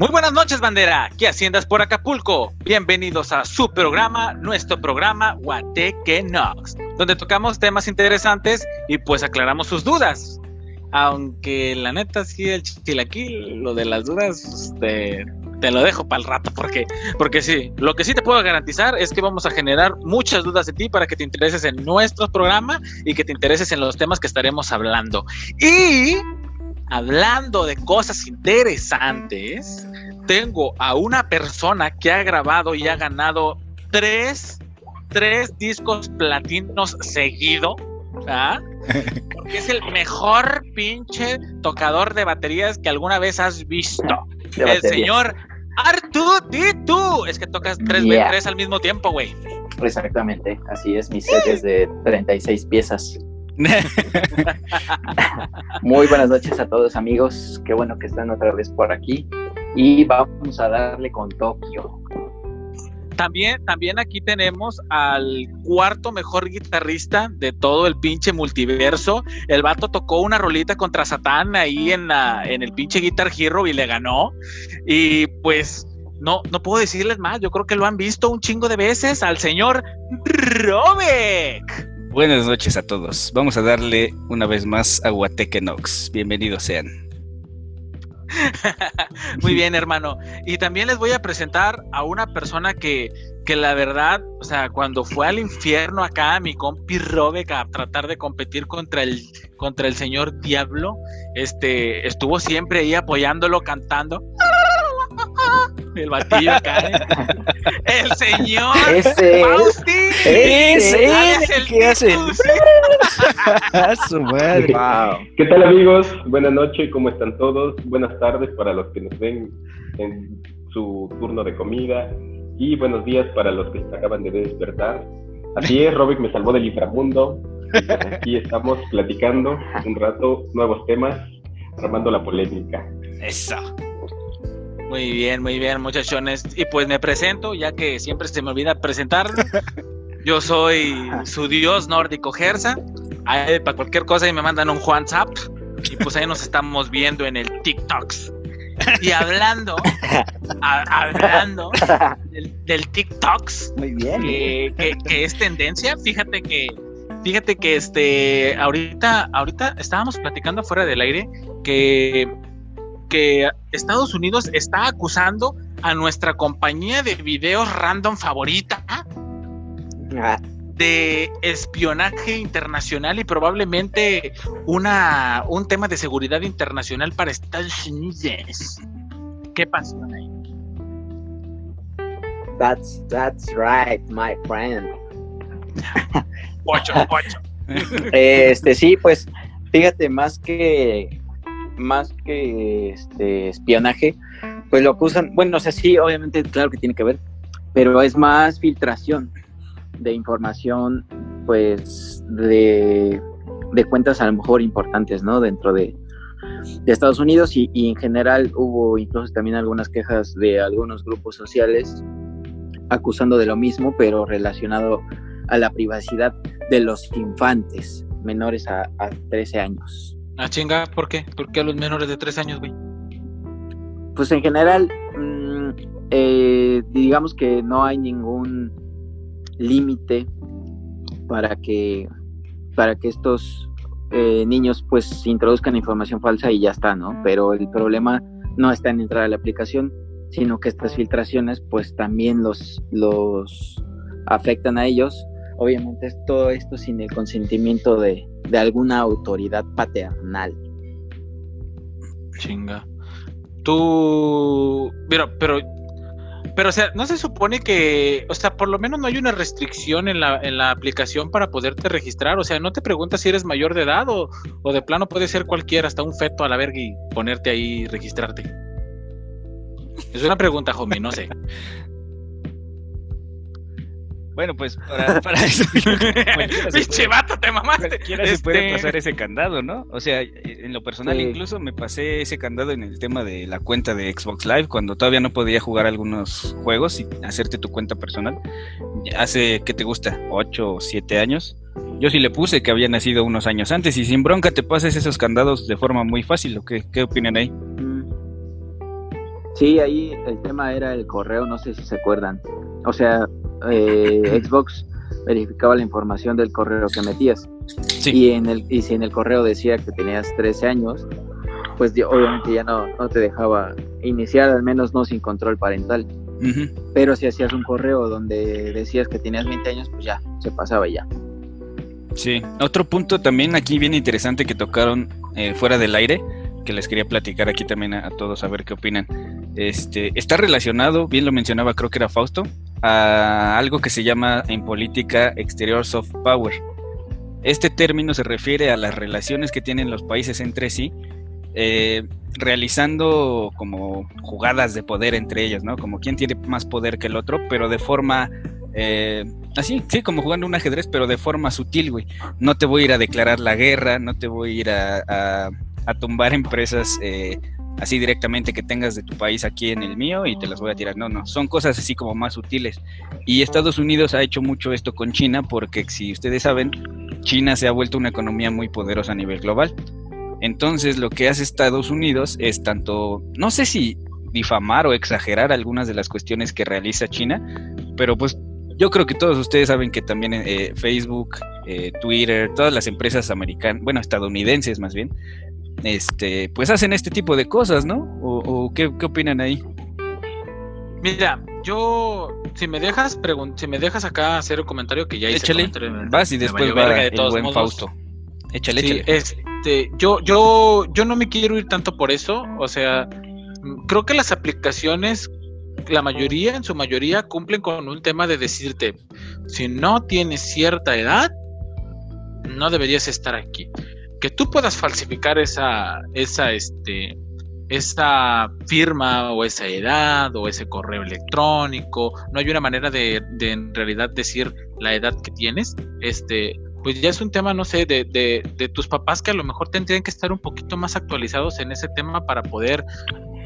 Muy buenas noches, bandera. ¿Qué haciendas por Acapulco? Bienvenidos a su programa, nuestro programa Guateque Nox, donde tocamos temas interesantes y pues aclaramos sus dudas. Aunque la neta, sí, el chilaquil, lo de las dudas, este, te lo dejo para el rato, porque, porque sí, lo que sí te puedo garantizar es que vamos a generar muchas dudas de ti para que te intereses en nuestro programa y que te intereses en los temas que estaremos hablando. Y hablando de cosas interesantes, tengo a una persona que ha grabado y ha ganado tres, tres discos platinos seguido. ¿ah? Porque es el mejor pinche tocador de baterías que alguna vez has visto. el señor Artu Titu. Es que tocas tres, tres al mismo tiempo, güey. Exactamente, así es. Mi set es de 36 piezas. Muy buenas noches a todos amigos, qué bueno que están otra vez por aquí y vamos a darle con Tokio. También, también aquí tenemos al cuarto mejor guitarrista de todo el pinche multiverso. El vato tocó una rolita contra Satán ahí en, la, en el pinche Guitar Hero y le ganó. Y pues no, no puedo decirles más. Yo creo que lo han visto un chingo de veces al señor Robek. Buenas noches a todos. Vamos a darle una vez más a Guateque Nox. Bienvenidos sean. Muy bien, hermano. Y también les voy a presentar a una persona que, que la verdad, o sea, cuando fue al infierno acá, mi compi Robek a tratar de competir contra el, contra el señor Diablo, este, estuvo siempre ahí apoyándolo, cantando el batillo acá. ¿eh? El señor ese Fausti. Ese es el ¿Qué hace? Su madre. ¿Qué tal amigos? Buenas noches, ¿cómo están todos? Buenas tardes para los que nos ven en su turno de comida y buenos días para los que se acaban de despertar. Así es, Robic me salvó del inframundo. Aquí estamos platicando un rato, nuevos temas, armando la polémica. Eso. Muy bien, muy bien, muchachones. Y pues me presento, ya que siempre se me olvida presentarlo. Yo soy su dios nórdico Gersa. Ahí para cualquier cosa y me mandan un WhatsApp. Y pues ahí nos estamos viendo en el TikToks. Y hablando, a- hablando del, del TikToks, Muy bien. que, que- que es tendencia, fíjate que, fíjate que este, ahorita, ahorita estábamos platicando fuera del aire que, que Estados Unidos está acusando a nuestra compañía de videos random favorita Ah, de espionaje internacional y probablemente una, un tema de seguridad internacional para Estados Unidos. ¿Qué pasó ahí? that's, that's right, my friend. Ocho, ocho. Este, sí, pues, fíjate, más que, más que este espionaje, pues lo acusan, bueno, o sea, sí, obviamente, claro que tiene que ver, pero es más filtración de información, pues, de, de cuentas a lo mejor importantes, ¿no? Dentro de, Estados Unidos y, y en general hubo incluso también algunas quejas de algunos grupos sociales acusando de lo mismo, pero relacionado a la privacidad de los infantes menores a, a 13 años. Ah, chinga, ¿por qué? ¿Por qué a los menores de tres años, güey? Pues en general, mm, eh, digamos que no hay ningún límite para que, para que estos eh, niños pues introduzcan información falsa y ya está, ¿no? Pero el problema no está en entrar a la aplicación, sino que estas filtraciones pues también los, los afectan a ellos. Obviamente es todo esto sin el consentimiento de, de alguna autoridad paternal. Chinga. Tú. Pero, pero. Pero, o sea, ¿no se supone que. O sea, por lo menos no hay una restricción en la, en la aplicación para poderte registrar? O sea, ¿no te preguntas si eres mayor de edad o, o de plano puede ser cualquiera, hasta un feto a la verga y ponerte ahí y registrarte? Es una pregunta, homie, no sé. Bueno, pues para, para eso Pinche vato, te mamaste. cualquiera se puede Este, pasar ese candado, ¿no? O sea, en lo personal Sí. incluso me pasé ese candado en el tema de la cuenta de Xbox Live cuando todavía no podía jugar algunos juegos y hacerte tu cuenta personal. Hace, ¿qué te gusta? ¿Ocho o siete años? Yo sí le puse que había nacido unos años antes y sin bronca te pasas esos candados de forma muy fácil. ¿o qué, qué opinan ahí? Mm. Sí, ahí el tema era el correo, no sé si se acuerdan. O sea, eh, Xbox verificaba la información del correo que metías. Y, en el, y si en el correo decía que tenías 13 años, pues obviamente ya no, no te dejaba iniciar, al menos no sin control parental. Pero si hacías un correo donde decías que tenías 20 años, pues ya, se pasaba ya. Sí, otro punto también aquí bien interesante que tocaron eh, fuera del aire, que les quería platicar aquí también a, todos a ver qué opinan. Este, está relacionado, bien lo mencionaba, creo que era Fausto, a algo que se llama en política exterior soft power. Este término se refiere a las relaciones que tienen los países entre sí, eh, realizando como jugadas de poder entre ellas, ¿no? Como quién tiene más poder que el otro, pero de forma eh, así, sí, como jugando un ajedrez, pero de forma sutil, güey. No te voy a ir a declarar la guerra, no te voy a ir a, tumbar empresas eh, así directamente que tengas de tu país aquí en el mío y te las voy a tirar. No, no, son cosas así como más sutiles. Y Estados Unidos ha hecho mucho esto con China porque si ustedes saben, China se ha vuelto una economía muy poderosa a nivel global. Entonces lo que hace Estados Unidos es tanto, no sé si difamar o exagerar algunas de las cuestiones que realiza China, pero pues yo creo que todos ustedes saben que también eh, Facebook, eh, Twitter, todas las empresas americanas, bueno, estadounidenses más bien, este, pues hacen este tipo de cosas, ¿no? ¿O, qué, opinan ahí? Mira, yo, si me dejas si me dejas acá hacer un comentario que ya hice. Échale, vas y después va el buen Fausto. Échale, échale. Este, yo, yo, yo no me quiero ir tanto por eso, o sea, creo que las aplicaciones la mayoría, en su mayoría, cumplen con un tema de decirte, si no tienes cierta edad, no deberías estar aquí. Que tú puedas falsificar esa, esa, este, esa firma o esa edad o ese correo electrónico, no hay una manera de, de en realidad decir la edad que tienes, este, pues ya es un tema, no sé, de, de, de, tus papás que a lo mejor tendrían que estar un poquito más actualizados en ese tema para poder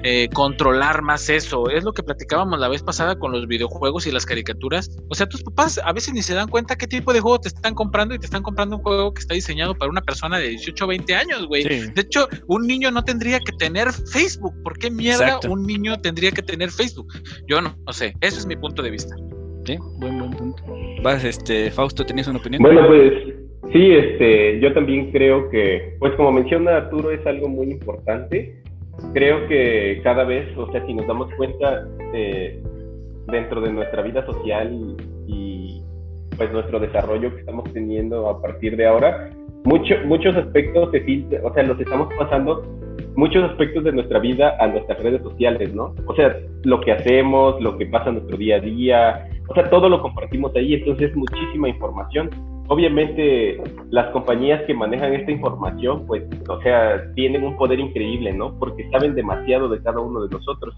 eh, controlar más eso. Es lo que platicábamos la vez pasada con los videojuegos y las caricaturas. O sea, tus papás a veces ni se dan cuenta qué tipo de juego te están comprando y te están comprando un juego que está diseñado para una persona de 18 o 20 años, güey. De hecho, un niño no tendría que tener Facebook. ¿Por qué mierda un niño tendría que tener Facebook? Yo no, no sé. Ese es mi punto de vista. Sí, buen, buen punto. Vas, este, Fausto, ¿tenías una opinión? Bueno, pues sí, este, yo también creo que, pues como menciona Arturo, es algo muy importante creo que cada vez, o sea, si nos damos cuenta eh, dentro de nuestra vida social y, pues nuestro desarrollo que estamos teniendo a partir de ahora, mucho, muchos aspectos se filtran, o sea, los estamos pasando muchos aspectos de nuestra vida a nuestras redes sociales, ¿no? O sea, lo que hacemos, lo que pasa en nuestro día a día, o sea, todo lo compartimos ahí, entonces es muchísima información obviamente las compañías que manejan esta información, pues, o sea, tienen un poder increíble, ¿no? Porque saben demasiado de cada uno de nosotros.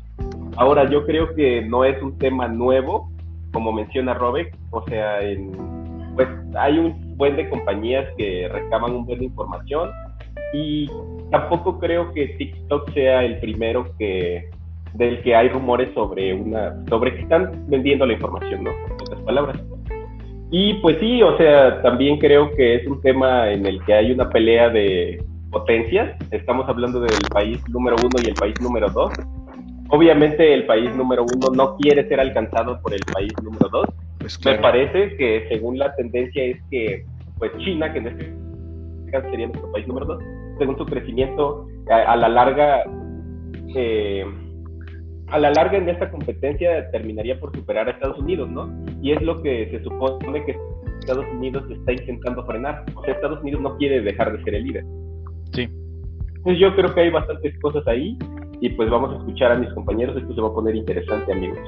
Ahora, yo creo que no es un tema nuevo, como menciona Robert, o sea, pues hay un buen de compañías que recaban un buen de información y tampoco creo que TikTok sea el primero que del que hay rumores sobre una sobre que están vendiendo la información, ¿no? En otras palabras. Y pues sí, o sea, también creo que es un tema en el que hay una pelea de potencias. Estamos hablando del país número uno y el país número dos. Obviamente el país número uno no quiere ser alcanzado por el país número dos. Pues Me parece que según la tendencia es que pues China, que en este caso sería nuestro país número dos, según su crecimiento a, a la larga eh, a la larga en esta competencia terminaría por superar a Estados Unidos, ¿no? Y es lo que se supone que Estados Unidos está intentando frenar. O sea, Estados Unidos no quiere dejar de ser el líder. Sí. Pues yo creo que hay bastantes cosas ahí y pues vamos a escuchar a mis compañeros. Esto se va a poner interesante, amigos.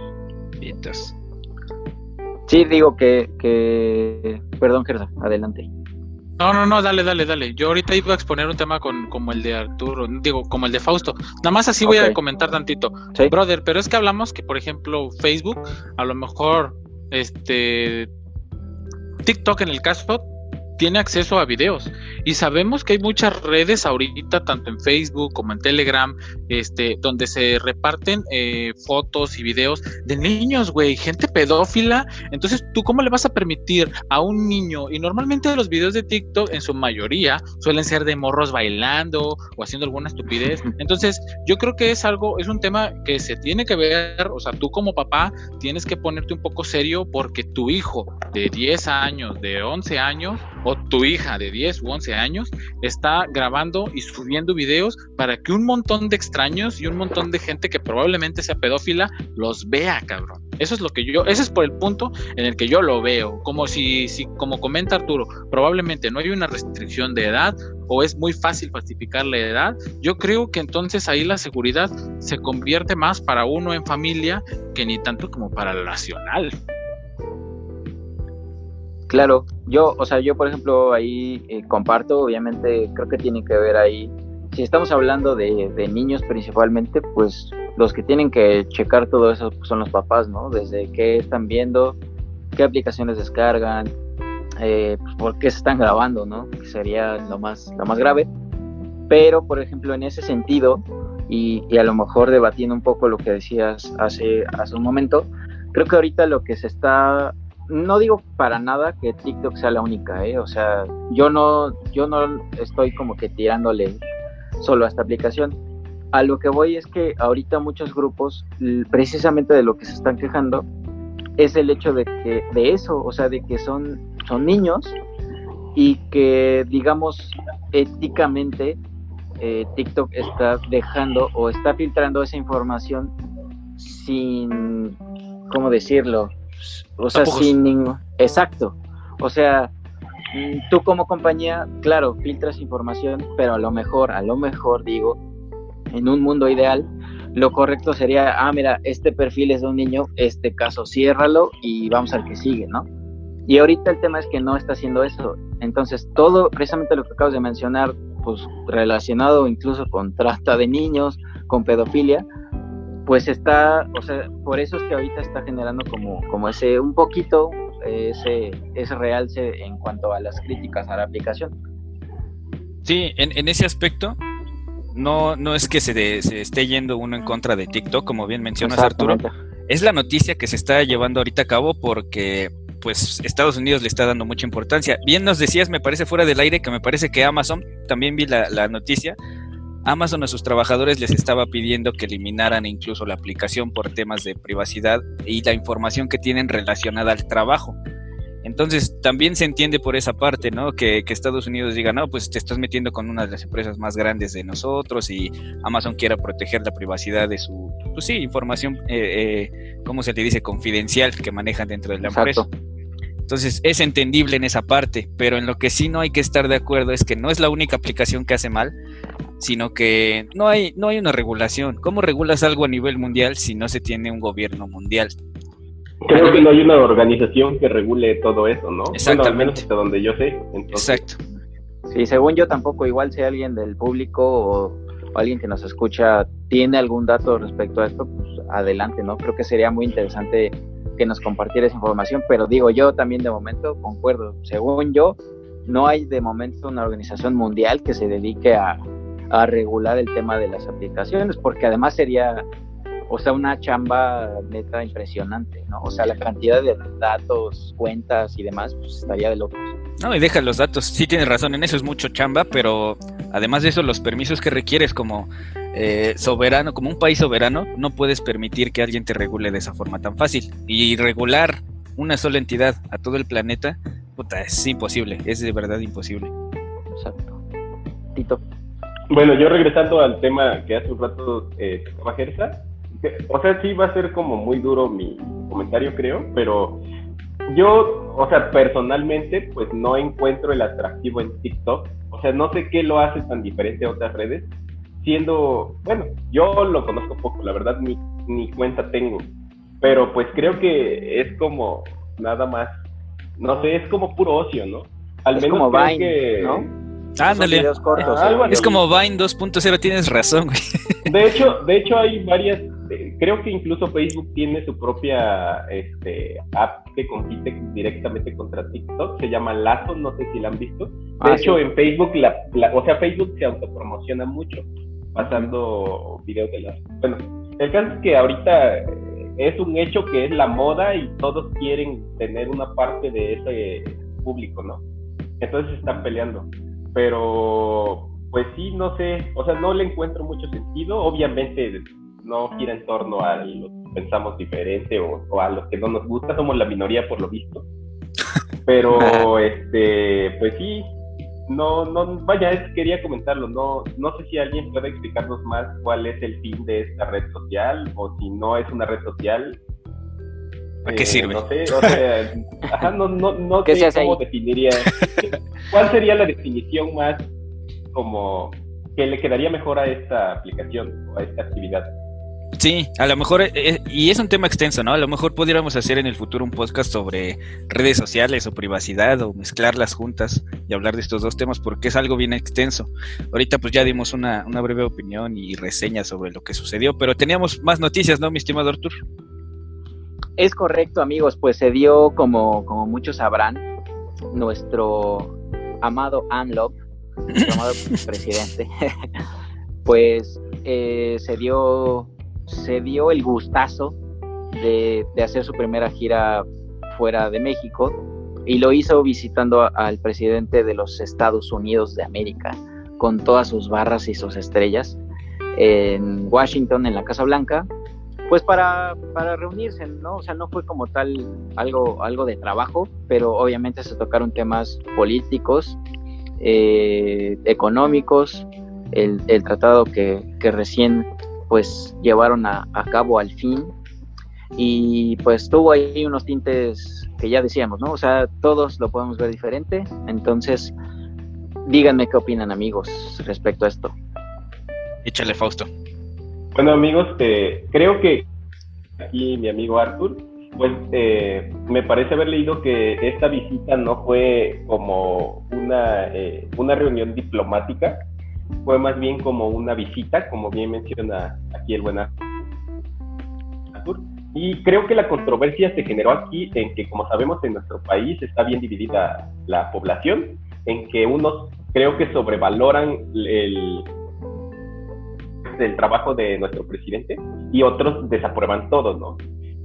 Vientos. Sí, digo que, que... Perdón, Gerda, adelante. No, no, no, dale, dale, dale. Yo ahorita iba a exponer un tema con, como el de Arturo, digo, como el de Fausto. Nada más así voy a comentar tantito. Brother, pero es que hablamos que, por ejemplo, Facebook, a lo mejor, este, TikTok en el caso, tiene acceso a videos. Y sabemos que hay muchas redes ahorita, tanto en Facebook como en Telegram, este, donde se reparten eh, fotos y videos de niños, güey, gente pedófila. Entonces, ¿tú cómo le vas a permitir a un niño? Y normalmente los videos de TikTok, en su mayoría, suelen ser de morros bailando o haciendo alguna estupidez. Entonces, yo creo que es algo, es un tema que se tiene que ver, o sea, tú como papá tienes que ponerte un poco serio porque tu hijo de 10 años, de 11 años, tu hija de 10 u 11 años está grabando y subiendo videos para que un montón de extraños y un montón de gente que probablemente sea pedófila los vea, cabrón. Eso es lo que yo, ese es por el punto en el que yo lo veo, como si, si como comenta Arturo, probablemente no hay una restricción de edad o es muy fácil falsificar la edad, yo creo que entonces ahí la seguridad se convierte más para uno en familia que ni tanto como para el nacional. Claro, yo, o sea, yo por ejemplo ahí eh, comparto, obviamente creo que tiene que ver ahí, si estamos hablando de, niños principalmente, pues los que tienen que checar todo eso son los papás, ¿no? Desde qué están viendo, qué aplicaciones descargan, eh, pues, por qué se están grabando, ¿no? Que sería lo más, lo más grave. Pero, por ejemplo, en ese sentido, y, y, a lo mejor debatiendo un poco lo que decías hace, hace un momento, creo que ahorita lo que se está no digo para nada que TikTok sea la única, ¿eh? O sea, yo no, yo no estoy como que tirándole solo a esta aplicación. A lo que voy es que ahorita muchos grupos, precisamente de lo que se están quejando, es el hecho de que, de eso, o sea, de que son, son niños y que, digamos, éticamente eh, TikTok está dejando o está filtrando esa información sin, ¿cómo decirlo? O sea, sin ningún... Exacto. O sea, tú como compañía, claro, filtras información, pero a lo mejor, a lo mejor digo, en un mundo ideal, lo correcto sería, ah, mira, este perfil es de un niño, este caso ciérralo y vamos al que sigue, ¿no? Y ahorita el tema es que no está haciendo eso. Entonces, todo, precisamente lo que acabas de mencionar, pues relacionado incluso con trata de niños, con pedofilia, pues está, o sea, por eso es que ahorita está generando como, como ese, un poquito, ese, ese realce en cuanto a las críticas a la aplicación. Sí, en, ese aspecto, no, no es que se, se, esté yendo uno en contra de TikTok, como bien mencionas Arturo, es la noticia que se está llevando ahorita a cabo porque pues Estados Unidos le está dando mucha importancia. Bien nos decías, me parece fuera del aire, que me parece que Amazon, también vi la, la noticia, Amazon a sus trabajadores les estaba pidiendo que eliminaran incluso la aplicación por temas de privacidad y la información que tienen relacionada al trabajo. Entonces también se entiende por esa parte, ¿no? Que, Estados Unidos diga, no, pues te estás metiendo con una de las empresas más grandes de nosotros y Amazon quiera proteger la privacidad de su, pues sí, información, eh, eh, ¿cómo se le dice? Confidencial que manejan dentro de la empresa. Entonces es entendible en esa parte, pero en lo que sí no hay que estar de acuerdo es que no es la única aplicación que hace mal, sino que no hay, no hay una regulación. ¿Cómo regulas algo a nivel mundial si no se tiene un gobierno mundial? Creo que no hay una organización que regule todo eso, ¿no? Exactamente. al menos hasta donde yo sé. Exacto. Sí, según yo tampoco, igual si alguien del público o, alguien que nos escucha tiene algún dato respecto a esto, pues adelante, ¿no? Creo que sería muy interesante que nos compartiera esa información, pero digo yo también de momento concuerdo, según yo, no hay de momento una organización mundial que se dedique a, a regular el tema de las aplicaciones, porque además sería, o sea, una chamba neta impresionante, ¿no? O sea, la cantidad de datos, cuentas y demás, pues estaría de locos. No, y deja los datos, sí tienes razón, en eso es mucho chamba, pero además de eso, los permisos que requieres como eh, soberano, como un país soberano, no puedes permitir que alguien te regule de esa forma tan fácil. Y regular una sola entidad a todo el planeta, puta, es imposible, es de verdad imposible. Exacto. Tito. Bueno, yo regresando al tema que hace un rato eh, Gersa, o sea, sí va a ser como muy duro mi comentario, creo, pero yo, o sea, personalmente, pues no encuentro el atractivo en TikTok. O sea, no sé qué lo hace tan diferente a otras redes, siendo, bueno, yo lo conozco poco, la verdad, ni, ni cuenta tengo, pero pues creo que es como nada más, no sé, es como puro ocio, ¿no? Al menos como Vine, que, ¿no? Ándale. es como Vine 2.0, tienes razón, güey. De hecho, de hecho hay varias creo que incluso Facebook tiene su propia este, app que compite directamente contra TikTok, se llama Lazo, no sé si la han visto. De Ah, hecho, sí. en Facebook, la, la- o sea, Facebook se autopromociona mucho pasando videos de Lazo. Bueno, el caso es que ahorita eh, es un hecho que es la moda y todos quieren tener una parte de ese público, ¿no? Entonces están peleando. Pero, pues sí, no sé, o sea, no le encuentro mucho sentido. Obviamente no gira en torno a los que pensamos diferente o, o a los que no nos gusta, somos la minoría por lo visto. Pero, este, pues sí, no, no, vaya, es- quería comentarlo, no, no sé si alguien puede explicarnos más cuál es el fin de esta red social o si no es una red social. ¿Para qué Eh, sirve? No sé, o sea, ajá, no, no, no ¿Qué sé cómo ahí? definiría, cuál sería la definición más como que le quedaría mejor a esta aplicación o a esta actividad. Sí, a lo mejor, eh, eh, y es un tema extenso, ¿no? A lo mejor pudiéramos hacer en el futuro un podcast sobre redes sociales o privacidad o mezclarlas juntas y hablar de estos dos temas porque es algo bien extenso. Ahorita pues ya dimos una, una breve opinión y reseña sobre lo que sucedió, pero teníamos más noticias, ¿no, mi estimado Artur? Es correcto, amigos, pues se dio, como, como muchos sabrán, nuestro amado ANLOP, nuestro amado presidente, pues eh, se dio se dio el gustazo de, de hacer su primera gira fuera de México y lo hizo visitando al presidente de los Estados Unidos de América con todas sus barras y sus estrellas en Washington, en la Casa Blanca, pues para, para reunirse, ¿no? O sea, no fue como tal algo, algo de trabajo, pero obviamente se tocaron temas políticos, eh, económicos, el, el tratado que, que recién pues llevaron a, a cabo al fin y pues tuvo ahí unos tintes que ya decíamos, ¿no? O sea, todos lo podemos ver diferente, entonces díganme qué opinan amigos respecto a esto. Échale, Fausto. Bueno, amigos, eh, creo que aquí mi amigo Arthur, pues eh, me parece haber leído que esta visita no fue como una, eh, una reunión diplomática, fue más bien como una visita, como bien menciona aquí el buen Arthur. Y creo que la controversia se generó aquí en que, como sabemos, en nuestro país está bien dividida la población, en que unos creo que sobrevaloran el, del trabajo de nuestro presidente y otros desaprueban todo, ¿no?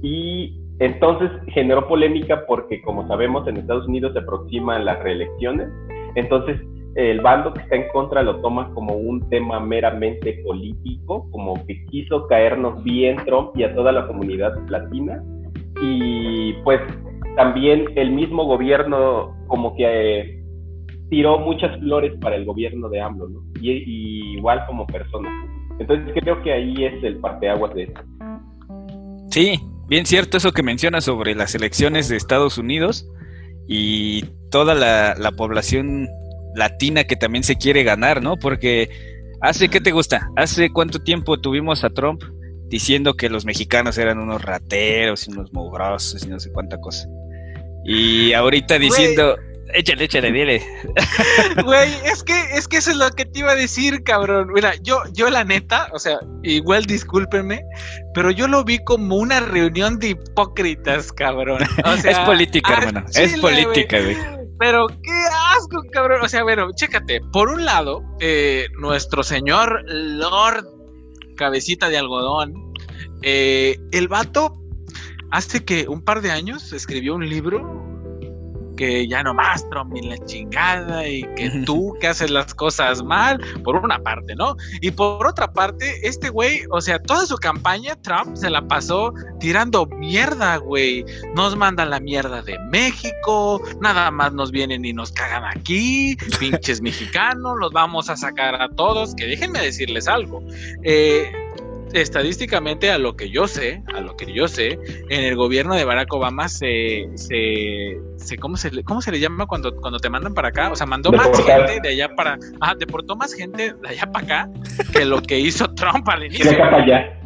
Y entonces generó polémica porque, como sabemos, en Estados Unidos se aproximan las reelecciones, entonces el bando que está en contra lo toma como un tema meramente político, como que quiso caernos bien Trump y a toda la comunidad latina. Y pues también el mismo gobierno como que eh, tiró muchas flores para el gobierno de AMLO, ¿no? Y, igual como persona. Entonces creo que ahí es el parteaguas de esto. Sí, bien cierto eso que menciona sobre las elecciones de Estados Unidos y toda la, la población latina que también se quiere ganar, ¿no? Porque hace, ¿qué te gusta? ¿Hace cuánto tiempo tuvimos a Trump diciendo que los mexicanos eran unos rateros y unos mugrosos y no sé cuánta cosa? Y ahorita diciendo, échale, échale, dile. Güey, es que, es que eso es lo que te iba a decir, cabrón. Mira, yo, yo la neta, o sea, igual discúlpenme, pero yo lo vi como una reunión de hipócritas, cabrón. O sea, es política, hermano. Es política, güey. Pero qué asco, cabrón. O sea, bueno, chécate. Por un lado, eh, nuestro señor Lord Cabecita de Algodón, eh, el vato hace que un par de años escribió un libro que ya no más Trump y la chingada y que tú que haces las cosas mal, por una parte, ¿no? Y por otra parte, este güey, o sea, toda su campaña Trump se la pasó tirando mierda, güey. Nos mandan la mierda de México, nada más nos vienen y nos cagan aquí, pinches mexicanos, los vamos a sacar a todos, que déjenme decirles algo. Eh, estadísticamente a lo que yo sé, a lo que yo sé, en el gobierno de Barack Obama se, se, se ¿cómo se le, cómo se le llama cuando, cuando te mandan para acá? O sea, mandó más gente de allá para, ah, deportó más gente de allá para acá que lo que hizo Trump al De inicio. acá para allá.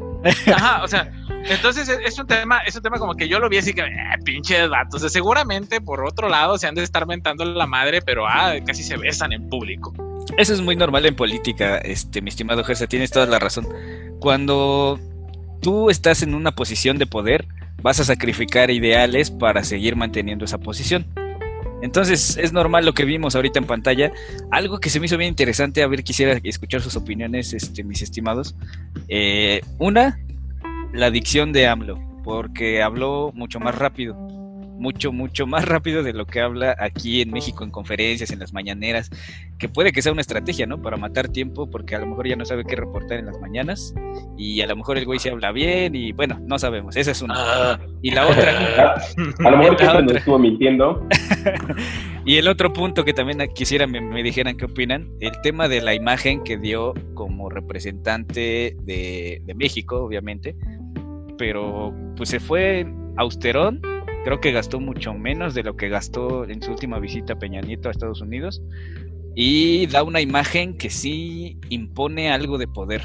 Ajá, o sea, entonces es, es un tema, es un tema como que yo lo vi así que, eh, pinches vatos. O sea, seguramente por otro lado se han de estar mentando la madre, pero ah, casi se besan en público. Eso es muy normal en política, este, mi estimado Gersa, tienes toda la razón. Cuando tú estás en una posición de poder, vas a sacrificar ideales para seguir manteniendo esa posición. Entonces es normal lo que vimos ahorita en pantalla. Algo que se me hizo bien interesante, a ver, quisiera escuchar sus opiniones, este, mis estimados. Eh, una, la dicción de AMLO, porque habló mucho más rápido mucho, mucho más rápido de lo que habla aquí en México en conferencias, en las mañaneras, que puede que sea una estrategia, ¿no? Para matar tiempo, porque a lo mejor ya no sabe qué reportar en las mañanas, y a lo mejor el güey se habla bien, y bueno, no sabemos, esa es una. Ah. y la otra... a lo mejor siempre nos estuvo mintiendo. y el otro punto que también quisiera me, me, dijeran qué opinan, el tema de la imagen que dio como representante de, de México, obviamente, pero pues se fue austerón Creo que gastó mucho menos de lo que gastó en su última visita a Peña Nieto a Estados Unidos. Y da una imagen que sí impone algo de poder.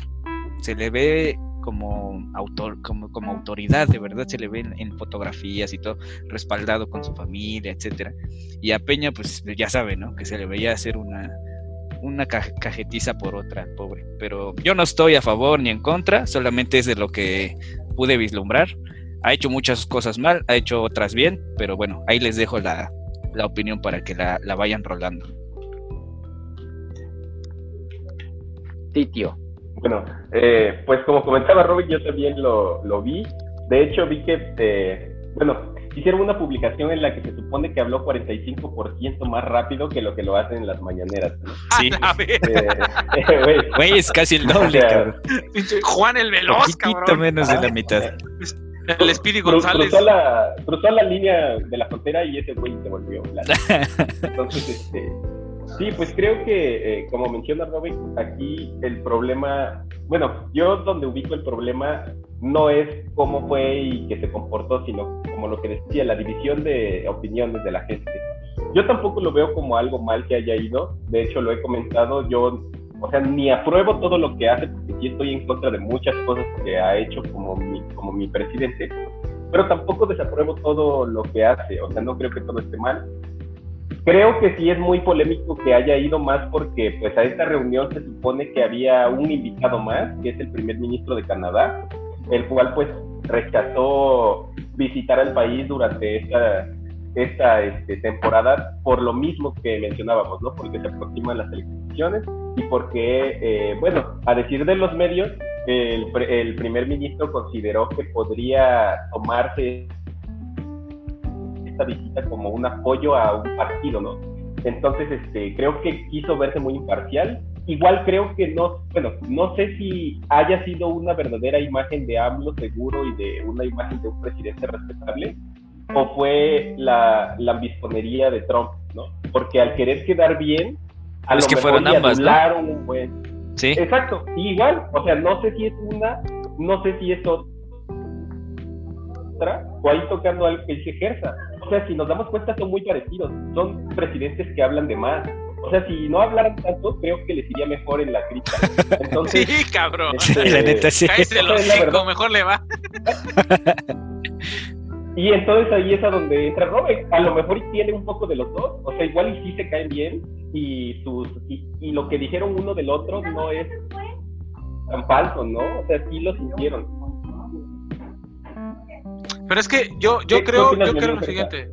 Se le ve como autor, como, como autoridad, de verdad se le ve en, fotografías y todo, respaldado con su familia, etcétera. Y a Peña, pues ya sabe, ¿no? Que se le veía hacer una, una cajetiza por otra, pobre. Pero yo no estoy a favor ni en contra, solamente es de lo que pude vislumbrar ha hecho muchas cosas mal, ha hecho otras bien, pero bueno, ahí les dejo la, opinión para que la, vayan rolando. Titio. Bueno, eh, pues como comentaba Robin, yo también lo, lo vi. De hecho, vi que, eh, bueno, hicieron una publicación en la que se supone que habló 45% más rápido que lo que lo hacen en las mañaneras. Sí. Eh, güey, es casi el doble, cabrón. Juan el Veloz, Un poquito menos de la mitad. El Speedy González. Cruzó la, cruzó la línea de la frontera y ese güey se volvió. Entonces, este, sí, pues creo que, eh, como menciona Robin, aquí el problema, bueno, yo donde ubico el problema no es cómo fue y que se comportó, sino como lo que decía, la división de opiniones de la gente. Yo tampoco lo veo como algo mal que haya ido, de hecho lo he comentado, yo o sea, ni apruebo todo lo que hace, porque sí estoy en contra de muchas cosas que ha hecho como mi, como mi presidente, pero tampoco desapruebo todo lo que hace, o sea, no creo que todo esté mal. Creo que sí es muy polémico que haya ido más porque pues a esta reunión se supone que había un invitado más, que es el primer ministro de Canadá, el cual pues rechazó visitar al país durante esta, esta este, temporada por lo mismo que mencionábamos, ¿no? Porque se aproximan las elecciones y porque, eh, bueno, a decir de los medios, el, el, primer ministro consideró que podría tomarse esta visita como un apoyo a un partido, ¿no? Entonces, este, creo que quiso verse muy imparcial. Igual creo que no, bueno, no sé si haya sido una verdadera imagen de AMLO seguro y de una imagen de un presidente respetable, o fue la, la ambisconería de Trump, ¿no? Porque al querer quedar bien, a es que fueron ambas, ¿no? un buen... Sí. Exacto, igual, o sea, no sé si es una, no sé si es otra, o ahí tocando algo que dice Gersa. O sea, si nos damos cuenta son muy parecidos, son presidentes que hablan de más. O sea, si no hablaran tanto, creo que les iría mejor en la crítica. Entonces, sí, cabrón. Este, la neta, sí. Los mejor le va. Y entonces ahí es a donde entra Robert. A lo mejor tiene un poco de los dos. O sea, igual y sí se caen bien. Y, sus, y, lo que dijeron uno del otro no es tan falso, ¿no? O sea, sí lo sintieron. Pero es que yo, yo creo, yo creo lo siguiente.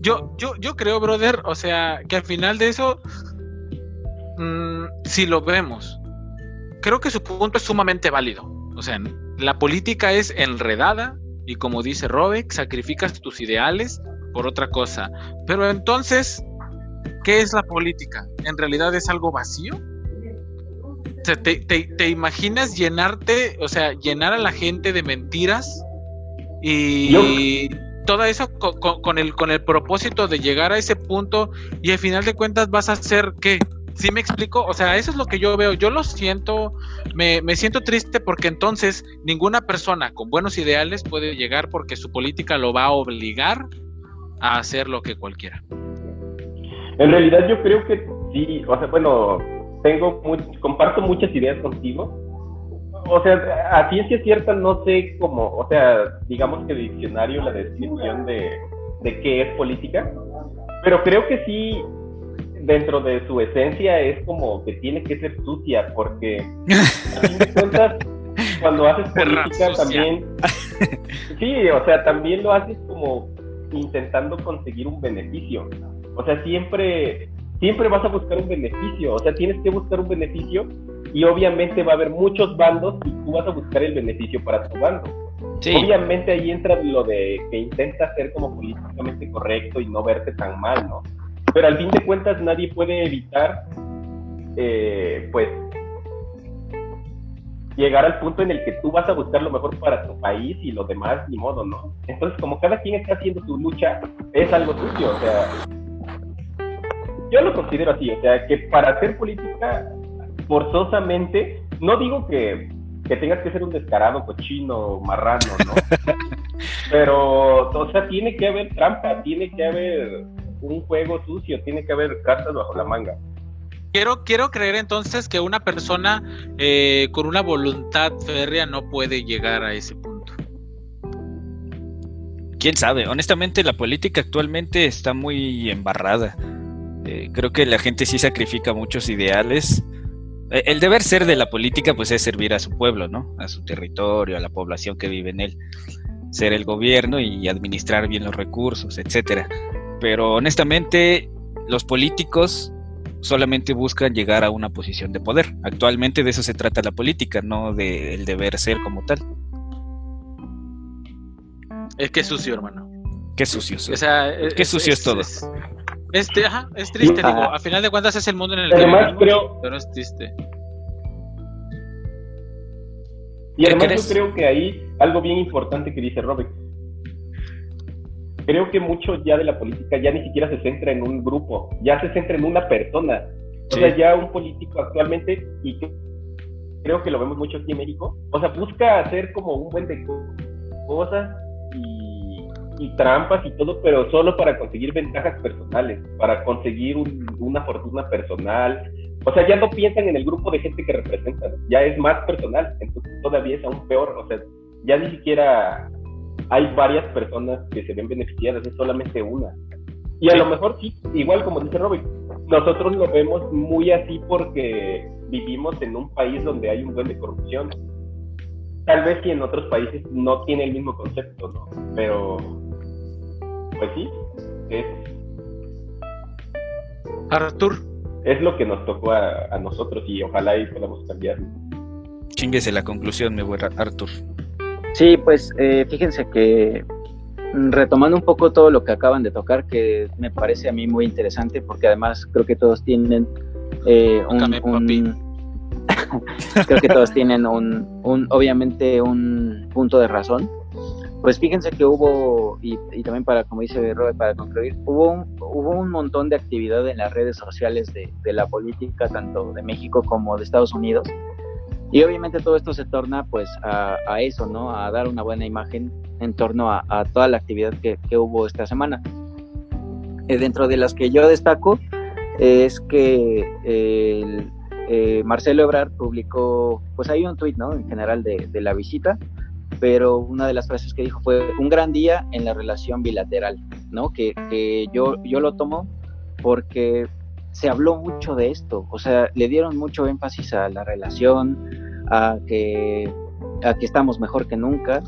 Yo, yo, yo creo, brother, o sea, que al final de eso, mmm, si lo vemos, creo que su punto es sumamente válido. O sea, la política es enredada, y como dice Robek, sacrificas tus ideales por otra cosa. Pero entonces, ¿qué es la política? ¿En realidad es algo vacío? O sea, ¿te, imaginas llenarte, o sea, llenar a la gente de mentiras y todo eso con, el, con el propósito de llegar a ese punto y al final de cuentas vas a hacer qué? ¿Sí me explico? O sea, eso es lo que yo veo. Yo lo siento, me, siento triste porque entonces ninguna persona con buenos ideales puede llegar porque su política lo va a obligar a hacer lo que cualquiera. En realidad yo creo que sí, o sea, bueno, tengo comparto muchas ideas contigo. O sea, a ciencia cierta no sé cómo, o sea, digamos que diccionario la descripción de, de qué es política, pero creo que sí dentro de su esencia es como que tiene que ser sucia, porque a fin de cuentas, cuando haces política también, sí, o sea, también lo haces como intentando conseguir un beneficio. O sea, siempre, siempre vas a buscar un beneficio, o sea, tienes que buscar un beneficio y obviamente va a haber muchos bandos y tú vas a buscar el beneficio para tu bando. Obviamente ahí entra lo de que intenta ser como políticamente correcto y no verte tan mal, ¿no? Pero al fin de cuentas nadie puede evitar, eh, pues, llegar al punto en el que tú vas a buscar lo mejor para tu país y los demás ni modo, ¿no? Entonces, como cada quien está haciendo su lucha, es algo suyo, o sea, yo lo considero así, o sea, que para hacer política, forzosamente, no digo que, que tengas que ser un descarado, cochino, marrano, ¿no? Pero, o sea, tiene que haber trampa, tiene que haber un juego sucio, tiene que haber cartas bajo la manga. Quiero, quiero creer entonces que una persona eh, con una voluntad férrea no puede llegar a ese punto. Quién sabe, honestamente la política actualmente está muy embarrada. Eh, creo que la gente sí sacrifica muchos ideales. Eh, el deber ser de la política pues es servir a su pueblo, ¿no? A su territorio, a la población que vive en él. Ser el gobierno y administrar bien los recursos, etcétera. Pero honestamente los políticos solamente buscan llegar a una posición de poder. Actualmente de eso se trata la política, no del deber ser como tal. Es que sucio, hermano. Qué sucio. O sea, Qué sucio es, todo. Es, ajá, es triste, digo. A final de cuentas es el mundo en el que vivimos, creo... pero es triste. Y además yo creo que ahí algo bien importante que dice Robert, creo que mucho ya de la política ya ni siquiera se centra en un grupo, ya se centra en una persona. O sea, ya un político actualmente, y creo que lo vemos mucho aquí en México, o sea, busca hacer como un buen de cosas y, trampas y todo, pero solo para conseguir ventajas personales, para conseguir una fortuna personal. O sea, ya no piensan en el grupo de gente que representan, ya es más personal, entonces todavía es aún peor, o sea, ya ni siquiera hay varias personas que se ven beneficiadas, es solamente una. Y a lo mejor sí, igual como dice Robin, nosotros lo vemos muy así porque vivimos en un país donde hay un buen de corrupción. Tal vez que en otros países no tiene el mismo concepto, ¿no? Pero, pues sí, es... Artur. Es lo que nos tocó a, a nosotros y ojalá ahí podamos cambiar. Chinguese la conclusión, mi buen Artur. Sí, pues eh, fíjense que mm, retomando un poco todo lo que acaban de tocar, que me parece a mí muy interesante, porque además creo que todos tienen eh, un, creo que todos tienen un, un, obviamente un punto de razón. Pues fíjense que hubo, y, también para, como dice Robert, para concluir, hubo un, hubo un montón de actividad en las redes sociales de, de la política, tanto de México como de Estados Unidos, y obviamente todo esto se torna pues a, eso, ¿no? A dar una buena imagen en torno a, toda la actividad que, hubo esta semana. Eh, dentro de las que yo destaco es que eh, Marcelo Ebrard publicó, pues hay un tuit, ¿no? En general de, la visita, pero una de las frases que dijo fue un gran día en la relación bilateral, ¿no? Que, que yo, yo lo tomo porque se habló mucho de esto, o sea, le dieron mucho énfasis a la relación, a que, a estamos mejor que nunca,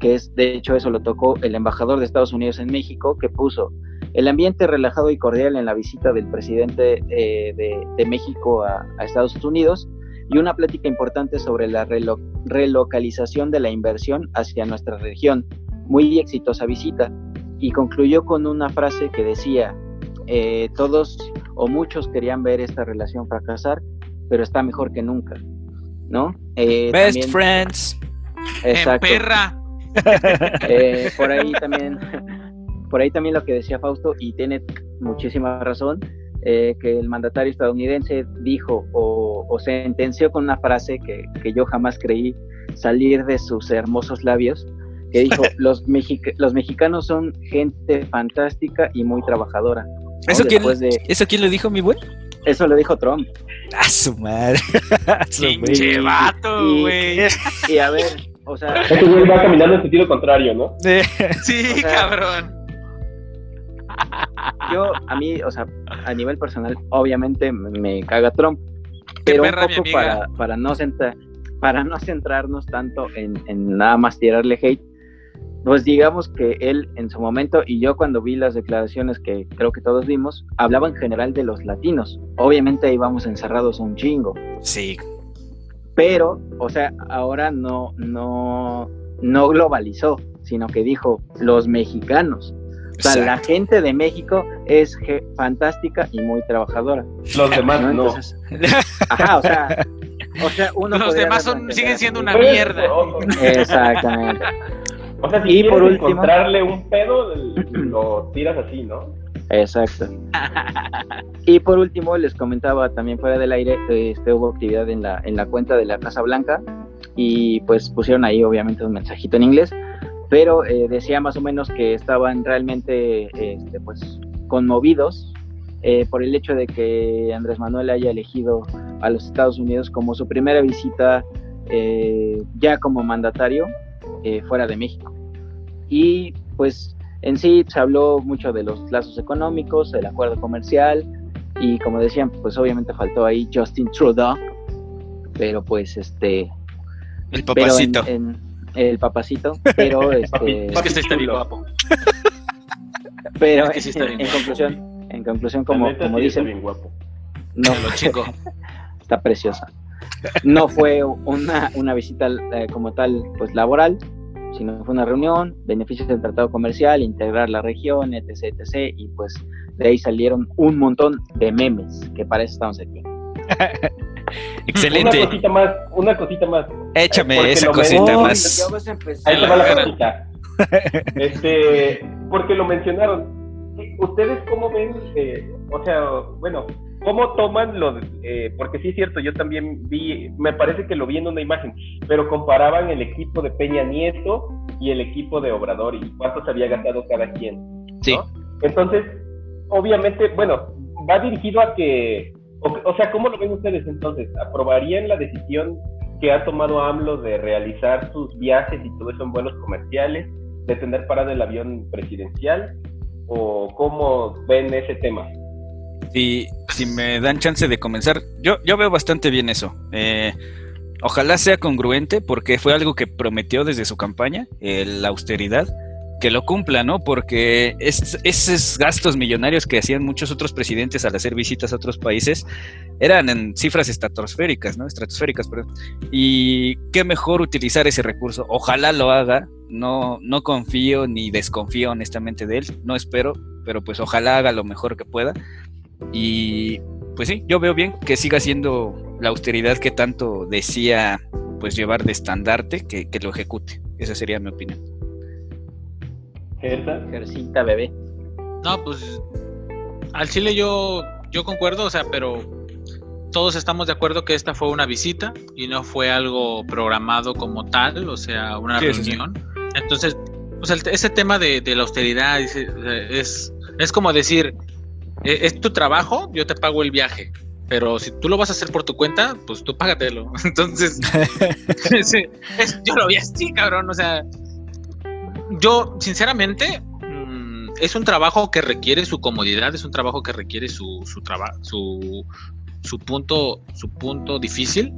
que es, de hecho, eso lo tocó el embajador de Estados Unidos en México, que puso el ambiente relajado y cordial en la visita del presidente eh, de, México a, Estados Unidos y una plática importante sobre la relocalización de la inversión hacia nuestra región. Muy exitosa visita. Y concluyó con una frase que decía, eh, todos o muchos querían ver esta relación fracasar, pero está mejor que nunca. ¿no? Eh, Best friends. Exacto. En perra. Eh, por ahí también, por ahí también lo que decía Fausto, y tiene muchísima razón, eh, que el mandatario estadounidense dijo o, sentenció con una frase que, yo jamás creí salir de sus hermosos labios, que dijo, los, los mexicanos son gente fantástica y muy trabajadora. ¿Eso, quién, ¿Eso quién lo dijo, mi buen? Eso lo dijo Trump. A su madre. Pinche vato, güey. Y, a ver, o sea. Ese güey va caminando en sentido contrario, ¿no? Sí, cabrón. Yo, a mí, o sea, a nivel personal, obviamente me caga Trump. Pero un poco para, para no sentar para no centrarnos tanto en, en nada más tirarle hate, pues digamos que él en su momento y yo cuando vi las declaraciones que creo que todos vimos, hablaba en general de los latinos. Obviamente íbamos encerrados un chingo. Sí. Pero, o sea, ahora no, no, no globalizó, sino que dijo los mexicanos. O sea, la gente de México es fantástica y muy trabajadora. Los demás ¿no? Entonces, ajá, o sea, o sea, uno Los demás son, siguen siendo una mierda. Exactamente. O sea, si Y quieres por último- encontrarle un pedo, lo tiras así, ¿no? Exacto. Y por último, les comentaba también fuera del aire, este, hubo actividad en la, en la cuenta de la Casa Blanca y pues pusieron ahí obviamente un mensajito en inglés, pero eh, decía más o menos que estaban realmente este, pues conmovidos eh, por el hecho de que Andrés Manuel haya elegido a los Estados Unidos como su primera visita eh, ya como mandatario eh, fuera de México. Y pues en sí se habló mucho de los lazos económicos, el acuerdo comercial y como decían, pues obviamente faltó ahí Justin Trudeau, pero pues este, El pero en- papacito. en- el papacito, pero este, Es que está bien guapo. pero es que sí está bien en guapo. conclusión, en conclusión como, neta como sí está dicen, bien guapo. no, Lo chico. está preciosa. No fue una, una visita eh, como tal, pues laboral, sino fue una reunión, beneficios del tratado comercial, integrar la región, etc, etc, y pues de ahí salieron un montón de memes, que para eso estamos aquí. Excelente. Una cosita más, una cosita más. Échame Porque esa cosita más. Ahí te va la cosita. Este, porque lo mencionaron. ¿Ustedes cómo ven? eh, o sea, bueno, ¿cómo toman lo de- eh, porque sí es cierto, yo también vi, me parece que lo vi en una imagen, pero comparaban el equipo de Peña Nieto y el equipo de Obrador y cuánto se había gastado cada quien. ¿no? Sí. Entonces, obviamente, bueno, va dirigido a que, o, o sea, ¿cómo lo ven ustedes entonces? ¿Aprobarían la decisión que ha tomado AMLO de realizar sus viajes y todo eso en vuelos comerciales, de tener parado el avión presidencial? ¿O cómo ven ese tema? Si, si me dan chance de comenzar, yo, yo veo bastante bien eso. Eh, ojalá sea congruente porque fue algo que prometió desde su campaña, eh, la austeridad, que lo cumpla, ¿no? Porque es- esos gastos millonarios que hacían muchos otros presidentes al hacer visitas a otros países eran en cifras estratosféricas, ¿no? Estratosféricas, perdón. Y qué mejor utilizar ese recurso. Ojalá lo haga. No, no confío ni desconfío honestamente de él. No espero, pero pues ojalá haga lo mejor que pueda. Y pues sí, yo veo bien que siga siendo la austeridad que tanto decía pues llevar de estandarte, que, que lo ejecute. Esa sería mi opinión. Gercita bebé. No, pues al Chile yo, yo concuerdo, o sea, pero todos estamos de acuerdo que esta fue una visita y no fue algo programado como tal, o sea, una Sí, sí, sí. reunión. Entonces, pues el- ese tema de, de la austeridad es, es como decir, "E- es tu trabajo, yo te pago el viaje. Pero si tú lo vas a hacer por tu cuenta, pues tú págatelo. Entonces, sí, es- yo lo vi así, cabrón. O sea, yo, sinceramente, mm, es un trabajo que requiere su comodidad, es un trabajo que requiere su, su trabajo, su, su punto, su punto difícil.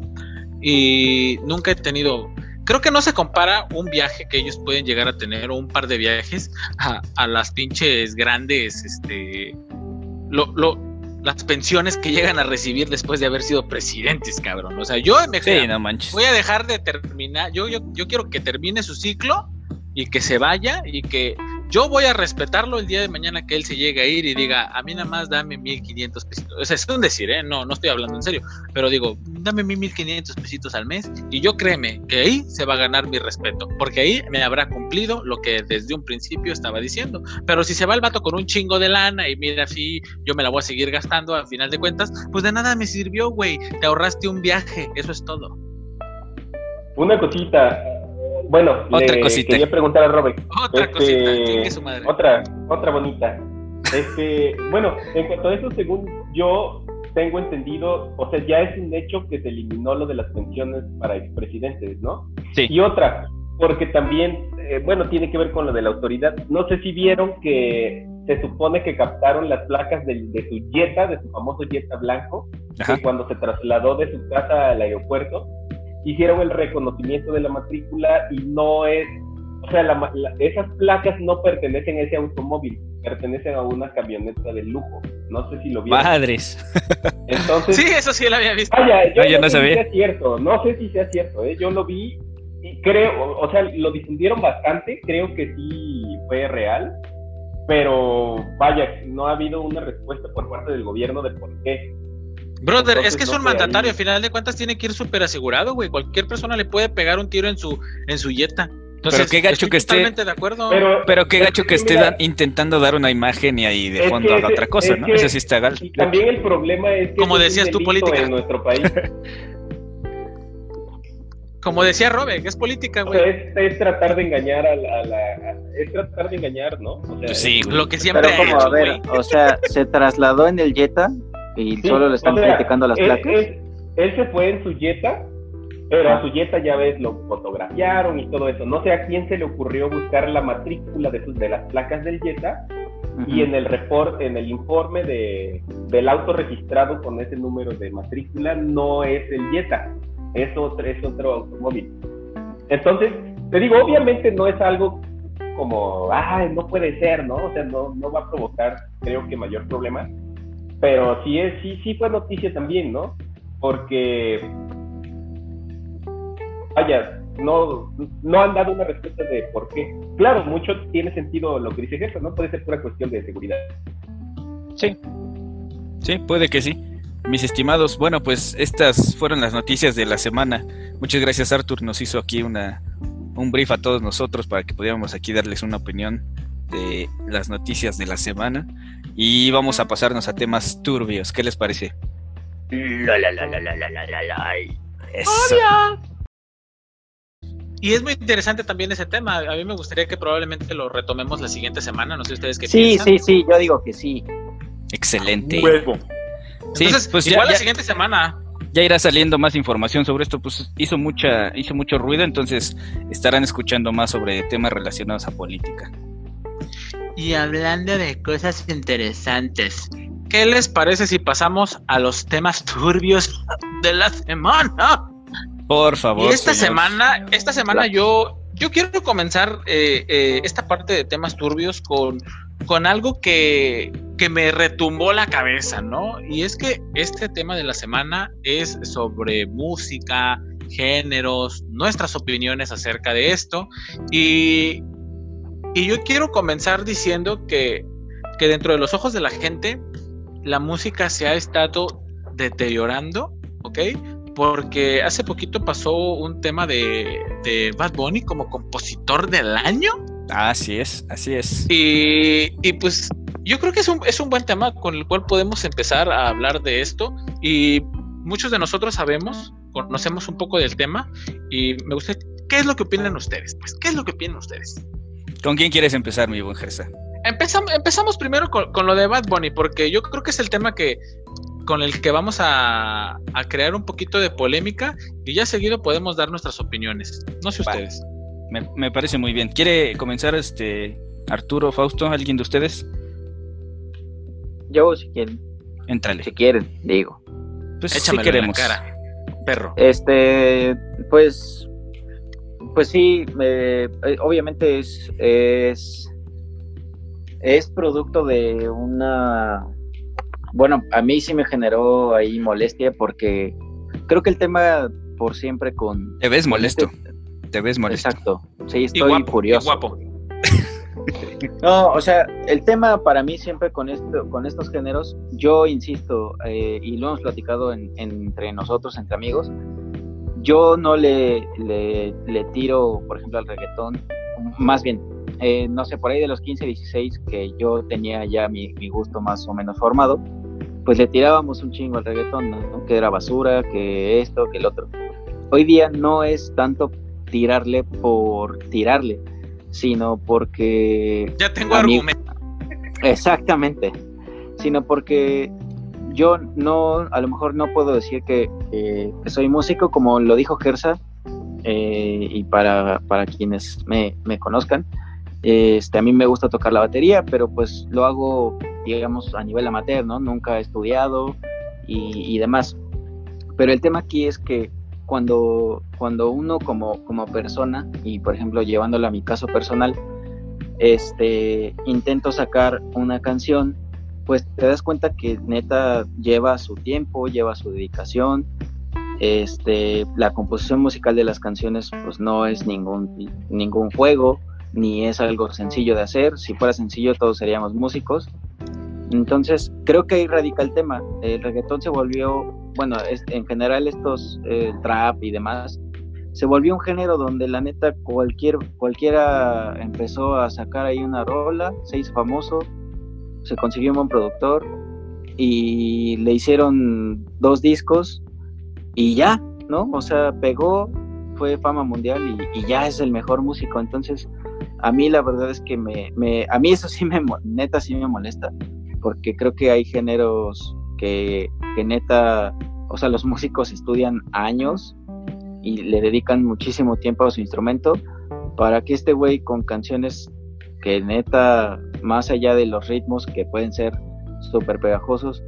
Y nunca he tenido. Creo que no se compara un viaje que ellos pueden llegar a tener o un par de viajes a, a las pinches grandes, este, lo, lo, las pensiones que llegan a recibir después de haber sido presidentes, cabrón. O sea, yo me Sí, no manches. voy a dejar de terminar. Yo, yo, yo quiero que termine su ciclo y que se vaya y que yo voy a respetarlo el día de mañana que él se llegue a ir y diga, a mí nada más dame 1500 pesitos. O sea, es un decir, ¿eh? No, no estoy hablando en serio, pero digo, dame mis 1500 pesitos al mes y yo créeme que ahí se va a ganar mi respeto, porque ahí me habrá cumplido lo que desde un principio estaba diciendo. Pero si se va el vato con un chingo de lana y mira, así yo me la voy a seguir gastando a final de cuentas, pues de nada me sirvió, güey. Te ahorraste un viaje, eso es todo. Una cosita. Bueno, Otra le cosita. quería preguntar a Robert. Otra Este, cosita, chingue su madre. Otra, otra bonita. Este, bueno, en cuanto a eso, según yo tengo entendido, o sea, ya es un hecho que se eliminó lo de las pensiones para expresidentes, ¿no? Sí. Y otra, porque también, eh, bueno, tiene que ver con lo de la autoridad. No sé si vieron que se supone que captaron las placas del- de, su Jetta, de su famoso Jetta blanco, Ajá. que cuando se trasladó de su casa al aeropuerto hicieron el reconocimiento de la matrícula y no es, o sea, esas placas no pertenecen a ese automóvil, pertenecen a una camioneta de lujo. No sé si lo vieron. Madres. Entonces, sí, eso sí lo había visto. Vaya, yo no, sé si sea cierto, no sé si sea cierto, ¿eh? yo lo vi y creo, o sea, lo difundieron bastante, creo que sí fue real, pero vaya, no ha habido una respuesta por parte del gobierno de por qué. Brother, es que es un mandatario, al final de cuentas tiene que ir súper asegurado, güey. Cualquier persona le puede pegar un tiro en su, en su yeta. Entonces, pero qué gacho que esté. De acuerdo. Pero, qué gacho que, esté intentando dar una imagen y ahí de fondo haga otra cosa, ¿no? Eso sí está gal. Y también el problema es que. Como decías tú, política. En nuestro país. Como decía Robe, es política, güey. es, tratar de engañar a la, es tratar de engañar, ¿no? O sea, sí, lo que siempre Pero como, a ver, o sea, se trasladó en el Jetta y solo le están criticando las placas. Él, se fue en su Jetta, pero a su Jetta ya ves, lo fotografiaron y todo eso. No sé a quién se le ocurrió buscar la matrícula de, sus, de las placas del Jetta y en el report, en el informe de, del auto registrado con ese número de matrícula no es el Jetta es otro, es otro automóvil. Entonces, te digo, obviamente no es algo como, ay, no puede ser, ¿no? O sea, no, no va a provocar, creo que mayor problema, pero sí, es, sí, sí fue noticia también, ¿no? Porque, vaya, no, no han dado una respuesta de por qué. Claro, mucho tiene sentido lo que dice Gerson, ¿no? Puede ser pura cuestión de seguridad. Sí, sí, puede que sí. Mis estimados, bueno, pues estas fueron las noticias de la semana. Muchas gracias, Arthur. Nos hizo aquí una, un brief a todos nosotros para que pudiéramos aquí darles una opinión de las noticias de la semana. Y vamos a pasarnos a temas turbios. ¿Qué les parece? La, la, la, la, la, la, la, la. Y es muy interesante también ese tema. A mí me gustaría que probablemente lo retomemos la siguiente semana. No sé ustedes qué sí, piensan. Sí, sí, sí, yo digo que sí. Excelente. Huevo. Sí, pues igual la siguiente semana. Ya irá saliendo más información sobre esto, pues hizo mucha, hizo mucho ruido, entonces estarán escuchando más sobre temas relacionados a política. Y hablando de cosas interesantes, ¿qué les parece si pasamos a los temas turbios de la semana? Por favor. Y esta semana, esta semana yo, yo quiero comenzar eh, eh, esta parte de temas turbios con con algo que, me retumbó la cabeza, ¿no? Y es que este tema de la semana es sobre música, géneros, nuestras opiniones acerca de esto. Y, y yo quiero comenzar diciendo que, que dentro de los ojos de la gente, la música se ha estado deteriorando, ¿ok? Porque hace poquito pasó un tema de, de Bad Bunny como compositor del año. Así es, así es. Y, y pues yo creo que es un, es un buen tema con el cual podemos empezar a hablar de esto. Y muchos de nosotros sabemos, conocemos un poco del tema. Y me gustaría, ¿qué es lo que opinan ustedes? Pues, ¿qué es lo que opinan ustedes? ¿Con quién quieres empezar, mi buen Gersa? Empezamos, empezamos primero con, con, lo de Bad Bunny, porque yo creo que es el tema que con el que vamos a, a crear un poquito de polémica y ya seguido podemos dar nuestras opiniones. No sé ustedes. Me, parece muy bien. ¿Quiere comenzar este Arturo, Fausto, alguien de ustedes? Yo, si quieren. Entrale. Si quieren, digo. Pues si queremos. cara, perro. Este, pues, pues sí, eh, obviamente es, es, es producto de una, bueno, a mí sí me generó ahí molestia porque creo que el tema por siempre con... Te ves molesto. Este te ves molesto. Exacto. Sí, estoy furioso. guapo. No, o sea, el tema para mí siempre con esto, con estos géneros, yo insisto, eh, y lo hemos platicado entre nosotros, entre amigos, yo no le, le, tiro, por ejemplo, al reggaetón, más bien, eh, no sé, por ahí de los 15, 16, que yo tenía ya mi, gusto más o menos formado, pues le tirábamos un chingo al reggaetón, que era basura, que esto, que el otro. Hoy día no es tanto tirarle por tirarle, sino porque... Ya tengo argumento. Exactamente, sino porque yo no, a lo mejor no puedo decir que, soy músico, como lo dijo Gersa, eh, y para, para quienes me, me conozcan, este, a mí me gusta tocar la batería, pero pues lo hago, digamos, a nivel amateur, ¿no? Nunca he estudiado y, y demás. Pero el tema aquí es que cuando, cuando uno como, como persona, y por ejemplo llevándolo a mi caso personal, este, intento sacar una canción, pues te das cuenta que neta lleva su tiempo, lleva su dedicación, este, la composición musical de las canciones pues no es ningún, ningún juego, ni es algo sencillo de hacer. Si fuera sencillo todos seríamos músicos. Entonces creo que ahí radica el tema. El reggaetón se volvió, bueno, en general estos, el trap y demás, se volvió un género donde la neta cualquier, cualquiera empezó a sacar ahí una rola, se hizo famoso, se consiguió un buen productor y le hicieron dos discos y ya, ¿no? O sea, pegó, fue fama mundial y, ya es el mejor músico. Entonces, a mí la verdad es que me, me, a mí eso sí me, neta sí me molesta, porque creo que hay géneros que, que neta, o sea, los músicos estudian años y le dedican muchísimo tiempo a su instrumento para que este güey con canciones que neta, más allá de los ritmos que pueden ser súper pegajosos,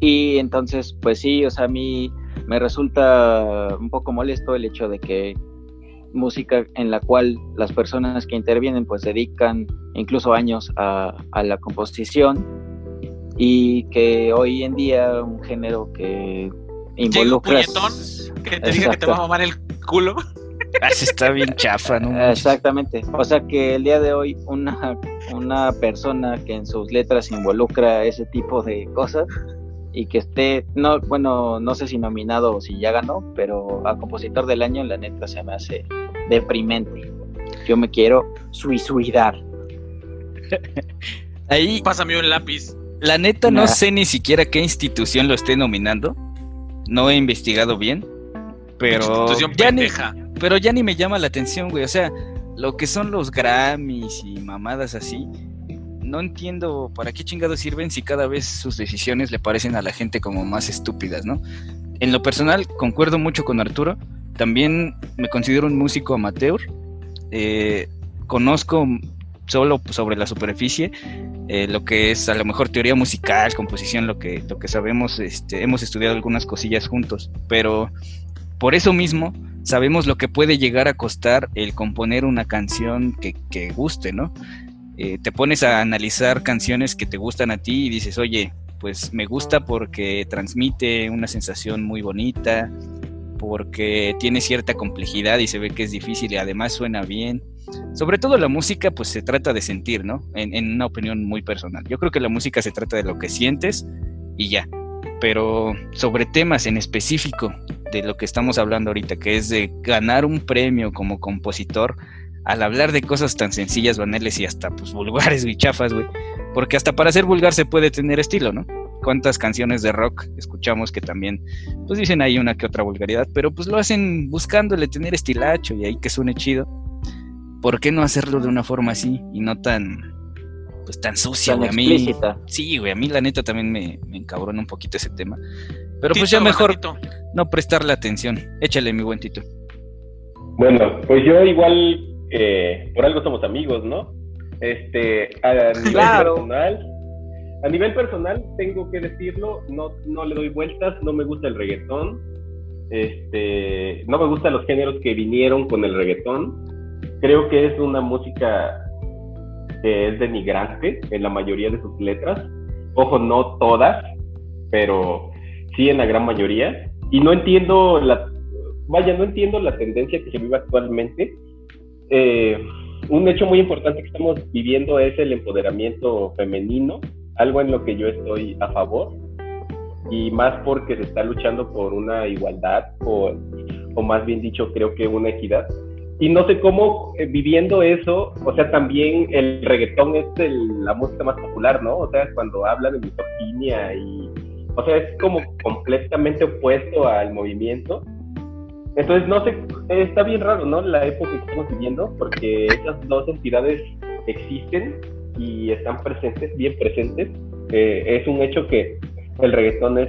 y entonces, pues sí, o sea, a mí me resulta un poco molesto el hecho de que música en la cual las personas que intervienen pues dedican incluso años a, la composición y que hoy en día un género que involucra que te diga que te va a mamar el culo. Ah, está bien chafa no exactamente. O sea que el día de hoy una una persona que en sus letras involucra ese tipo de cosas y que esté, no, bueno, no sé si nominado o si ya ganó, pero a compositor del año la neta se me hace deprimente. Yo me quiero suicidar. Ahí. Pásame un lápiz. La neta no sé ni siquiera qué institución lo esté nominando. No he investigado bien. Pero ya ni, pero ya ni me llama la atención, güey. O sea, lo que son los Grammys y mamadas así, no entiendo para qué chingados sirven si cada vez sus decisiones le parecen a la gente como más estúpidas, ¿no? En lo personal, concuerdo mucho con Arturo. También me considero un músico amateur. Eh, conozco solo sobre la superficie eh, lo que es a lo mejor teoría musical, composición, lo que, lo que sabemos, este, hemos estudiado algunas cosillas juntos, pero por eso mismo sabemos lo que puede llegar a costar el componer una canción que, que guste, ¿no? Eh, te pones a analizar canciones que te gustan a ti y dices, oye, pues me gusta porque transmite una sensación muy bonita, porque tiene cierta complejidad y se ve que es difícil y además suena bien. Sobre todo la música, pues se trata de sentir, ¿no? En, en, una opinión muy personal. Yo creo que la música se trata de lo que sientes y ya. Pero sobre temas en específico de lo que estamos hablando ahorita, que es de ganar un premio como compositor, al hablar de cosas tan sencillas, banales y hasta pues vulgares y chafas, güey. Porque hasta para ser vulgar se puede tener estilo, ¿no? Cuántas canciones de rock escuchamos que también, pues dicen ahí una que otra vulgaridad, pero pues lo hacen buscándole tener estilacho y ahí que suene chido. ¿Por qué no hacerlo de una forma así y no tan, pues tan sucia, güey? A mí, sí, güey, a mí la neta también me, me encabrona un poquito ese tema. Pero pues ya mejor no prestarle atención. Échale, mi buen Tito. Bueno, pues yo igual por algo somos amigos, ¿no? Este, a nivel personal, a nivel personal tengo que decirlo, no, no le doy vueltas, no me gusta el reggaetón, este, no me gustan los géneros que vinieron con el reggaetón, creo que es una música que es denigrante en la mayoría de sus letras, ojo, no todas, pero sí en la gran mayoría, y no entiendo la, vaya, no entiendo la tendencia que se vive actualmente eh, un hecho muy importante que estamos viviendo es el empoderamiento femenino, algo en lo que yo estoy a favor, y más porque se está luchando por una igualdad, o, o más bien dicho, creo que una equidad. Y no sé cómo eh, viviendo eso, o sea, también el reggaetón es la música más popular, ¿no? O sea, cuando habla de misoginia y, o sea, es como completamente opuesto al movimiento entonces, no sé, está bien raro, ¿no? La época que estamos viviendo, porque esas dos entidades existen y están presentes, bien presentes. Eh, es un hecho que el reggaetón es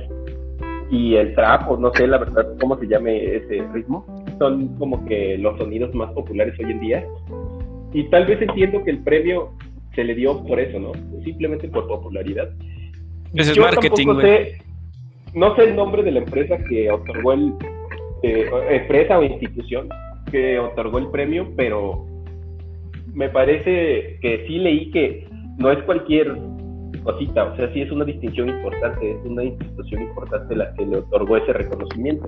y el trap, o no sé la verdad cómo se llame ese ritmo, son como que los sonidos más populares hoy en día. Y tal vez entiendo que el premio se le dio por eso, ¿no? Simplemente por popularidad. Es marketing, sé, no sé el nombre de la empresa que otorgó el eh, empresa o institución que otorgó el premio, pero me parece que sí leí que no es cualquier cosita, o sea, sí es una distinción importante, es una institución importante la que le otorgó ese reconocimiento.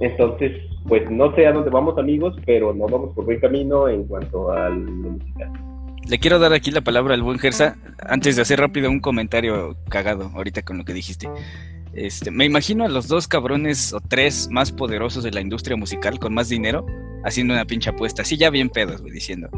Entonces, pues no sé a dónde vamos amigos, pero no vamos por buen camino en cuanto al musical. Le quiero dar aquí la palabra al buen Gersa antes de hacer rápido un comentario cagado ahorita con lo que dijiste. Este, me imagino a los dos cabrones o tres más poderosos de la industria musical con más dinero haciendo una pinche apuesta, así ya bien pedos, güey, diciendo,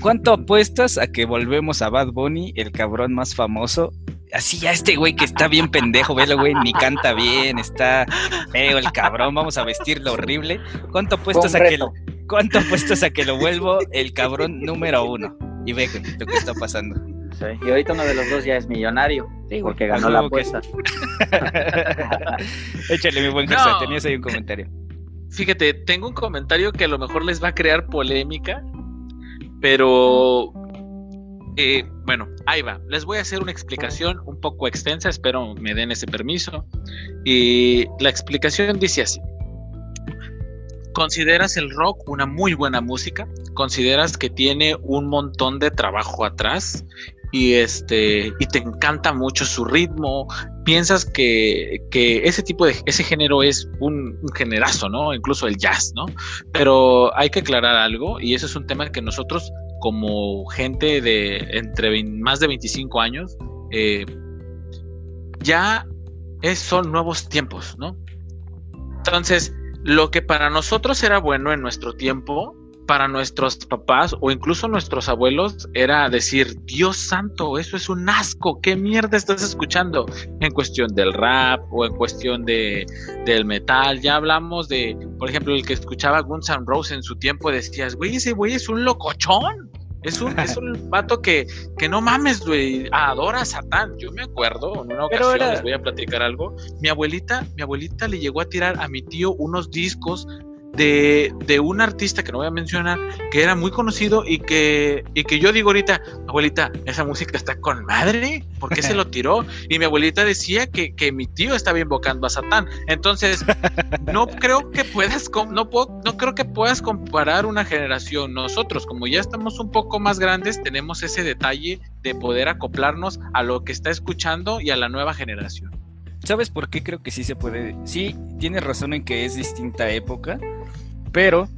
¿cuánto apuestas a que volvemos a Bad Bunny, el cabrón más famoso? Así ya este güey que está bien pendejo, velo, güey, ni canta bien, está feo el cabrón, vamos a vestirlo horrible. ¿Cuánto apuestas a que lo, cuánto apuestas a que lo vuelvo el cabrón número uno? Y ve lo que está pasando. Y ahorita uno de los dos ya es millonario, porque ganó la apuesta. Échale, mi buen Gersa, tenías ahí un comentario. Fíjate, tengo un comentario que a lo mejor les va a crear polémica, pero eh, bueno, ahí va. Les voy a hacer una explicación un poco extensa, espero me den ese permiso. Y la explicación dice así. ¿Consideras el rock una muy buena música? ¿Consideras que tiene un montón de trabajo atrás? y este y te encanta mucho su ritmo piensas que, ese tipo de ese género es un, un, generazo no incluso el jazz no pero hay que aclarar algo y eso es un tema que nosotros como gente de entre más de 25 años eh, ya es, son nuevos tiempos no entonces lo que para nosotros era bueno en nuestro tiempo para nuestros papás o incluso nuestros abuelos era decir, Dios santo, eso es un asco, ¿qué mierda estás escuchando? En cuestión del rap o en cuestión de, del metal, ya hablamos de, por ejemplo, el que escuchaba Guns N' Roses en su tiempo, decías, güey, ese güey es un locochón. Es un, es un vato que, que no mames, güey, adora a Satán. Yo me acuerdo, en una ocasión les voy a platicar algo. Mi abuelita, mi abuelita le llegó a tirar a mi tío unos discos de, de, un artista que no voy a mencionar, que era muy conocido y que, y que yo digo ahorita, abuelita, esa música está con madre, ¿por qué se lo tiró? Y mi abuelita decía que, que mi tío estaba invocando a Satán. Entonces, no creo que puedas, no, puedo, no creo que puedas comparar una generación. Nosotros, como ya estamos un poco más grandes, tenemos ese detalle de poder acoplarnos a lo que está escuchando y a la nueva generación. ¿Sabes por qué creo que sí se puede? Sí, tienes razón en que es distinta época, pero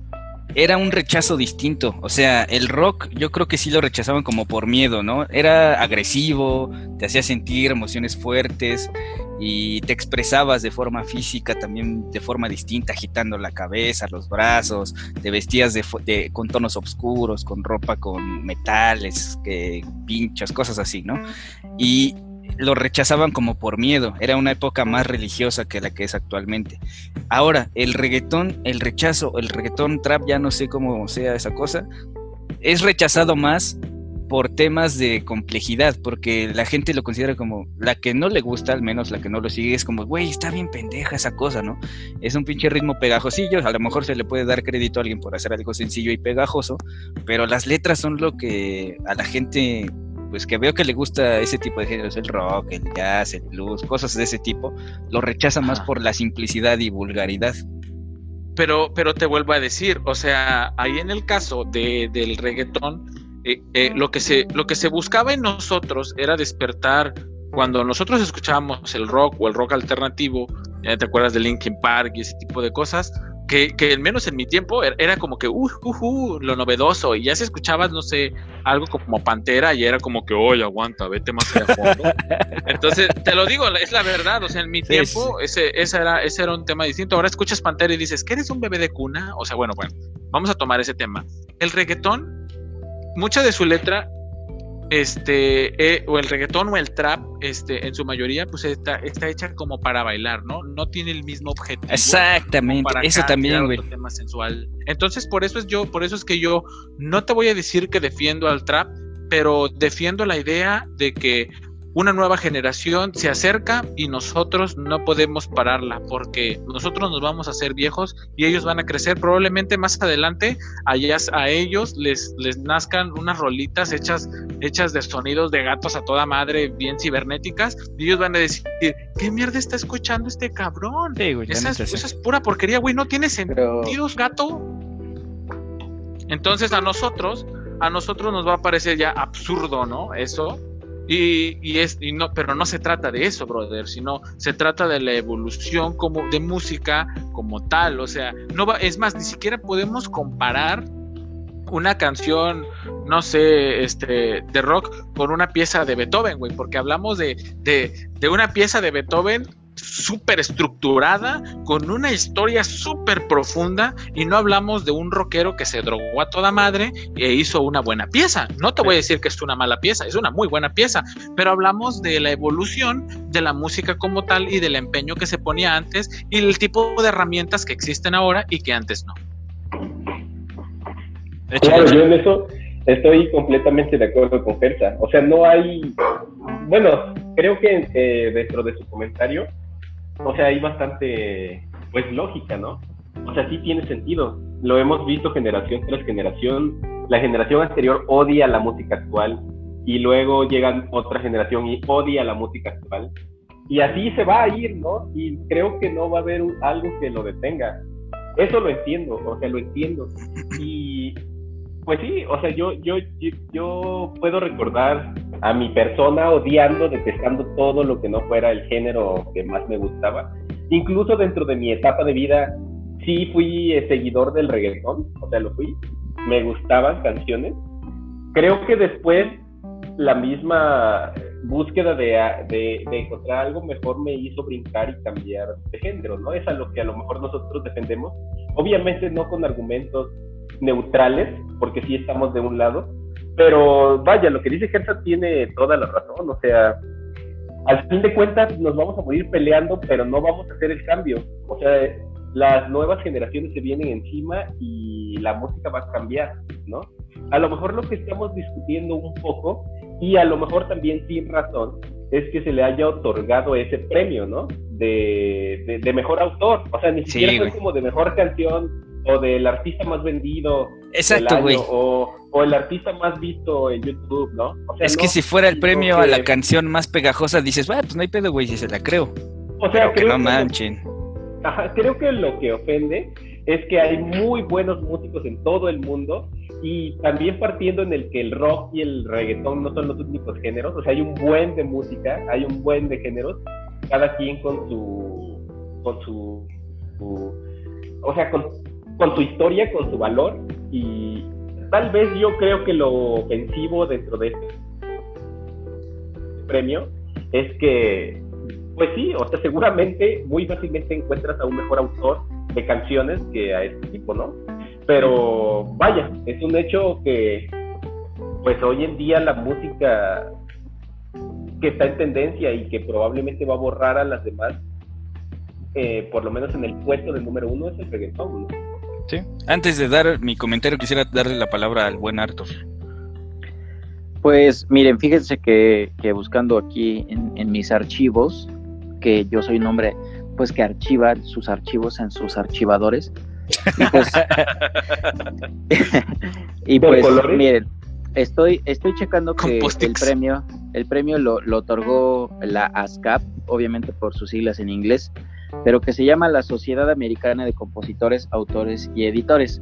era un rechazo distinto. O sea, el rock yo creo que sí lo rechazaban como por miedo, ¿no? Era agresivo, te hacía sentir emociones fuertes y te expresabas de forma física, también de forma distinta, agitando la cabeza, los brazos, te vestías de, con tonos oscuros, con ropa con metales, que, cosas así, ¿no? Y lo rechazaban como por miedo, era una época más religiosa que la que es actualmente. Ahora, el reggaetón, el rechazo, el reggaetón trap, ya no sé cómo sea esa cosa, es rechazado más por temas de complejidad, porque la gente lo considera como la que no le gusta, al menos la que no lo sigue, es como, güey, está bien pendeja esa cosa, ¿no? Es un pinche ritmo pegajosillo, a lo mejor se le puede dar crédito a alguien por hacer algo sencillo y pegajoso, pero las letras son lo que a la gente pues que veo que le gusta ese tipo de géneros, el rock, el jazz, el blues, cosas de ese tipo, lo rechaza más por la simplicidad y vulgaridad. Pero, pero te vuelvo a decir, o sea, ahí en el caso de, del reggaetón, eh, eh, lo, que se, lo que se buscaba en nosotros era despertar, cuando nosotros escuchábamos el rock o el rock alternativo, ya te acuerdas de Linkin Park y ese tipo de cosas, que, que al menos en mi tiempo era, como que, uh, uh, uh, lo novedoso, y ya se escuchaba, no sé, algo como Pantera, y era como que, oye, aguanta, vete más a fondo. Entonces, te lo digo, es la verdad, o sea, en mi tiempo, ese, ese, era, ese era un tema distinto. Ahora escuchas Pantera y dices, ¿que eres un bebé de cuna? O sea, bueno, bueno, vamos a tomar ese tema. El reggaetón, mucha de su letra este, eh, o el reggaetón o el trap, este, en su mayoría, pues está, está hecha como para bailar, ¿no? No tiene el mismo objetivo. Exactamente, eso también, güey. tema sensual. Entonces, por eso es yo, por eso es que yo no te voy a decir que defiendo al trap, pero defiendo la idea de que una nueva generación se acerca y nosotros no podemos pararla porque nosotros nos vamos a hacer viejos y ellos van a crecer. Probablemente más adelante a, a ellos les, les nazcan unas rolitas hechas, hechas de sonidos de gatos a toda madre, bien cibernéticas, y ellos van a decir, ¿qué mierda está escuchando este cabrón? esa, es, pura porquería, güey, no tiene sentido, gato. Entonces a nosotros, a nosotros nos va a parecer ya absurdo, ¿no? Eso y, es, y no, pero no se trata de eso, brother, sino se trata de la evolución como de música como tal. O sea, no va, es más, ni siquiera podemos comparar una canción, no sé, este, de rock con una pieza de Beethoven, güey, porque hablamos de, de, de una pieza de Beethoven súper estructurada, con una historia súper profunda, y no hablamos de un rockero que se drogó a toda madre e hizo una buena pieza. No te voy a decir que es una mala pieza, es una muy buena pieza, pero hablamos de la evolución de la música como tal y del empeño que se ponía antes y el tipo de herramientas que existen ahora y que antes no. Claro, yo en eso estoy completamente de acuerdo con Fersa. O sea, no hay, bueno, creo que eh, dentro de su comentario o sea, hay bastante, pues, lógica, ¿no? O sea, sí tiene sentido. Lo hemos visto generación tras generación. La generación anterior odia la música actual y luego llega otra generación y odia la música actual. Y así se va a ir, ¿no? Y creo que no va a haber algo que lo detenga. Eso lo entiendo, o sea, lo entiendo. Y pues sí, o sea, yo, yo, yo, puedo recordar a mi persona odiando, detestando todo lo que no fuera el género que más me gustaba. Incluso dentro de mi etapa de vida, sí fui eh, seguidor del reggaetón, o sea, lo fui. Me gustaban canciones. Creo que después la misma búsqueda de, de, de, encontrar algo mejor me hizo brincar y cambiar de género, ¿no? Es a lo que a lo mejor nosotros defendemos. Obviamente no con argumentos neutrales, porque sí estamos de un lado, pero vaya, lo que dice Gersa tiene toda la razón, o sea, al fin de cuentas nos vamos a morir peleando, pero no vamos a hacer el cambio, o sea, las nuevas generaciones se vienen encima y la música va a cambiar, ¿no? A lo mejor lo que estamos discutiendo un poco, y a lo mejor también sin razón, es que se le haya otorgado ese premio, ¿no? De, de, mejor autor, o sea, ni siquiera fue como de mejor canción o del artista más vendido Exacto, güey. O, o, el artista más visto en YouTube, ¿no? es que si fuera el premio a la canción más pegajosa, dices, bueno, pues no hay pedo, güey, si se la creo. O sea, que no manchen. ajá, creo que lo que ofende es que hay muy buenos músicos en todo el mundo y también partiendo en el que el rock y el reggaetón no son los únicos géneros, o sea, hay un buen de música, hay un buen de géneros, cada quien con su, con su, su o sea, con, con su historia, con su valor y tal vez yo creo que lo ofensivo dentro de este premio es que, pues sí, o sea, seguramente muy fácilmente encuentras a un mejor autor de canciones que a este tipo, ¿no? Pero vaya, es un hecho que, pues hoy en día la música que está en tendencia y que probablemente va a borrar a las demás, eh, por lo menos en el puesto del número uno, es el reggaetón, ¿no? Antes de dar mi comentario, quisiera darle la palabra al buen Arthur. Pues miren, fíjense que, buscando aquí en, mis archivos, que yo soy un hombre pues que archiva sus archivos en sus archivadores. Y pues, miren, estoy, estoy checando que el premio, el premio lo, lo otorgó la ASCAP, obviamente por sus siglas en inglés, pero que se llama la Sociedad Americana de Compositores, Autores y Editores.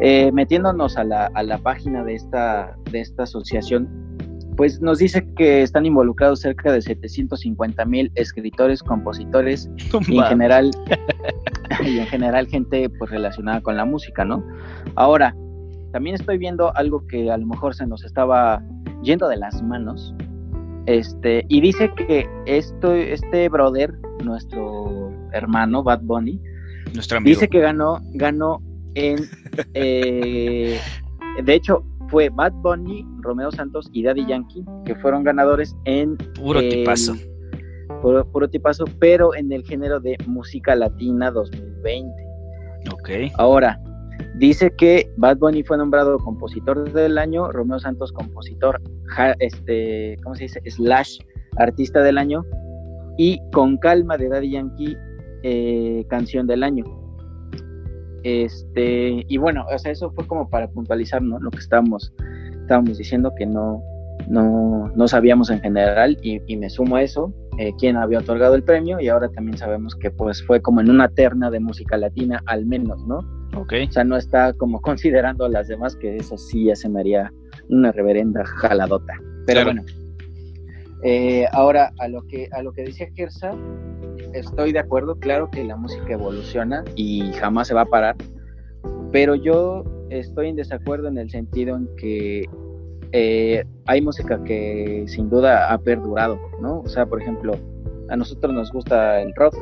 Eh, metiéndonos a la, a la página de esta, de esta asociación, pues nos dice que están involucrados cerca de 750 mil escritores, compositores y en general y en general gente pues relacionada con la música, ¿no? Ahora, también estoy viendo algo que a lo mejor se nos estaba yendo de las manos. Este, y dice que esto, este brother, nuestro hermano, Bad Bunny, dice que ganó, ganó en... Eh, de hecho, fue Bad Bunny, Romeo Santos y Daddy Yankee, que fueron ganadores en... Puro tipazo. Puro, tipazo, pero en el género de música latina 2020. Ok. Ahora, dice que Bad Bunny fue nombrado compositor del año, Romeo Santos compositor, este, ¿cómo se dice? Slash artista del año, y Con Calma de Daddy Yankee, eh, canción del año. Este, y bueno, o sea, eso fue como para puntualizar, ¿no? Lo que estábamos, estábamos diciendo que no, no, no sabíamos en general, y, me sumo a eso, eh, quién había otorgado el premio, y ahora también sabemos que pues fue como en una terna de música latina, al menos, ¿no? Ok. O sea, no está como considerando a las demás, que eso sí ya se me haría una reverenda jaladota. Pero Claro. bueno. Eh, ahora, a lo que a lo que decía Gersa, estoy de acuerdo, claro que la música evoluciona y jamás se va a parar, pero yo estoy en desacuerdo en el sentido en que eh, hay música que sin duda ha perdurado, ¿no? O sea, por ejemplo, a nosotros nos gusta el rock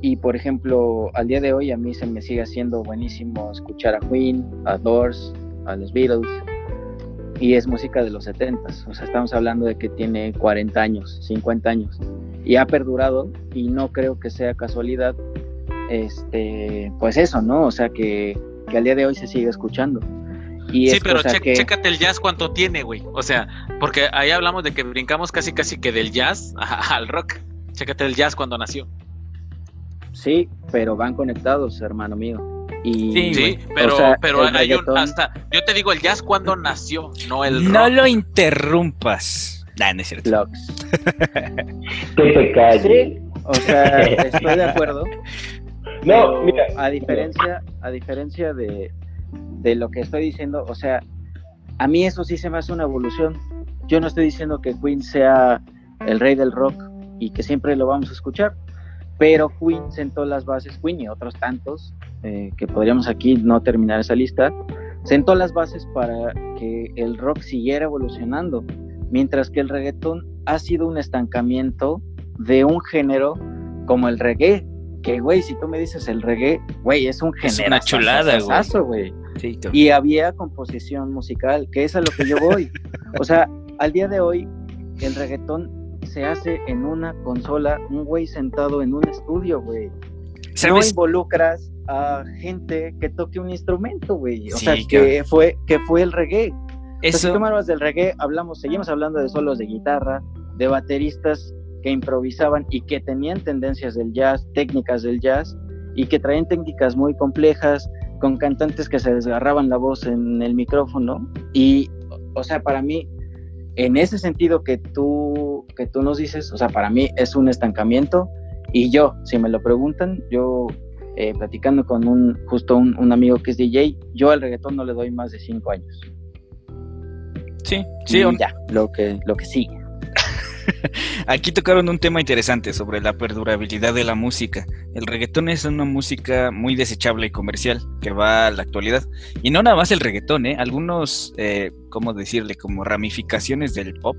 y, por ejemplo, al día de hoy a mí se me sigue haciendo buenísimo escuchar a Queen, a Doors, a los Beatles y es música de los 70s, o sea, estamos hablando de que tiene 40 años, 50 años y ha perdurado y no creo que sea casualidad este pues eso, ¿no? O sea, que, que al día de hoy se sigue escuchando. Y Sí, es pero che- que- chécate el jazz cuánto tiene, güey. O sea, porque ahí hablamos de que brincamos casi casi que del jazz al rock. Chécate el jazz cuando nació. Sí, pero van conectados, hermano mío. Y, Sí, pero, o sea, pero el hay un hasta, yo te digo el jazz cuando nació, no el No rock. lo interrumpas. Nah, no es cierto. Lux. Que te calles. Sí, o sea, estoy de acuerdo. No, pero mira. a diferencia, a diferencia de, de lo que estoy diciendo, o sea, a mí eso sí se me hace una evolución. Yo no estoy diciendo que Queen sea el rey del rock y que siempre lo vamos a escuchar, pero Queen sentó las bases, Queen y otros tantos, eh, que podríamos aquí no terminar esa lista, sentó las bases para que el rock siguiera evolucionando, mientras que el reggaetón ha sido un estancamiento de un género como el reggae, que güey, si tú me dices el reggae, güey, es un Es género una chulada, güey. Sí. Y había composición musical, que es a lo que yo voy. O sea, al día de hoy, el reggaetón se hace en una consola, un güey sentado en un estudio, güey. No ¿Sabes? involucras a gente que toque un instrumento, güey. O Sí, sea, que fue, que fue el reggae. Entonces, Eso, me hablas del reggae, hablamos, seguimos hablando de solos de guitarra, de bateristas que improvisaban y que tenían tendencias del jazz, técnicas del jazz, y que traían técnicas muy complejas, con cantantes que se desgarraban la voz en el micrófono. Y, o sea, para mí, en ese sentido que tú, que tú nos dices, o sea, para mí es un estancamiento. Y yo, si me lo preguntan, yo eh, platicando con un justo un, un amigo que es DJ, yo al reggaetón no le doy más de cinco años. sí, sí, Y ya, lo que, lo que sigue. Aquí tocaron un tema interesante sobre la perdurabilidad de la música. El reggaetón es una música muy desechable y comercial que va a la actualidad. Y no nada más el reggaetón, ¿eh? Algunos, eh, ¿cómo decirle? Como ramificaciones del pop.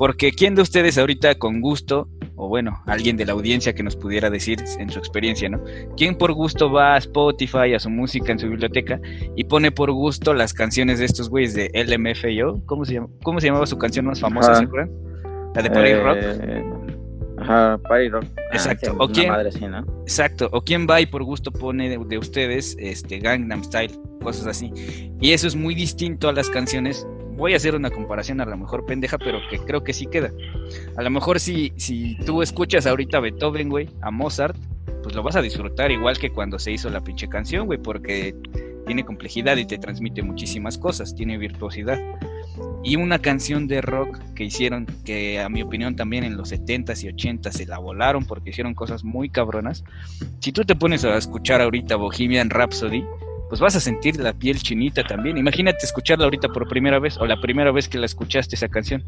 Porque ¿quién de ustedes ahorita con gusto, o bueno, alguien de la audiencia que nos pudiera decir en su experiencia, ¿no? ¿Quién por gusto va a Spotify, a su música en su biblioteca y pone por gusto las canciones de estos güeyes de LMFAO? ¿Cómo se, llama? ¿Cómo se llamaba su canción más famosa, Ajá. se acuerdan? La de Party Rock. Eh, Ajá, Party Rock. Ah, Exacto. sí, ¿O quién? madre así, ¿no? Exacto. O quién va y por gusto pone de, de ustedes este Gangnam Style, cosas así. Y eso es muy distinto a las canciones. Voy a hacer una comparación a lo mejor pendeja, pero que creo que sí queda. A lo mejor si, si tú escuchas ahorita a Beethoven, güey, a Mozart, pues lo vas a disfrutar igual que cuando se hizo la pinche canción, güey, porque tiene complejidad y te transmite muchísimas cosas, tiene virtuosidad. Y una canción de rock que hicieron, que a mi opinión también en los 70s y 80s se la volaron porque hicieron cosas muy cabronas. Si tú te pones a escuchar ahorita Bohemian Rhapsody, pues vas a sentir la piel chinita también. Imagínate escucharla ahorita por primera vez o la primera vez que la escuchaste esa canción.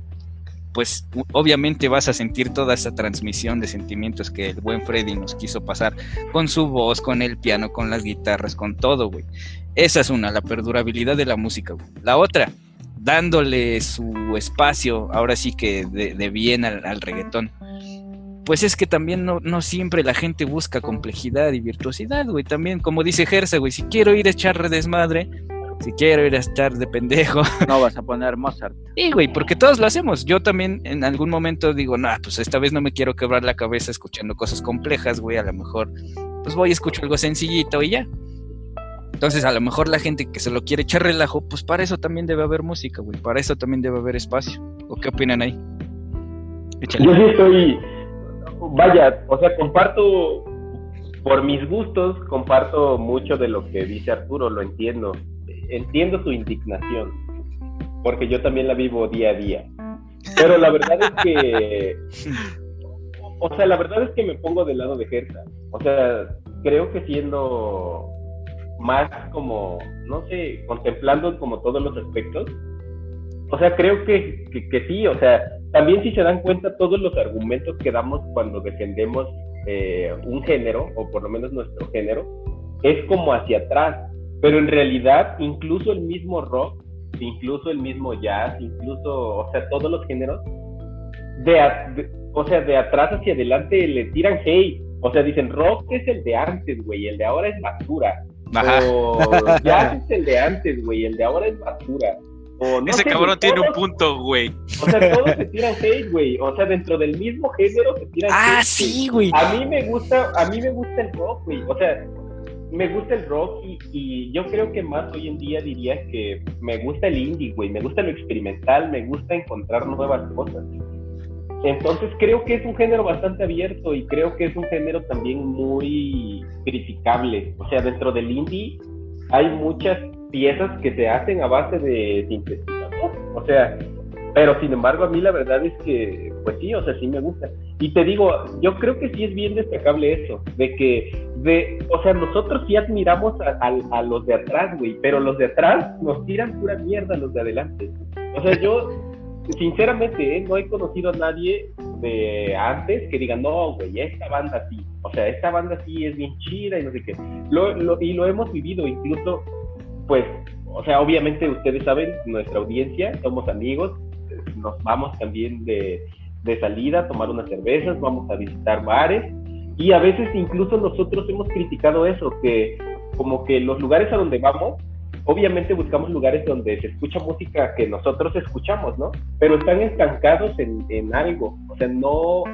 Pues obviamente vas a sentir toda esa transmisión de sentimientos que el buen Freddy nos quiso pasar con su voz, con el piano, con las guitarras, con todo, güey. Esa es una, la perdurabilidad de la música, güey. La otra, dándole su espacio, ahora sí que de, de bien al, al reggaetón. Pues es que también no, no siempre la gente busca complejidad y virtuosidad, güey. También, como dice Gersa, güey, si quiero ir a echar desmadre, si quiero ir a estar de pendejo, No vas a poner Mozart. Sí, güey, porque todos lo hacemos. Yo también en algún momento digo, no, pues esta vez no me quiero quebrar la cabeza escuchando cosas complejas, güey. A lo mejor, pues voy y escucho algo sencillito y ya. Entonces, a lo mejor la gente que se lo quiere echar relajo, pues para eso también debe haber música, güey. Para eso también debe haber espacio. ¿O qué opinan ahí? Yo sí estoy, vaya, o sea, comparto, por mis gustos, comparto mucho de lo que dice Arturo, lo entiendo. Entiendo su indignación, porque yo también la vivo día a día. Pero la verdad es que, o sea, la verdad es que me pongo del lado de Gerta. O sea, creo que siendo más como, no sé, contemplando como todos los aspectos, o sea, creo que, que, sí, o sea, también si se dan cuenta todos los argumentos que damos cuando defendemos eh, un género, o por lo menos nuestro género, es como hacia atrás, pero en realidad incluso el mismo rock, incluso el mismo jazz, incluso, o sea, todos los géneros, de, o sea, de atrás hacia adelante le tiran hate, o sea, dicen rock es el de antes, güey, el de ahora es basura. O jazz es el de antes, güey, el de ahora es basura. Ese cabrón tiene un punto, güey. O sea, todos se tiran hate, güey. O sea, dentro del mismo género se tiran ah, sí, güey. A mí me gusta, a mí me gusta el rock, güey. O sea, me gusta el rock y, y, yo creo que más hoy en día diría que me gusta el indie, güey. Me gusta lo experimental, me gusta encontrar nuevas cosas. Entonces creo que es un género bastante abierto y creo que es un género también muy criticable. O sea, dentro del indie hay muchas piezas que se hacen a base de sintetizador. O sea, pero sin embargo a mí la verdad es que, pues sí, o sea, sí me gusta. Y te digo, yo creo que sí es bien destacable eso, de que, de, o sea, nosotros sí admiramos a, a los de atrás, güey, pero los de atrás nos tiran pura mierda los de adelante. O sea, yo sinceramente, ¿eh? no he conocido a nadie de antes que diga, no, güey, esta banda sí. O sea, esta banda sí es bien chida y no sé qué. Lo, y lo hemos vivido, incluso, pues, o sea, obviamente ustedes saben, nuestra audiencia, somos amigos, nos vamos también de, de salida a tomar unas cervezas, vamos a visitar bares. Y a veces incluso nosotros hemos criticado eso, que como que los lugares a donde vamos obviamente buscamos lugares donde se escucha música que nosotros escuchamos, ¿no? Pero están estancados en, en algo, o sea, no,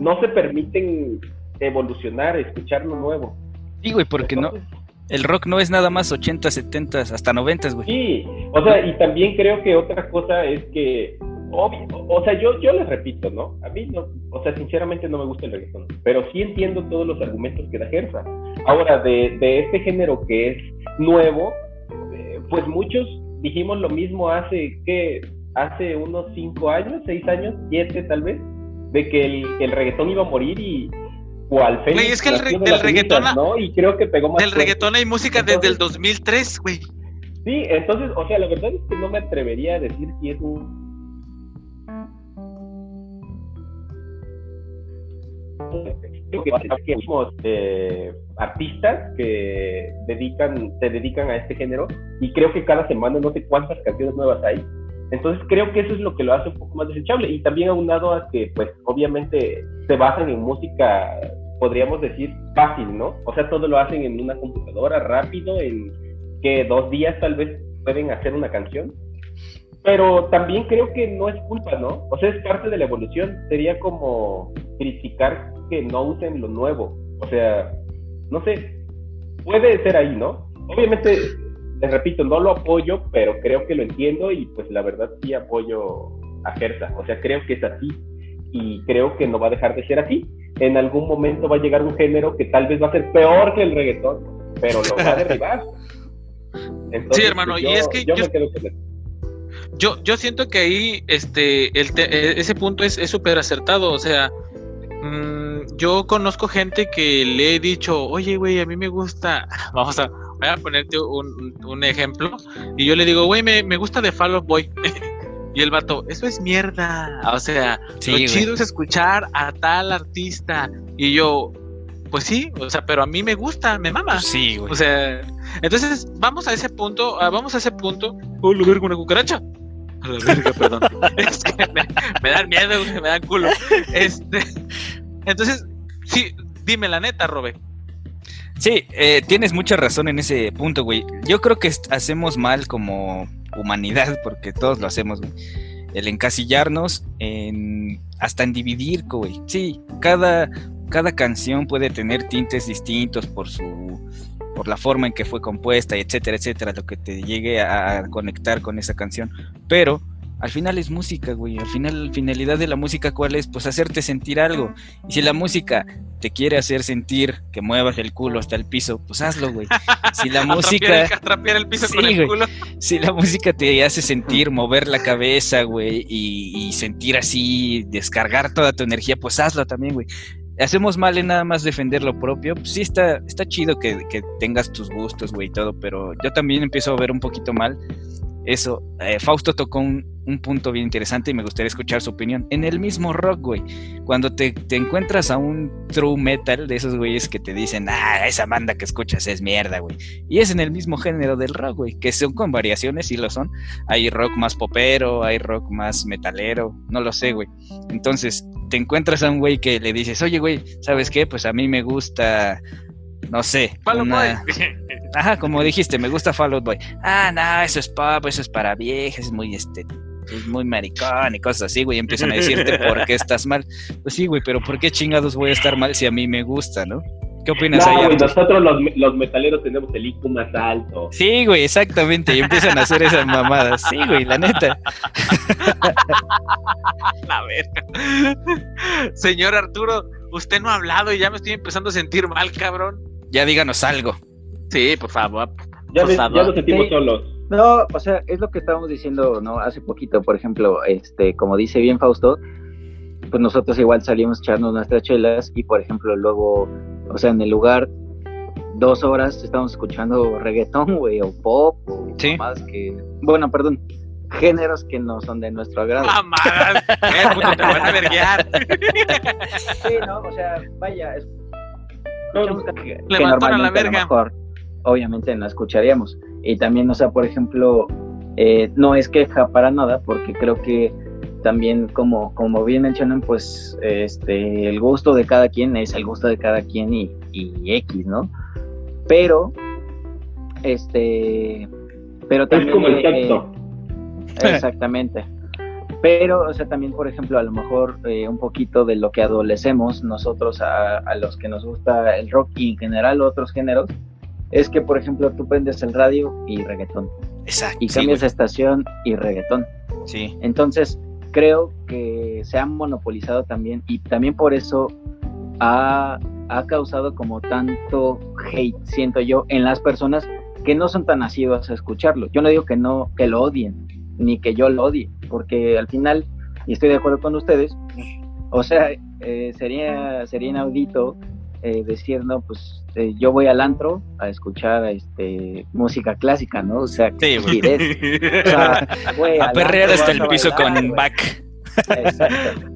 no se permiten evolucionar, escuchar lo nuevo. Sí, güey, porque no, el rock no es nada más 80, 70, hasta 90, güey. Sí, o sea, y también creo que otra cosa es que, obvio, o sea, yo, yo les repito, ¿no? A mí, no, o sea, sinceramente no me gusta el reggaetón, pero sí entiendo todos los argumentos que da Gersa. Ahora, de, de este género que es nuevo, pues muchos dijimos lo mismo hace, ¿qué? Hace unos cinco años, seis años, siete tal vez, de que el, el reggaetón iba a morir y cual Güey, es que el, del reggaetón, ¿no? Y creo que pegó más Del reggaetón hay música desde el 2003, güey. Sí, entonces, o sea, la verdad es que no me atrevería a decir si es un que eh, artistas que dedican, se dedican a este género y creo que cada semana no sé cuántas canciones nuevas hay. Entonces creo que eso es lo que lo hace un poco más desechable y también aunado a que pues obviamente se basan en música, podríamos decir, fácil, ¿no? O sea, todo lo hacen en una computadora rápido, en que dos días tal vez pueden hacer una canción. Pero también creo que no es culpa, ¿no? O sea, es parte de la evolución. Sería como criticar que no usen lo nuevo. O sea, no sé, puede ser ahí, ¿no? Obviamente, les repito, no lo apoyo, pero creo que lo entiendo y pues la verdad sí apoyo a Gersa. O sea, creo que es así y creo que no va a dejar de ser así. En algún momento va a llegar un género que tal vez va a ser peor que el reggaetón, pero lo va a derribar. sí, hermano, pues, y es que yo, yo, yo, siento que ahí este el ese punto es súper acertado, o sea, Mm, yo conozco gente que le he dicho, oye, güey, a mí me gusta, vamos a, voy a ponerte un, ejemplo, y yo le digo, güey, me, me gusta de Fall Out Boy. y el vato, eso es mierda. O sea, lo chido es escuchar a tal artista. Y yo, pues sí, o sea, pero a mí me gusta, me mama. Sí, güey. O sea, entonces vamos a ese punto, ah, vamos a ese punto. Oh, lo con una cucaracha. A la verga, perdón. es que me, dan miedo, me dan culo. Este, entonces, sí, dime la neta, Robe. Sí, eh, tienes mucha razón en ese punto, güey. Yo creo que hacemos mal como humanidad, porque todos lo hacemos, güey. El encasillarnos en hasta en dividir, güey. Sí, cada, cada canción puede tener tintes distintos por su por la forma en que fue compuesta, etcétera, etcétera, lo que te llegue a conectar con esa canción. Pero al final es música, güey. Al final, la finalidad de la música, ¿cuál es? Pues hacerte sentir algo. Y si la música te quiere hacer sentir que muevas el culo hasta el piso, pues hazlo, güey. Si la música. Atrapiar el, piso con el culo. Si la música te hace sentir, mover la cabeza, güey, y, sentir así, descargar toda tu energía, pues hazlo también, güey hacemos mal en nada más defender lo propio. Pues sí, está, está chido que, que tengas tus gustos, güey, y todo, pero yo también empiezo a ver un poquito mal eso, eh, Fausto tocó un, punto bien interesante y me gustaría escuchar su opinión. En el mismo rock, güey, cuando te, encuentras a un true metal de esos güeyes que te dicen, ah, esa banda que escuchas es mierda, güey. Y es en el mismo género del rock, güey, que son con variaciones, sí lo son. Hay rock más popero, hay rock más metalero, no lo sé, güey. Entonces, te encuentras a un güey que le dices, oye, güey, ¿sabes qué? Pues a mí me gusta no sé. Ajá, como dijiste, me gusta Fall Out Boy. Ah, no, eso es pop, eso es para viejas, es muy este es muy maricón y cosas así, güey, empiezan a decirte por qué estás mal. Pues sí, güey, pero ¿por qué chingados voy a estar mal si a mí me gusta, no? ¿Qué opinas no, ahí? nosotros los, los, metaleros tenemos el IQ más alto. Sí, güey, exactamente, y empiezan a hacer esas mamadas. Sí, güey, la neta. la verga. Señor Arturo, usted no ha hablado y ya me estoy empezando a sentir mal, cabrón. Ya díganos algo. Sí, por favor. Ya, ya nos sentimos solos. No, o sea, es lo que estábamos diciendo, ¿no? Hace poquito, por ejemplo, este, como dice bien Fausto, pues nosotros igual salimos echando nuestras chelas y, por ejemplo, luego, o sea, en el lugar, dos horas estamos escuchando reggaetón, güey, o pop, o más que, bueno, perdón, géneros que no son de nuestro agrado. ¡Mamadas! ¡Eh, puto, te van a verguiar! sí, no, o sea, vaya, es que, normalmente la verga. mejor, obviamente no escucharíamos. Y también, o sea, por ejemplo, eh, no es queja para nada, porque creo que también, como, como bien mencionan, pues este, el gusto de cada quien es el gusto de cada quien y, y X, ¿no? Pero, este, pero también... Es como el eh, exactamente. Pero, o sea, también, por ejemplo, a lo mejor eh, un poquito de lo que adolecemos nosotros a, los que nos gusta el rock y en general otros géneros, es que, por ejemplo, tú prendes el radio y reggaetón. Exacto. Y cambias de estación y reggaetón. Sí. Entonces, creo que se ha monopolizado también y también por eso ha, ha causado como tanto hate, siento yo, en las personas que no son tan nacidos a escucharlo. Yo no digo que no, que lo odien, ni que yo lo odie, porque al final, y estoy de acuerdo con ustedes, o sea, eh, sería, sería inaudito eh, decir, no, pues eh, yo voy al antro a escuchar este música clásica, ¿no? O sea, sí, o sea a perrear hasta el piso con back. Exacto.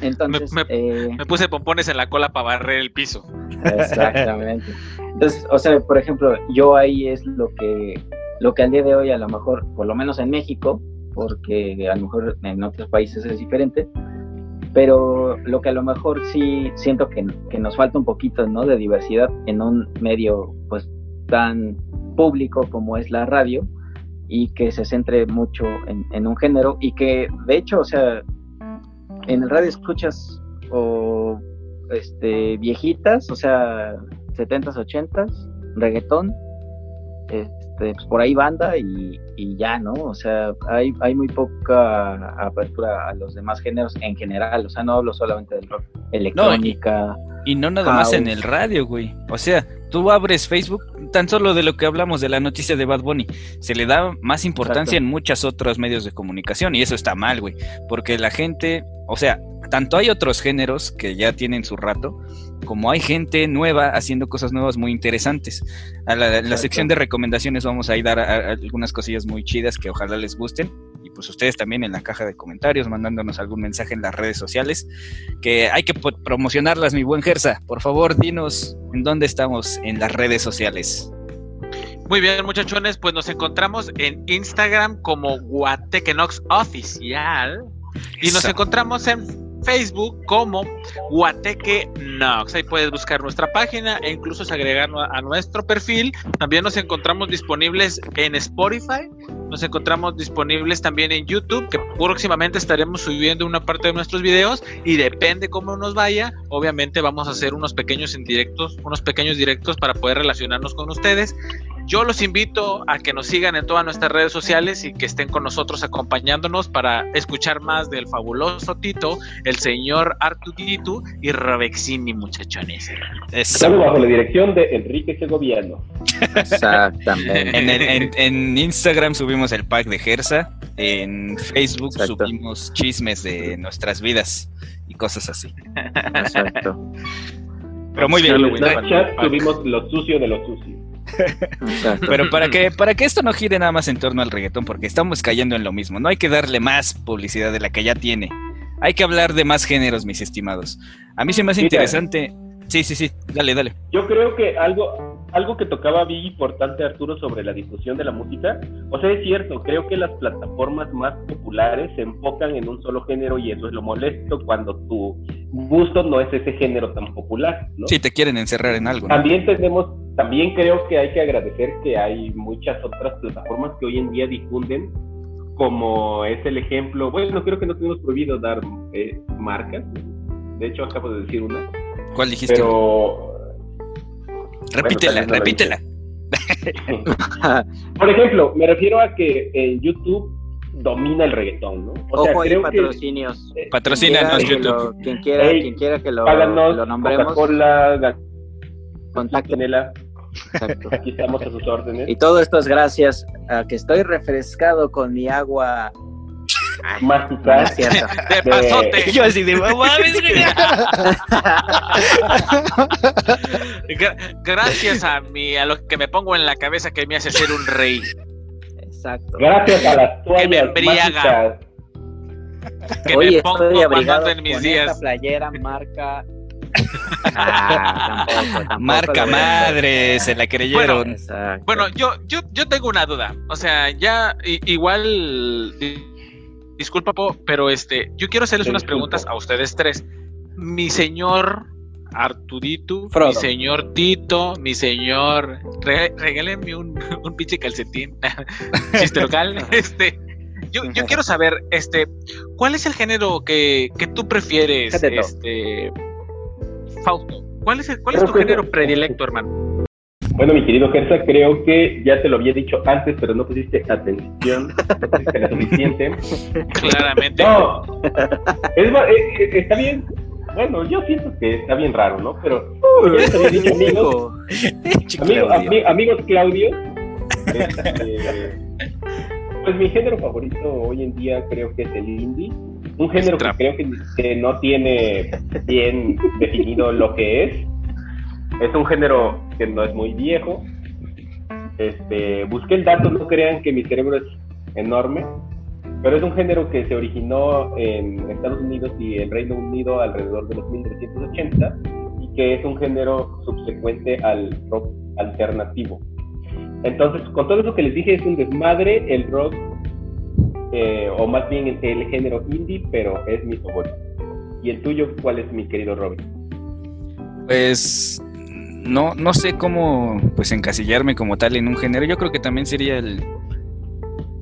Entonces, me, me, puse pompones en la cola para barrer el piso. Exactamente. Entonces, o sea, por ejemplo, yo ahí es lo que lo que al día de hoy a lo mejor, por lo menos en México, porque a lo mejor en otros países es diferente, pero lo que a lo mejor sí siento que, nos falta un poquito ¿no? de diversidad en un medio pues tan público como es la radio y que se centre mucho en, un género y que de hecho, o sea, en el radio escuchas o este viejitas, o sea, 70s, 80s, reggaetón, este, pues por ahí banda y, ya, ¿no? O sea, hay, hay muy poca apertura a los demás géneros en general, o sea, no hablo solamente del rock, electrónica. y, no nada más en el radio, güey. O sea, tú abres Facebook, tan solo de lo que hablamos de la noticia de Bad Bunny, se le da más importancia en muchos otros medios de comunicación y eso está mal, güey, porque la gente, o sea, tanto hay otros géneros que ya tienen su rato, como hay gente nueva haciendo cosas nuevas muy interesantes. A la, sección de recomendaciones vamos a ir a dar algunas cosillas muy chidas que ojalá les gusten. Pues ustedes también en la caja de comentarios, mandándonos algún mensaje en las redes sociales, que hay que promocionarlas, mi buen Gersa. Por favor, dinos en dónde estamos en las redes sociales. Muy bien, muchachones, pues nos encontramos en Instagram como Guatequenox Oficial. Y nos encontramos en Facebook como Guateque Nox. Ahí puedes buscar nuestra página e incluso agregarnos a nuestro perfil. También nos encontramos disponibles en Spotify. Nos encontramos disponibles también en YouTube, que próximamente estaremos subiendo una parte de nuestros videos y depende cómo nos vaya. Obviamente vamos a hacer unos pequeños indirectos, unos pequeños directos para poder relacionarnos con ustedes. yo los invito a que nos sigan en todas nuestras redes sociales y que estén con nosotros acompañándonos para escuchar más del fabuloso Tito, el señor Artudito y Robexini, muchachones. Estamos bajo la dirección de Enrique Segoviano. Exactamente. En, en- en Instagram subimos el pack de Gersa, en Facebook Exacto. subimos chismes de nuestras vidas y cosas así. Exacto. Pero muy bien, en. Snapchat tuvimos lo sucio de lo sucio. exacto. Pero para que, para que esto no gire nada más en torno al reggaetón, porque estamos cayendo en lo mismo, no hay que darle más publicidad de la que ya tiene. Hay que hablar de más géneros, mis estimados. A mí se me hace Mira. interesante. Sí, sí, sí, dale, dale. Yo creo que algo, algo que tocaba bien importante Arturo sobre la difusión de la música, o sea, es cierto, creo que las plataformas más populares se enfocan en un solo género y eso es lo molesto cuando tu gusto no es ese género tan popular, ¿no? Si te quieren encerrar en algo. ¿no? También tenemos, también creo que hay que agradecer que hay muchas otras plataformas que hoy en día difunden, como es el ejemplo, bueno, creo que no tenemos prohibido dar eh, marcas, de hecho acabo de decir una, ¿Cuál dijiste? pero repítela, bueno, repítela. Por ejemplo, me refiero a que en YouTube domina el reggaetón, ¿no? O Ojo ahí, creo que- patrocinios. eh, Patrocínanos, Quien quiera que YouTube. lo- Quien quiera, Ey, quien quiera que lo, Páganos, lo nombremos, Coca-Cola, Exacto. aquí estamos a sus órdenes. Y todo esto es gracias a que estoy refrescado con mi agua. Ay, no Mágica. es cierto. De De- pasote. Yo así de "No mames, güey". Gra- gracias a mí, a lo que me pongo en la cabeza que me hace ser un rey. Exacto. Gracias a las me toallas embriaga. mágicas. Que Oye, me pongo abrigado en mis con días. esta playera marca. Ah, tampoco, tampoco Marca madre, se la creyeron. Exacto. Bueno, yo, yo, yo tengo una duda. O sea, ya igual, disculpa, Po, pero este, yo quiero hacerles unas preguntas a ustedes tres. Mi señor Artudito, Frodo. mi señor Tito, mi señor, re- regálenme un, un pinche calcetín, chiste local. este, yo, yo quiero saber, este, ¿cuál es el género que, que tú prefieres, este, Fausto? ¿Cuál es, el, cuál es tu género predilecto, hermano? Bueno, mi querido Gersa, creo que ya te lo había dicho antes, pero no pusiste atención, no pusiste la suficiente. Claramente. No, es, ma- eh, eh, está bien. Bueno, yo siento que está bien raro, ¿no? Pero dicho, amigos, Amigo- ami- amigos Claudio, este, pues mi género favorito hoy en día creo que es el indie. Un género que creo que, que no tiene bien definido lo que es. Es un género que no es muy viejo. Este, busqué el dato, no crean que mi cerebro es enorme, pero es un género que se originó en Estados Unidos y el Reino Unido alrededor de los 1980 y que es un género subsecuente al rock alternativo. Entonces, con todo eso que les dije, es un desmadre el rock, eh, o más bien el, el género indie, pero es mi favorito. ¿Y el tuyo cuál es, mi querido Robin? Pues no, no sé cómo pues encasillarme como tal en un género. Yo creo que también sería el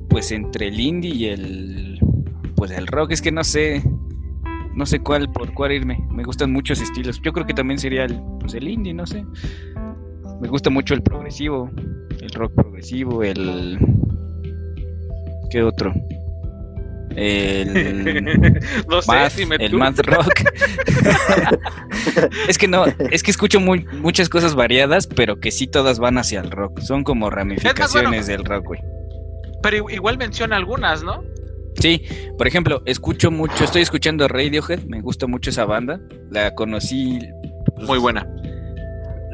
pues entre el indie y el pues el rock. Es que no sé no sé cuál por cuál irme. Me gustan muchos estilos. Yo creo que también sería el pues el indie, no sé. Me gusta mucho el progresivo, el rock progresivo, el ¿qué otro? El no sé, math, dime el tú. rock. es que no, es que escucho muy, muchas cosas variadas, pero que sí todas van hacia el rock. Son como ramificaciones del rock, güey. Pero igual menciona algunas, ¿no? Sí, por ejemplo, escucho mucho, estoy escuchando Radiohead, me gusta mucho esa banda. La conocí pues, Muy buena.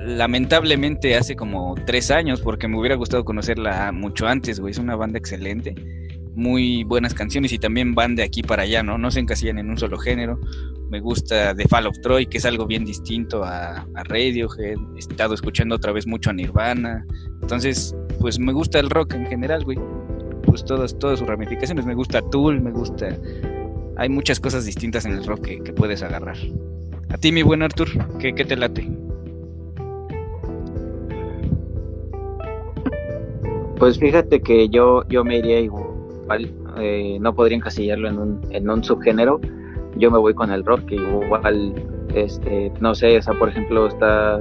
lamentablemente hace como tres años, porque me hubiera gustado conocerla mucho antes, güey. Es una banda excelente, muy buenas canciones y también van de aquí para allá, ¿no? No se encasillan en un solo género. Me gusta The Fall of Troy, que es algo bien distinto a, a Radiohead. He estado escuchando otra vez mucho a Nirvana. Entonces, pues me gusta el rock en general, güey. Pues todas, todas sus ramificaciones. Me gusta Tool, me gusta. Hay muchas cosas distintas en el rock que, puedes agarrar. A ti, mi buen Artur, ¿qué, qué te late? Pues fíjate que yo, yo me iría igual, eh, no podría encasillarlo en un, en un subgénero. Yo me voy con el rock, que igual, este, no sé, o sea, por ejemplo, está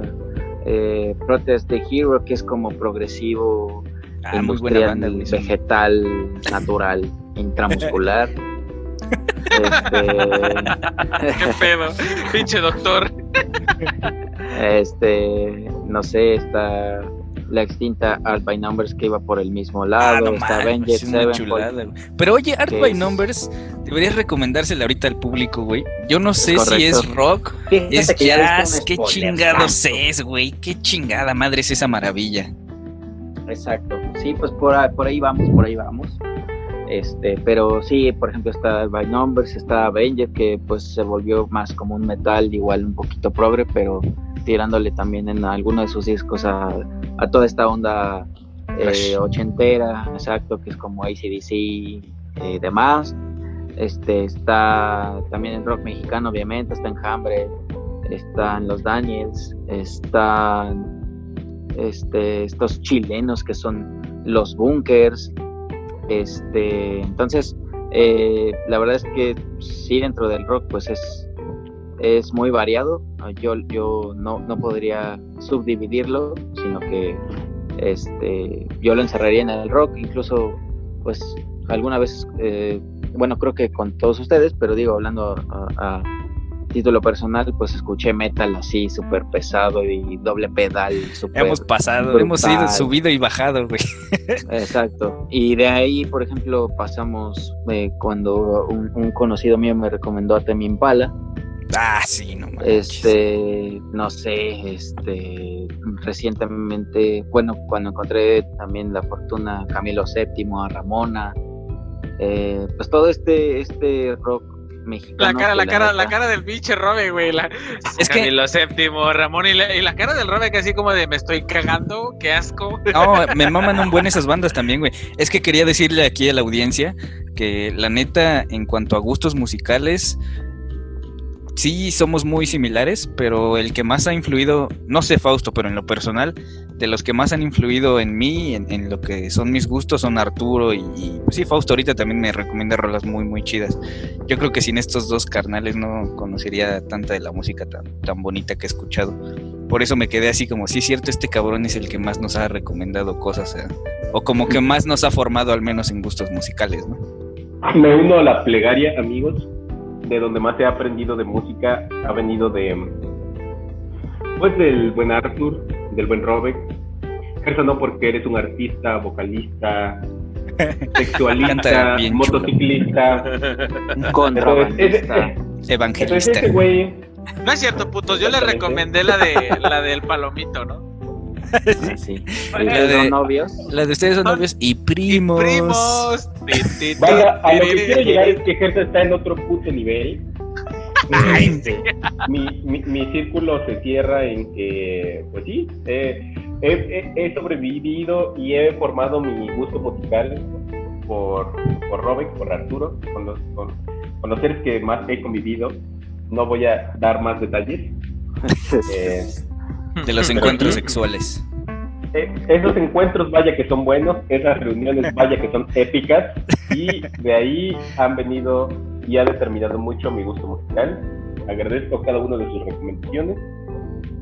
eh, Protest the Hero, que es como progresivo, Ah, muy buena banda, vegetal, natural, intramuscular. este, ¿Qué pedo? Pinche doctor. este, no sé, está la extinta Art by Numbers que iba por el mismo Ah, lado, no está mames, Avenged es una Sevenfold. chulada, güey. Pero oye, Art by es- Numbers, deberías recomendársela ahorita al público, güey. Yo no sé si es rock, Fíjate es que jazz, qué chingados es, güey. Qué chingada madre es esa maravilla. Exacto, sí, pues por ahí, por ahí vamos, por ahí vamos. Este, pero sí, por ejemplo, está By Numbers, está Avenged, que pues se volvió más como un metal, igual un poquito progre, pero tirándole también en alguno de sus discos a, a toda esta onda eh, ochentera, exacto, que es como ACDC y demás. Este, está también en rock mexicano, obviamente, está Enjambre, están los Daniels, están este, estos chilenos que son los bunkers. Este, entonces, eh, la verdad es que sí, dentro del rock, pues es, es muy variado. Yo, yo no, no podría subdividirlo, sino que este, yo lo encerraría en el rock, incluso, pues, alguna vez, eh, bueno, creo que con todos ustedes, pero digo, hablando a, a título personal, pues escuché metal así, súper pesado y doble pedal, súper Hemos pasado, brutal. hemos ido subido y bajado, güey. Exacto. Y de ahí, por ejemplo, pasamos eh, cuando un, un conocido mío me recomendó a Temi Impala. Ah, sí, no manches. Este, no sé, este, recientemente, bueno, cuando encontré también la fortuna Camilo VII, a Ramona, eh, pues todo este, este rock mexicano. La cara, que la cara, la cara del pinche Robe, güey. La... Es que- Camilo séptimo, Ramón y la, y la cara del Robe que así como de me estoy cagando, qué asco. No, me maman un buen esas bandas también, güey. Es que quería decirle aquí a la audiencia que la neta, en cuanto a gustos musicales, sí somos muy similares, pero el que más ha influido, no sé Fausto, pero en lo personal, de los que más han influido en mí, en, lo que son mis gustos, son Arturo y, pues sí, Fausto ahorita también me recomienda rolas muy, muy chidas. Yo creo que sin estos dos carnales no conocería tanta de la música tan, tan bonita que he escuchado. Por eso me quedé así como, sí cierto, este cabrón es el que más nos ha recomendado cosas, eh, o como que más nos ha formado al menos en gustos musicales, ¿no? Me uno a la plegaria, amigos, de donde más he aprendido de música ha venido de, pues del buen Arthur, del buen Robert. Gerson no porque eres un artista, vocalista, sexualista, motociclista. Contrabandista. Entonces, Evangelista. ese güey, No es cierto, putos. Yo le recomendé la de la del palomito, ¿no? Ah, sí. La ¿Ustedes de- son novios? La de ustedes son novios y primos. Ti, vaya, a lo que quiero llegar es que Gerson está en otro puto nivel. Ay, sí. mi, mi, mi círculo se cierra en que, pues sí, eh, he, he- he sobrevivido y he formado mi gusto musical por, por Robert, por Arturo, con los, con, con los seres que más he convivido. No voy a dar más detalles. Eh, De los encuentros sexuales. eh, esos encuentros, vaya que son buenos, esas reuniones, vaya que son épicas, y de ahí han venido y ha determinado mucho mi gusto musical. Agradezco cada una de sus recomendaciones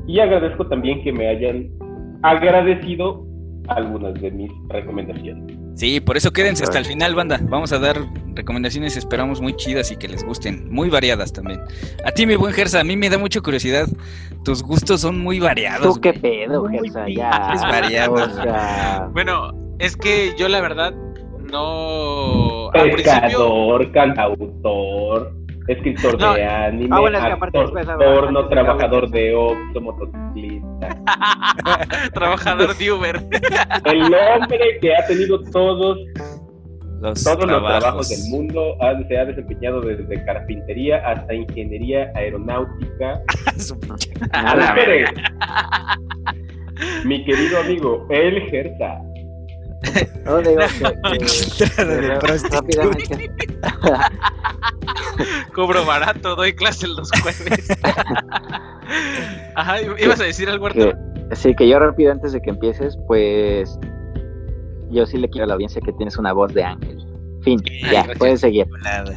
y agradezco también que me hayan agradecido algunas de mis recomendaciones. Sí, por eso quédense hasta el final, banda. Vamos a dar recomendaciones, esperamos muy chidas y que les gusten, muy variadas también. A ti, mi buen Gersa, a mí me da mucha curiosidad. Tus gustos son muy variados. ¿Tú qué güey. pedo, Gersa? Ya. pinches variados, O sea, Bueno, es que yo la verdad no. Pescador, cantautor, escritor No. de anime, Ah, bueno, es que actor porno, trabajador de Oxxo, motociclista. Trabajador de Uber. El hombre que ha tenido todos Los todos los trabajos. del mundo, ha- se ha desempeñado desde carpintería hasta ingeniería aeronáutica. A la. Mi querido amigo, el Gersa. no digo que- de rápidamente. Cobro barato, doy clases los jueves. Ajá, ¿ibas a decir algo, Arturo? que, sí, que yo rápido antes de que empieces, pues yo sí le quiero a la audiencia que tienes una voz de ángel. Fin, ya, gracias. puedes seguir. Nada.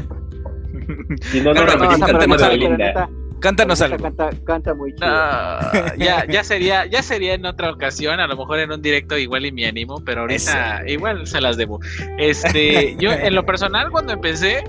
Si no, no, No, no, no, no, no, no, no, linda. neta, Cántanos algo. Canta, canta muy chido. No, ya, ya sería, ya sería en otra ocasión, a lo mejor en un directo igual y mi ánimo, pero ahorita igual se las debo. Este, yo en lo personal cuando empecé,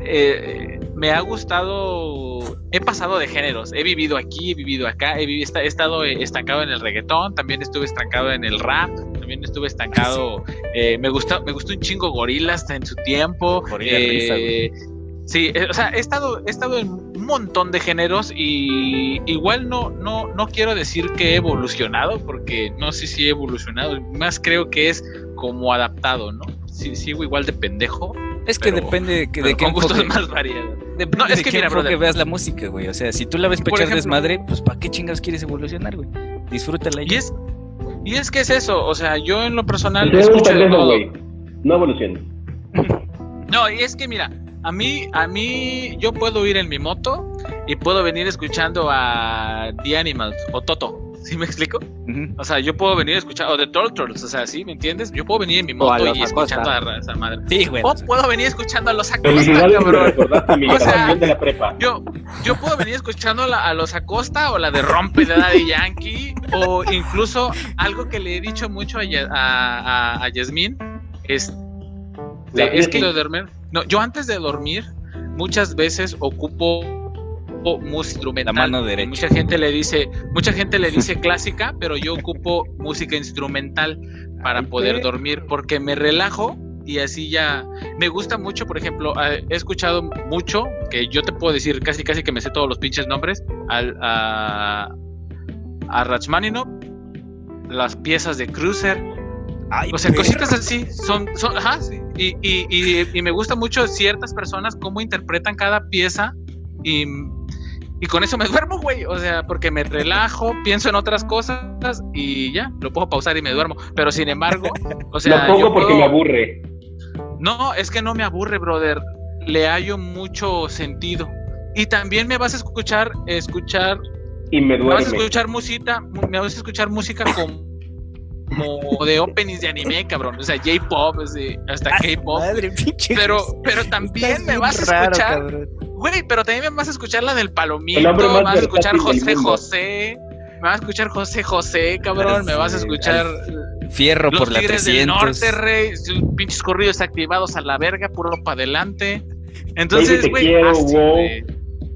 eh, me ha gustado, he pasado de géneros, he vivido aquí, he vivido acá, he, vivido, he estado estancado en el reggaetón, también estuve estancado en el rap, también estuve estancado, eh, me gustó, me gustó un chingo gorilas en su tiempo. Gorila eh, risa. Sí, eh, o sea, he estado, he estado en un montón de géneros y igual no, no, no quiero decir que he evolucionado, porque no sé si he evolucionado, más creo que es como adaptado, ¿no? Sí, sigo igual de pendejo, Es que pero- depende de, que- de qué con gustos más variados. depende No, es de que qué mira, enfoque brother. veas la música, güey. O sea, si tú la ves Por para echar ejemplo- desmadre, pues ¿para qué chingados quieres evolucionar, güey? Disfrútala Y ya. es, y es que es eso, o sea, yo en lo personal escucho de pendejo, todo. güey. No evoluciones. No, y es que mira, a mí, a mí, yo puedo ir en mi moto y puedo venir escuchando a The Animals o Toto, ¿sí me explico? Ujú. O sea, yo puedo venir escuchando, o The Turtles, o sea, ¿sí me entiendes? Yo puedo venir en mi moto y Acosta. escuchando a esa madre. Sí, güey. O puedo venir escuchando a los Acosta, cabrón. O sea, de la prepa. Yo, yo puedo venir escuchando la- a los Acosta o la de Rompe de Daddy Yankee o incluso algo que le he dicho mucho a, a, a, a Yasmín es, La es que lo de dormir. No, yo antes de dormir muchas veces ocupo música instrumental. La mano derecha. Mucha gente le dice, mucha gente le dice clásica, pero yo ocupo música instrumental para poder dormir porque me relajo y así ya me gusta mucho, por ejemplo, eh, he escuchado mucho, que yo te puedo decir casi casi que me sé todos los pinches nombres, al, a, a Rachmaninoff, las piezas de Cruiser, Ay, o sea, perro. cositas así, son, son ajá, sí, y, y, y, y me gusta mucho ciertas personas cómo interpretan cada pieza y, y con eso me duermo, güey, o sea, porque me relajo, pienso en otras cosas y ya, lo puedo pausar y me duermo, pero sin embargo, o sea, Lo pongo yo porque puedo- me aburre. no, es que no me aburre, brother. Le hallo mucho sentido. Y también me vas a escuchar, escuchar, Y me me vas a duerme. escuchar música, me vas a escuchar música como, como de openings de anime, cabrón. O sea, J-pop, hasta Ah, K-pop. Madre, pinche. Pero, pero también me vas a escuchar, güey, pero también me vas a escuchar la del palomito, me vas a escuchar José. José, me vas a escuchar José José, cabrón, me vas a escuchar Fierro los por la Tigres 300. del Norte, rey, pinches corridos activados a la verga, puro para adelante. Entonces, wow. güey.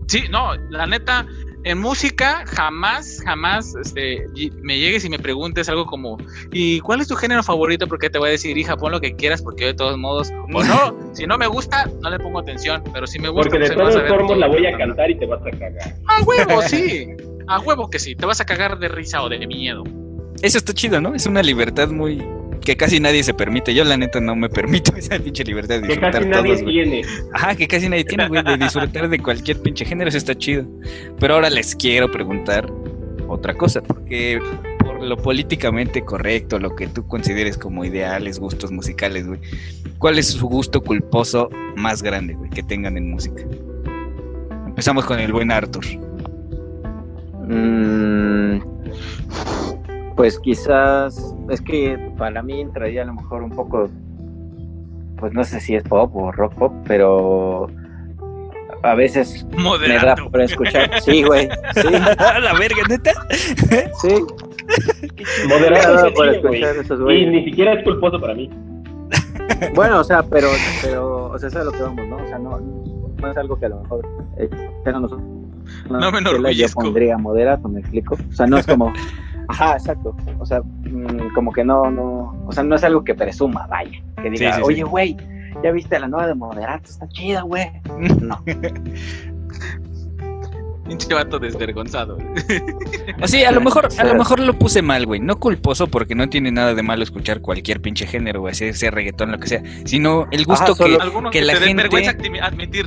Sí, no, la neta, en música jamás, jamás este, me llegues y me preguntes algo como, ¿y cuál es tu género favorito? Porque te voy a decir, hija, pon lo que quieras, porque yo de todos modos, o no, si no me gusta, no le pongo atención, pero si me gusta, Porque de pues vas todos formas la voy a cantar y te vas a cagar. A huevo, sí. A huevo que sí. Te vas a cagar de risa o de miedo. Eso está chido, ¿no? Es una libertad muy. Que casi nadie se permite. Yo, la neta, no me permito esa pinche libertad de Que disfrutar casi nadie todos, güey. tiene. Ajá, que casi nadie tiene, güey, de disfrutar de cualquier pinche género, eso está chido. Pero ahora les quiero preguntar otra cosa, porque por lo políticamente correcto, lo que tú consideres como ideales, gustos musicales, güey, ¿cuál es su gusto culposo más grande, güey, que tengan en música? Empezamos con el buen Arthur. Mm, pues quizás, es que para mí entraría a lo mejor un poco, pues no sé si es pop o rock pop, pero a veces me da Moderando. por escuchar. Sí, güey, sí, la verga, neta. sí. Me Moderado por escuchar esos Y güeyes. ni siquiera es culposo para mí. Bueno, o sea, pero, pero, o sea, eso es a lo que vamos, ¿no? O sea, no, no es algo que a lo mejor, eh, pero nosotros, No me que la- yo pondría moderato, ¿me explico? O sea, no es como, ajá, exacto, o sea, mm, como que no, no, o sea, no es algo que presuma, vaya, que diga, Sí, sí, sí. oye, güey, ya viste la nueva de moderato, está chida, güey. No, Pinche vato desvergonzado. O sí, a lo mejor, a lo mejor lo puse mal, güey. No culposo porque no tiene nada de malo escuchar cualquier pinche género, güey, sea, sea reggaetón, lo que sea. Sino el gusto Ajá, que, que que, la te gente- vergüenza admitir.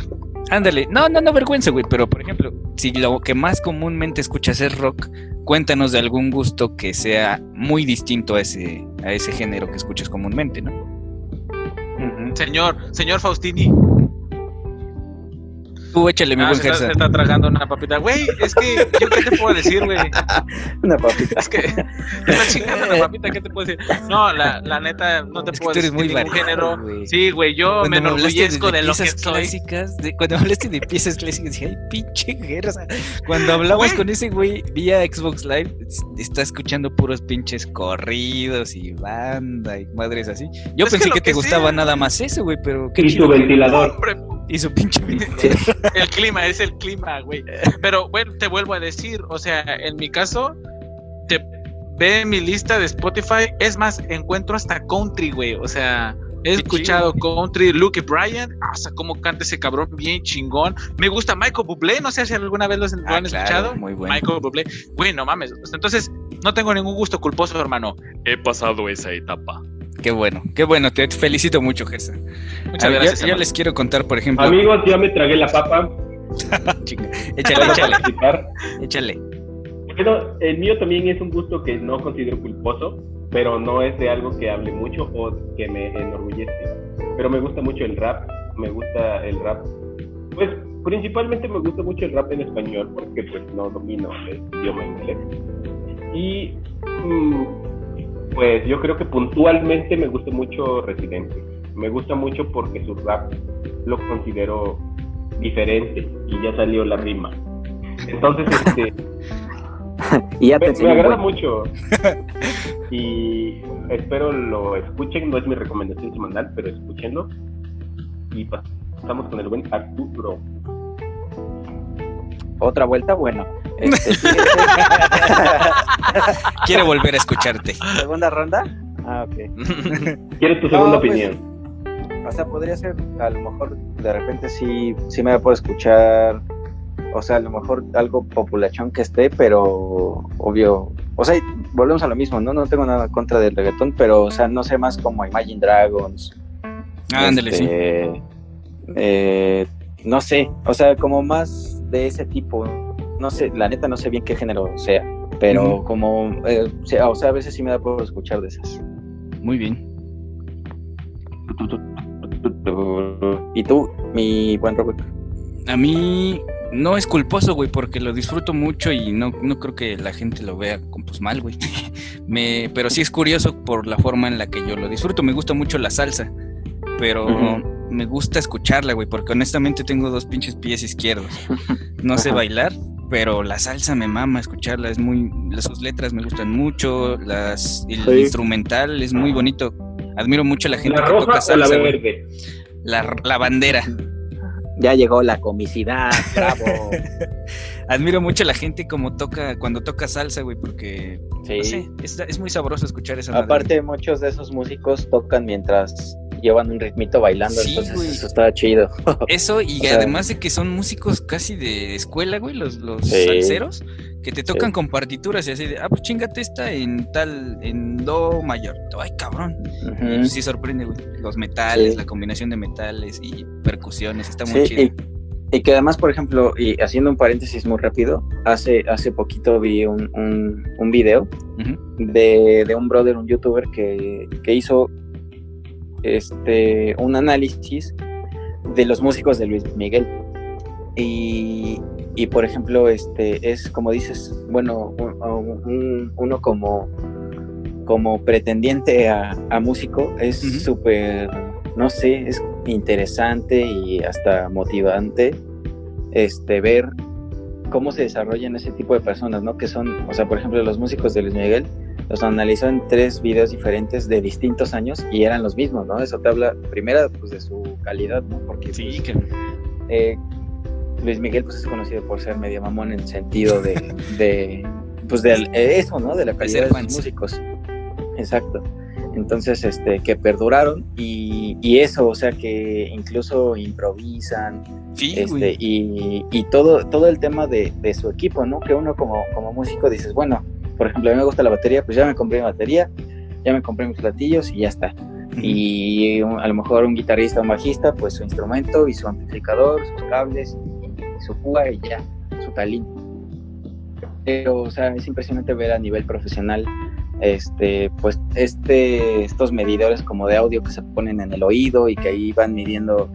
Ándale, no, no, no vergüenza, güey, pero por ejemplo, si lo que más comúnmente escuchas es rock, cuéntanos de algún gusto que sea muy distinto a ese, a ese género que escuchas comúnmente, ¿no? Señor, señor Faustini. Tú échale, mi Ah, buen se, está, Gersa. se está tragando una papita. Güey, es que, ¿yo qué te puedo decir, güey? Una papita. Es que te está chingando una papita, ¿qué te puedo decir? No, la, la neta, no te Es que puedo tú eres decir muy variado, género. güey. Sí, güey, yo me Cuando hablaste enorgullezco de, lo que piezas soy. clásicas, de- cuando hablaste de piezas clásicas, dije, ay, pinche Gersa. Cuando hablamos Güey. con ese güey vía Xbox Live, es- está escuchando puros pinches corridos y banda y madres así. Yo Es que pensé lo que, te que gustaba nada más eso, güey, pero qué Y chido. que- ventilador. Hombre, Y su pinche el clima, es el clima, güey. Pero bueno, te vuelvo a decir, o sea, en mi caso, te ve mi lista de Spotify, es más, encuentro hasta country, güey. O sea, he escuchado country, Luke Bryan, o sea, cómo canta ese cabrón bien chingón. Me gusta Michael Bublé, no sé si alguna vez lo, Ah, han claro, escuchado. muy bueno. Michael Bublé, güey, no mames. Entonces, no tengo ningún gusto culposo, hermano. He pasado esa etapa. Qué bueno, qué bueno, te felicito mucho, Gersa. Muchas A ver, yo- gracias. yo, les quiero contar, por ejemplo. Amigos, ya me tragué la papa. Chinga, Échale, ¿Puedo échale, échale. Bueno, el mío también es un gusto que no considero culposo, pero no es de algo que hable mucho o que me enorgullece. Pero me gusta mucho el rap, me gusta el rap. Pues principalmente me gusta mucho el rap en español porque pues no domino el idioma inglés. Y mm, pues yo creo que puntualmente me gusta mucho Residente. Me gusta mucho porque su rap lo considero diferente y ya salió la rima. Entonces, este, Y ya te me, agrada mucho. Y espero lo escuchen. No es mi recomendación semanal, pero escúchenlo. Y pasamos con el buen Arturo. Otra vuelta, bueno. Este, fíjense. Quiero volver a escucharte. Segunda ronda. Ah, ok. ¿Quieres tu No, segunda pues, opinión? O sea, podría ser, a lo mejor de repente sí, sí me puedo escuchar, o sea, a lo mejor algo populachón que esté, pero obvio, o sea, volvemos a lo mismo, ¿no? No tengo nada contra del reggaetón, pero, o sea, no sé más como Imagine Dragons. Ah, ándale, sí. este, eh, no sé, o sea, como más de ese tipo, no sé, la neta no sé bien qué género sea, pero como, eh, o sea, o sea, a veces sí me da por escuchar de esas. Muy bien. ¿Y tú, mi buen Robert? A mí no es culposo, güey, porque lo disfruto mucho y no, no creo que la gente lo vea con, pues mal, güey. Me, pero sí es curioso por la forma en la que yo lo disfruto. Me gusta mucho la salsa, pero. Me gusta escucharla, güey, porque honestamente tengo dos pinches pies izquierdos. No sé bailar, pero la salsa me mama escucharla. Es muy, sus letras me gustan mucho, las, el Sí. instrumental es muy bonito. Admiro mucho a la gente ¿La que toca o la salsa, güey. verde? La, la bandera. Ya llegó la comicidad, bravo. Admiro mucho a la gente como toca, cuando toca salsa, güey, porque no sé, Sí. es, es muy sabroso escuchar esa madre. Aparte, muchos de esos músicos tocan mientras llevan un ritmito bailando, Sí, entonces güey. eso está chido. Eso, y o sea- además de que son músicos casi de escuela, güey, los, los Sí. salseros, que te tocan Sí. con partituras y así de, ah, pues chingate esta en tal, en do mayor. Ay, cabrón. Pues sí sorprende, güey. Los metales, la combinación de metales y percusiones, está muy chido. y, y que además, por ejemplo, y haciendo un paréntesis muy rápido, hace, hace poquito vi un, un, un video de, de un brother, un youtuber que, que hizo este un análisis de los músicos de Luis Miguel. Y, y, por ejemplo, este es como dices, bueno, un- un- uno como, como pretendiente a, a músico es Ujú. súper, no sé, es interesante y hasta motivante este ver cómo se desarrollan ese tipo de personas, ¿no? Que son, o sea, por ejemplo, los músicos de Luis Miguel los analizó en tres videos diferentes de distintos años y eran los mismos, ¿no? Eso te habla, primera, pues de su calidad, ¿no? Porque Sí, pues, que eh, Luis Miguel pues es conocido por ser medio mamón en el sentido de, de pues de eso, ¿no? De la calidad de fans. músicos. Exacto. Entonces, este, que perduraron y, y eso, o sea, que incluso improvisan, sí, este, y, y todo, todo el tema de, de su equipo, ¿no? Que uno como, como músico dices, bueno, por ejemplo, a mí me gusta la batería, pues ya me compré mi batería, ya me compré mis platillos y ya está. Y un- a lo mejor un guitarrista o un bajista, pues su instrumento y su amplificador, sus cables, y su púa y ya, su talín. Pero, o sea, es impresionante ver a nivel profesional, este, pues, este, estos medidores como de audio que se ponen en el oído y que ahí van midiendo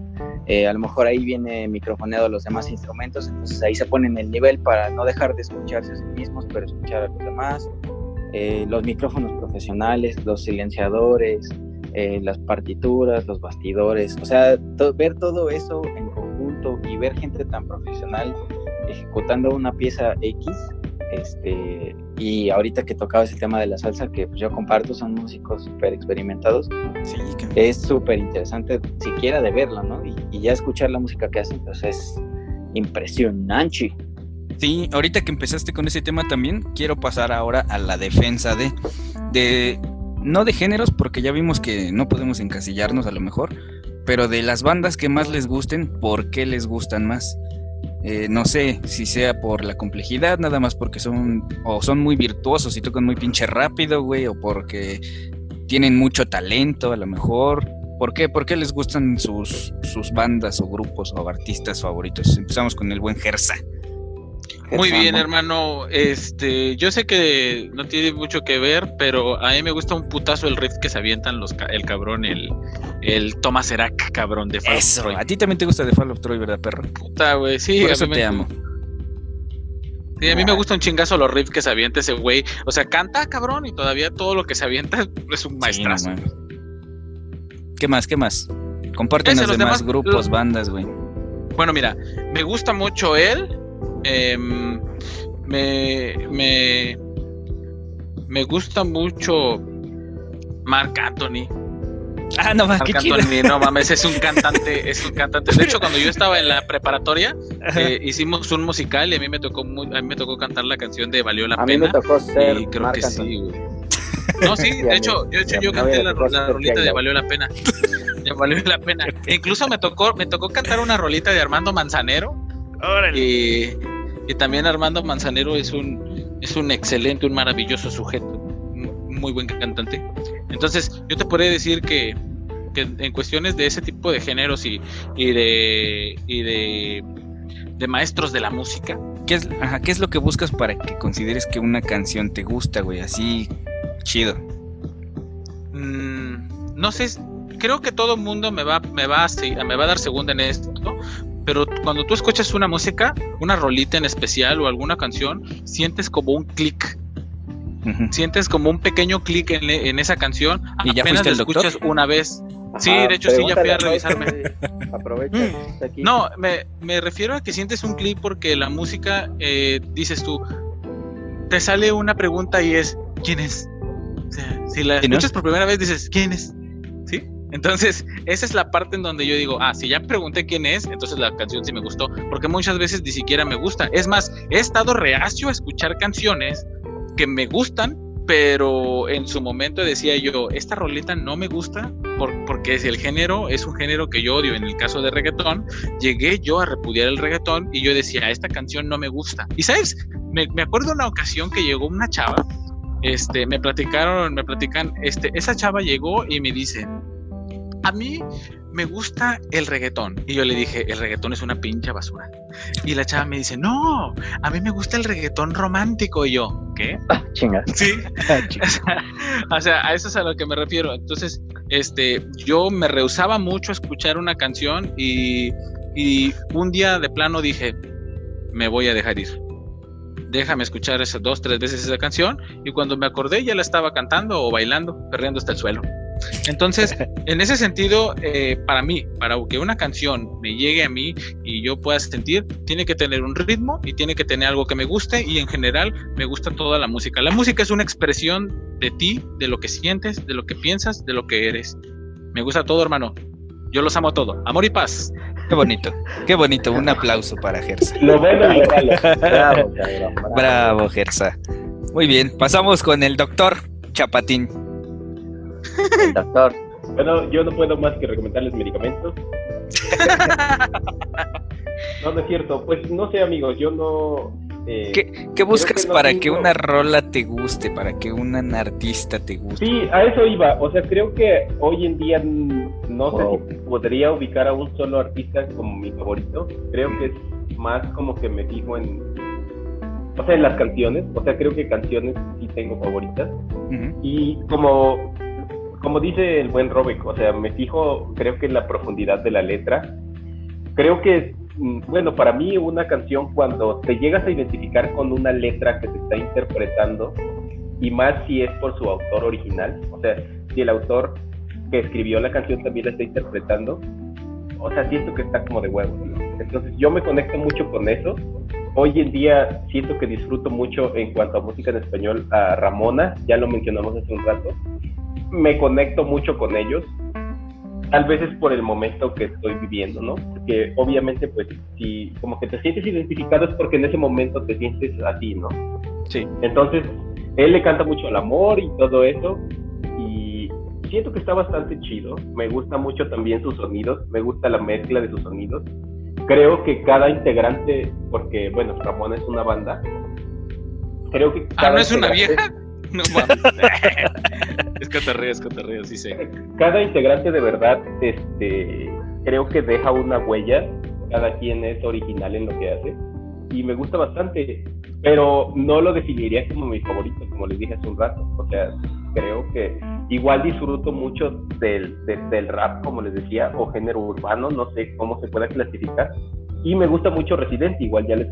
eh, a lo mejor ahí viene microfoneado los demás instrumentos, entonces ahí se ponen el nivel para no dejar de escucharse a sí mismos, pero escuchar a los demás. Eh, los micrófonos profesionales, los silenciadores, eh, las partituras, los bastidores, o sea, ver todo eso en conjunto y ver gente tan profesional ejecutando una pieza X, este, y ahorita que tocabas el tema de la salsa, que pues, yo comparto, son músicos súper experimentados, Sí, que- es súper interesante siquiera de verlo, ¿no? Y, y ya escuchar la música que hacen, pues es impresionante. Sí, ahorita que empezaste con ese tema también, quiero pasar ahora a la defensa de, de, no de géneros, porque ya vimos que no podemos encasillarnos a lo mejor, pero de las bandas que más les gusten, ¿por qué les gustan más? Eh, no sé si sea por la complejidad, nada más porque son, o son muy virtuosos y tocan muy pinche rápido, güey, o porque tienen mucho talento a lo mejor. ¿Por qué? ¿Por qué les gustan sus, sus bandas o grupos o artistas favoritos? Empezamos con el buen Gersa. Muy bien, hermano. Este, yo sé que no tiene mucho que ver, pero a mí me gusta un putazo el riff que se avientan los el cabrón, el, el Thomas Serac, cabrón de Fall Eso, Boy. a ti también te gusta The Fall of Troy, ¿verdad, perro? Puta, güey. Sí, Por a eso mí te me- amo. Sí, a mí me gusta un chingazo los riffs que se avienta ese güey. O sea, canta, cabrón, y todavía todo lo que se avienta es un maestrazo. Sí. ¿Qué más? ¿Qué más? Compártenos los demás demás- grupos, los- bandas, güey. Bueno, mira, me gusta mucho él. Em, me, me, me gusta mucho Marc Anthony. Ah, no mames, no mames, es un cantante, es un cantante. De hecho, cuando yo estaba en la preparatoria, eh, hicimos un musical y a mí me tocó mu- a mí me tocó cantar la canción de Valió la A mí me pena. tocó ser Y creo Marc que Anthony. sí, güey. No, sí, de hecho, yo mi canté la, rolita de. Valió la pena. De Valió la pena. E incluso me tocó, me tocó cantar una rolita de Armando Manzanero. Y, y también Armando Manzanero es un, es un excelente, un maravilloso sujeto. un Muy buen cantante. Entonces, yo te podría decir que, que en cuestiones de ese tipo de géneros y, y de y de, de maestros de la música, ¿Qué es, ajá, ¿Qué es lo que buscas para que consideres que una canción te gusta, güey? Así, chido. Mm, no sé, creo que todo el mundo me va, me, va a, me va a dar segunda en esto, pero cuando tú escuchas una música, una rolita en especial o alguna canción, sientes como un clic, sientes como un pequeño clic en, en esa canción, ¿Y ya apenas la doctor? escuchas una vez. Sí, de hecho sí, ya fui a revisarme. Aprovecha está aquí. No, me, me refiero a que sientes un clic porque la música, eh, dices tú, te sale una pregunta y es, ¿quién es? O sea, si la escuchas por primera vez dices, ¿quién es? Entonces, esa es la parte en donde yo digo, ah, si ya pregunté quién es, entonces la canción sí me gustó, porque muchas veces ni siquiera me gusta. Es más, he estado reacio a escuchar canciones que me gustan, pero en su momento decía yo, esta rolita no me gusta por- porque es el género es un género que yo odio. En el caso de reggaetón, llegué yo a repudiar el reggaetón y yo decía, esta canción no me gusta. Y sabes, me, me acuerdo una ocasión que llegó una chava, este, me platicaron, me platican, este, esa chava llegó y me dice, a mí me gusta el reggaetón. Y yo le dije, el reggaetón es una pincha basura. Y la chava me dice, no, a mí me gusta el reggaetón romántico. Y yo, ¿qué? Ah, chinga. Sí. o sea, a eso es a lo que me refiero. Entonces, este, yo me rehusaba mucho a escuchar una canción y, y un día de plano dije, me voy a dejar ir. Déjame escuchar esas dos, tres veces esa canción y cuando me acordé ya la estaba cantando o bailando, perreando hasta el suelo. Entonces, en ese sentido, eh, para mí, para que una canción me llegue a mí y yo pueda sentir, tiene que tener un ritmo y tiene que tener algo que me guste y en general me gusta toda la música. La música es una expresión de ti, de lo que sientes, de lo que piensas, de lo que eres. Me gusta todo, hermano. Yo los amo todo. Amor y paz. Qué bonito, qué bonito. Un aplauso para Gersa. Lo bueno y lo malo. Bravo, cabrón, bravo. Bravo, Gersa. Muy bien, pasamos con el doctor Chapatín. El doctor. Bueno, yo no puedo más que recomendarles medicamentos. No, no es cierto. Pues no sé, amigos, yo no. eh, ¿Qué, qué buscas que no para que tengo- una rola te guste, para que un artista te guste? Sí, a eso iba. O sea, creo que hoy en día no Wow. sé si podría ubicar a un solo artista como mi favorito. Creo que es más como que me fijo en. O sea, en las canciones. O sea, creo que canciones sí tengo favoritas. Ujú. Y como, como dice el buen Robeck, o sea, me fijo, creo que en la profundidad de la letra creo que, mm, bueno, para mí una canción cuando te llegas a identificar con una letra que te está interpretando, y más si es por su autor original, o sea, si el autor que escribió la canción también la está interpretando, o sea, siento que está como de huevo. Entonces yo me conecto mucho con eso. Hoy en día siento que disfruto mucho en cuanto a música en español a Ramona, ya lo mencionamos hace un rato. Me conecto mucho con ellos. Tal vez es por el momento que estoy viviendo, ¿no? Porque obviamente pues si como que te sientes identificado es porque en ese momento te sientes así, ¿no? Sí. Entonces, él le canta mucho al amor y todo eso. Y siento que está bastante chido. Me gusta mucho también sus sonidos. Me gusta la mezcla de sus sonidos. Creo que cada integrante, porque bueno, Ramón es una banda. Creo que Ah, ¿no es una vieja? No mames. es ríes, sí sé. Cada integrante de verdad, este, creo que deja una huella. Cada quien es original en lo que hace. Y me gusta bastante pero no lo definiría como mi favorito, como les dije hace un rato. O sea, creo que igual disfruto mucho del, del rap, como les decía, o género urbano, no sé cómo se pueda clasificar. Y me gusta mucho Residente, igual ya, les,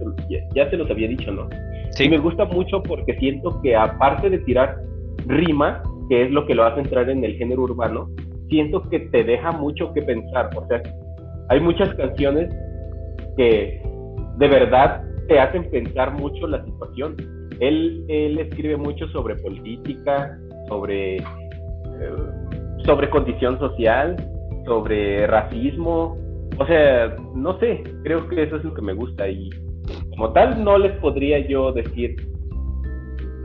ya, se los había dicho, ¿no? Sí. Y me gusta mucho porque siento que aparte de tirar rima, que es lo que lo hace entrar en el género urbano, siento que te deja mucho que pensar. O sea, hay muchas canciones que de verdad te hacen pensar mucho la situación. Él, él escribe mucho sobre política, sobre, eh, sobre condición social, sobre racismo. O sea, no sé, creo que eso es lo que me gusta y como tal no les podría yo decir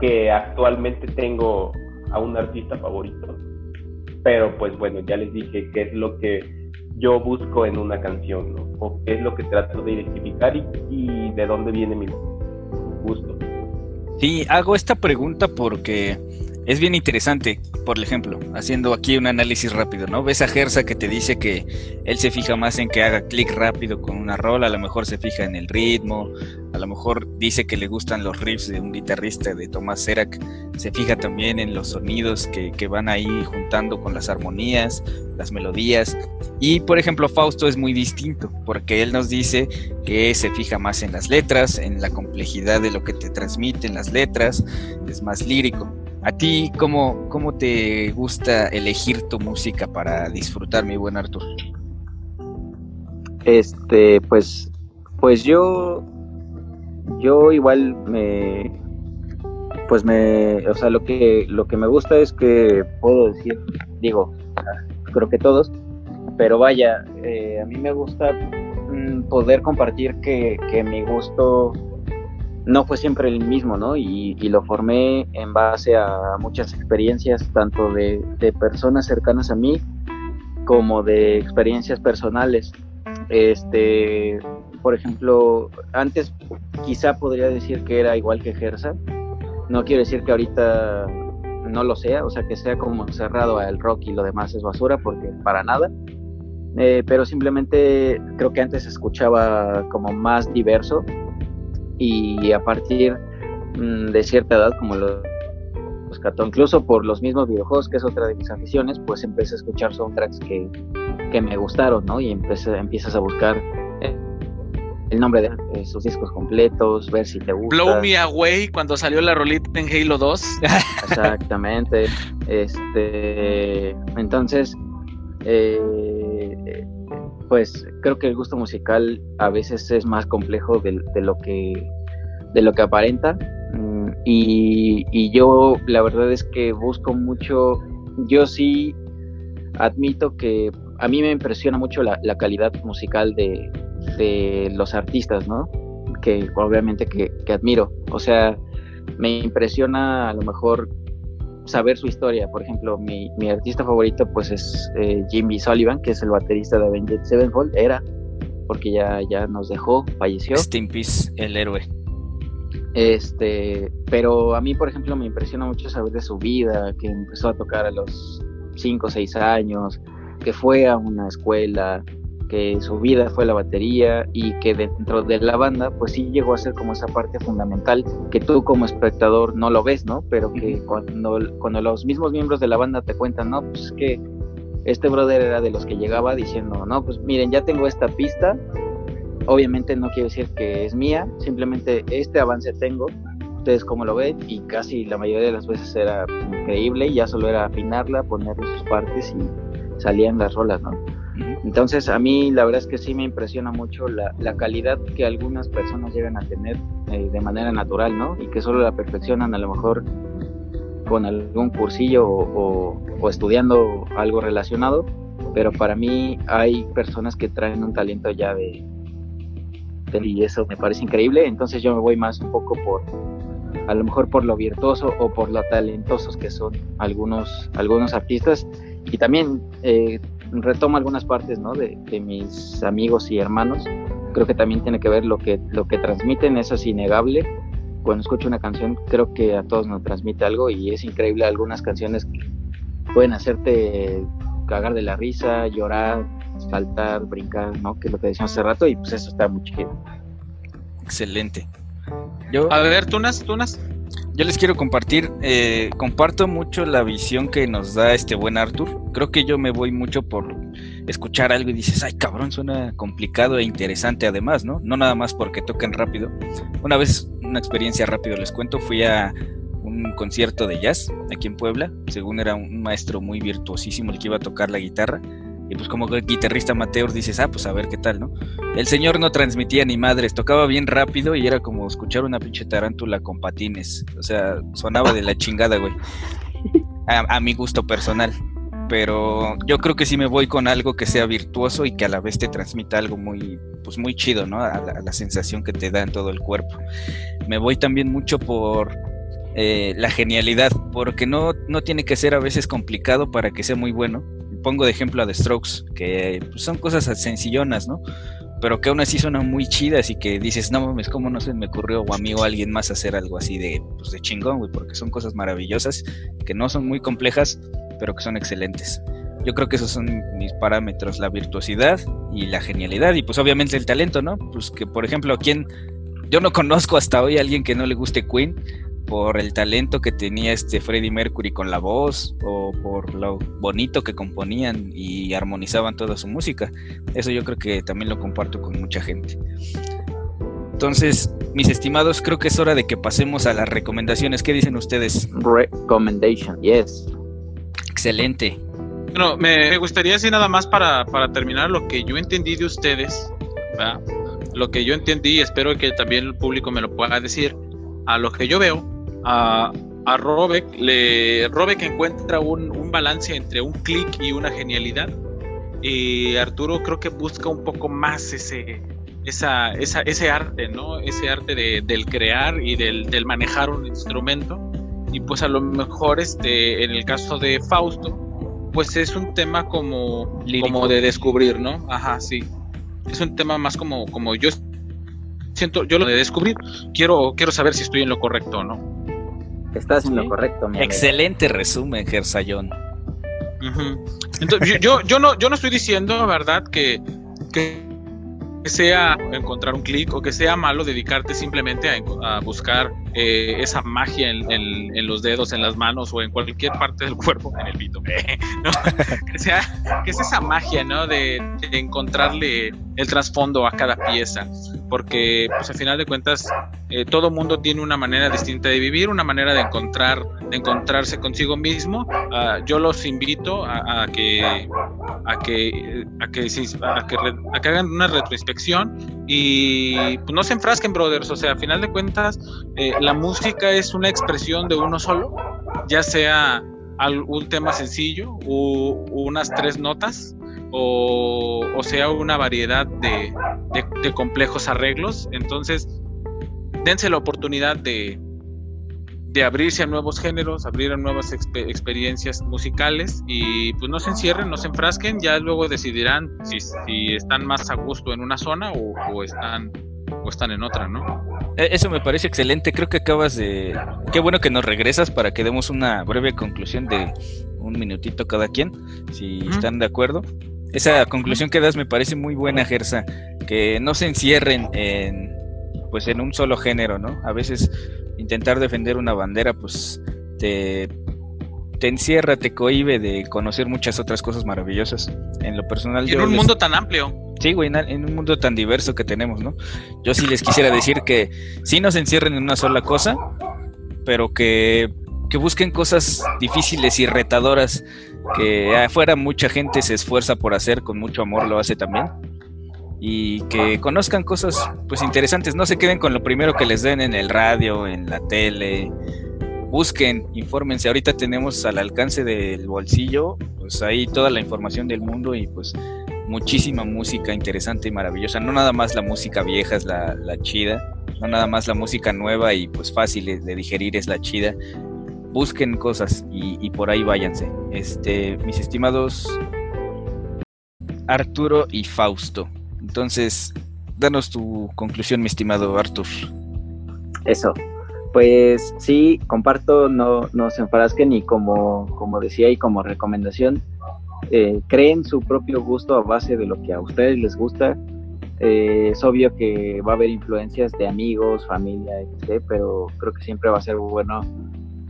que actualmente tengo a un artista favorito, pero pues bueno, ya les dije qué es lo que yo busco en una canción, ¿no? O qué es lo que trato de identificar y, de dónde viene mi gusto. Sí, hago esta pregunta porque es bien interesante, por ejemplo, haciendo aquí un análisis rápido, ¿no? Ves a Gersa que te dice que él se fija más en que haga clic rápido con una rola, a lo mejor se fija en el ritmo, a lo mejor dice que le gustan los riffs de un guitarrista de Tomás Serac, se fija también en los sonidos que, que van ahí juntando con las armonías, las melodías. Y por ejemplo, Fausto es muy distinto, porque él nos dice que se fija más en las letras, en la complejidad de lo que te transmiten las letras, es más lírico. ¿A ti cómo, cómo te gusta elegir tu música para disfrutar, mi buen Artur? Este, pues, pues yo, yo igual me, pues me, o sea, lo que, lo que me gusta es que puedo decir, digo, creo que todos, pero vaya, eh, a mí me gusta mm, poder compartir que, que, mi gusto no fue siempre el mismo, ¿no? Y, lo formé en base a muchas experiencias, tanto de, de, personas cercanas a mí como de experiencias personales. Este, por ejemplo, antes quizá podría decir que era igual que Gersa. No quiero decir que ahorita no lo sea, o sea, que sea como cerrado al rock y lo demás es basura, porque para nada. Eh, pero simplemente creo que antes escuchaba como más diverso y a partir mmm, de cierta edad, como los, los cató, incluso por los mismos videojuegos, que es otra de mis aficiones, pues empecé a escuchar soundtracks que, que me gustaron, ¿no? Y empecé, empiezas a buscar el nombre de eh, sus discos completos, ver si te gusta. Blow Me Away cuando salió la rolita en Halo 2. Exactamente. este, entonces, eh, pues creo que el gusto musical a veces es más complejo de, lo que de lo que aparenta. Y, y, yo la verdad es que busco mucho, yo sí admito que a mí me impresiona mucho la, la calidad musical de, de los artistas, ¿no? Que obviamente que, que, admiro. O sea, me impresiona a lo mejor saber su historia. Por ejemplo, mi, mi artista favorito pues es eh, Jimmy Sullivan, que es el baterista de Avenged Sevenfold, era, porque ya, ya nos dejó, falleció. Peace, el héroe. Este, pero a mí, por ejemplo, me impresiona mucho saber de su vida, que empezó a tocar a los 5 o 6 años, que fue a una escuela, que su vida fue la batería y que dentro de la banda pues sí llegó a ser como esa parte fundamental que tú como espectador no lo ves, ¿no? Pero que cuando, cuando los mismos miembros de la banda te cuentan, no, pues que este brother era de los que llegaba diciendo, no, pues miren, ya tengo esta pista, obviamente no quiere decir que es mía, simplemente este avance tengo, ustedes cómo lo ven, y casi la mayoría de las veces era increíble, ya solo era afinarla, ponerle sus partes y salían las rolas, ¿no? Entonces a mí la verdad es que sí me impresiona mucho la, calidad que algunas personas llegan a tener eh, de manera natural, ¿no? Y que solo la perfeccionan a lo mejor con algún cursillo o, estudiando algo relacionado, pero para mí hay personas que traen un talento ya de, y eso me parece increíble, entonces yo me voy más un poco por a lo mejor por lo virtuoso o por lo talentosos que son algunos algunos artistas. Y también eh, retomo algunas partes ¿no? de, mis amigos y hermanos. Creo que también tiene que ver lo que, lo que transmiten, eso es innegable. Cuando escucho una canción, creo que a todos nos transmite algo y es increíble algunas canciones que pueden hacerte cagar de la risa, llorar, saltar, brincar, ¿no? Que es lo que decíamos hace rato y pues eso está muy chido. Excelente. Yo, a ver, Tunas, Tunas. Yo les quiero compartir, eh, comparto mucho la visión que nos da este buen Arthur. Creo que yo me voy mucho por escuchar algo y dices, ay cabrón, suena complicado e interesante además, ¿no? No nada más porque toquen rápido. Una vez, una experiencia rápido les cuento, fui a un concierto de jazz aquí en Puebla, según era un maestro muy virtuosísimo el que iba a tocar la guitarra y pues como guitarrista amateur dices, ah, pues a ver qué tal, ¿no? El señor no transmitía ni madres, tocaba bien rápido y era como escuchar una pinche tarántula con patines. O sea, sonaba de la chingada, güey. A, mi gusto personal. Pero yo creo que sí me voy con algo que sea virtuoso y que a la vez te transmita algo muy, pues muy chido, ¿no? A la, sensación que te da en todo el cuerpo. Me voy también mucho por eh, la genialidad, porque no, no tiene que ser a veces complicado para que sea muy bueno pongo de ejemplo a The Strokes, que pues, son cosas sencillonas, ¿no? Pero que aún así suenan muy chidas y que dices, no mames, ¿cómo no se me ocurrió o a mí o a alguien más hacer algo así de, pues, de chingón? Porque son cosas maravillosas, que no son muy complejas, pero que son excelentes. Yo creo que esos son mis parámetros, la virtuosidad y la genialidad y pues obviamente el talento, ¿no? Pues que por ejemplo, quien yo no conozco hasta hoy a alguien que no le guste Queen, por el talento que tenía este Freddie Mercury con la voz o por lo bonito que componían y armonizaban toda su música. Eso yo creo que también lo comparto con mucha gente. Entonces, mis estimados, creo que es hora de que pasemos a las recomendaciones. ¿Qué dicen ustedes? Recommendation, yes. Excelente. Bueno, me gustaría decir nada más para, para terminar lo que yo entendí de ustedes, lo que yo entendí, espero que también el público me lo pueda decir. A lo que yo veo, a, a Robeck, le, Robeck encuentra un, balance entre un clic y una genialidad. Y Arturo creo que busca un poco más ese, esa, esa, ese arte, ¿no? Ese arte de, del crear y del, del, manejar un instrumento. Y pues a lo mejor este, en el caso de Fausto, pues es un tema como, como de descubrir, ¿no? Ajá, sí. Es un tema más como, como yo siento, yo lo de descubrir, quiero, quiero saber si estoy en lo correcto o no. Estás en lo correcto, mi Excelente resumen, Gersayón. Entonces, yo, yo, no, yo no estoy diciendo, ¿verdad?, que, que sea encontrar un clic o que sea malo dedicarte simplemente a, buscar eh, esa magia en, los dedos, en las manos o en cualquier parte del cuerpo, en el pito, que, sea, que es esa magia, ¿no? De, encontrarle el trasfondo a cada pieza, porque pues al final de cuentas eh, todo mundo tiene una manera distinta de vivir, una manera de encontrar, de encontrarse consigo mismo. Ah, yo los invito a, que a que a que, a que, hagan una retroinspección y pues, no se enfrasquen, brothers. O sea, a final de cuentas, eh, la música es una expresión de uno solo, ya sea un tema sencillo o unas tres notas o, sea una variedad de, complejos arreglos. Entonces, dense la oportunidad de, de abrirse a nuevos géneros, abrir a nuevas experiencias musicales y pues no se encierren, no se enfrasquen, ya luego decidirán si, si están más a gusto en una zona o, están o están en otra, ¿no? E, eso me parece excelente, creo que acabas de... Qué bueno que nos regresas para que demos una breve conclusión de un minutito cada quien, si están de acuerdo. Esa conclusión que das me parece muy buena, Gersa, que no se encierren en pues en un solo género, ¿no? A veces intentar defender una bandera, pues te, te encierra, te cohibe de conocer muchas otras cosas maravillosas. En lo personal, en un mundo tan amplio. Sí, güey, en un mundo tan diverso que tenemos, ¿no? Yo sí les quisiera decir que sí nos encierren en una sola cosa, pero que, que busquen cosas difíciles y retadoras que afuera mucha gente se esfuerza por hacer, con mucho amor lo hace también. Y que conozcan cosas pues interesantes, no se queden con lo primero que les den en el radio, en la tele. Busquen, infórmense. Ahorita tenemos al alcance del bolsillo, pues ahí toda la información del mundo y pues muchísima música interesante y maravillosa. No nada más la música vieja es la, chida, no nada más la música nueva y pues fácil de digerir es la chida busquen cosas y, por ahí váyanse. Este, mis estimados Arturo y Fausto. Entonces, danos tu conclusión, mi estimado Artur. Eso. Pues sí, comparto, no, no se enfrasquen y como, como decía y como recomendación, eh, creen su propio gusto a base de lo que a ustedes les gusta. Eh, es obvio que va a haber influencias de amigos, familia, etc., pero creo que siempre va a ser bueno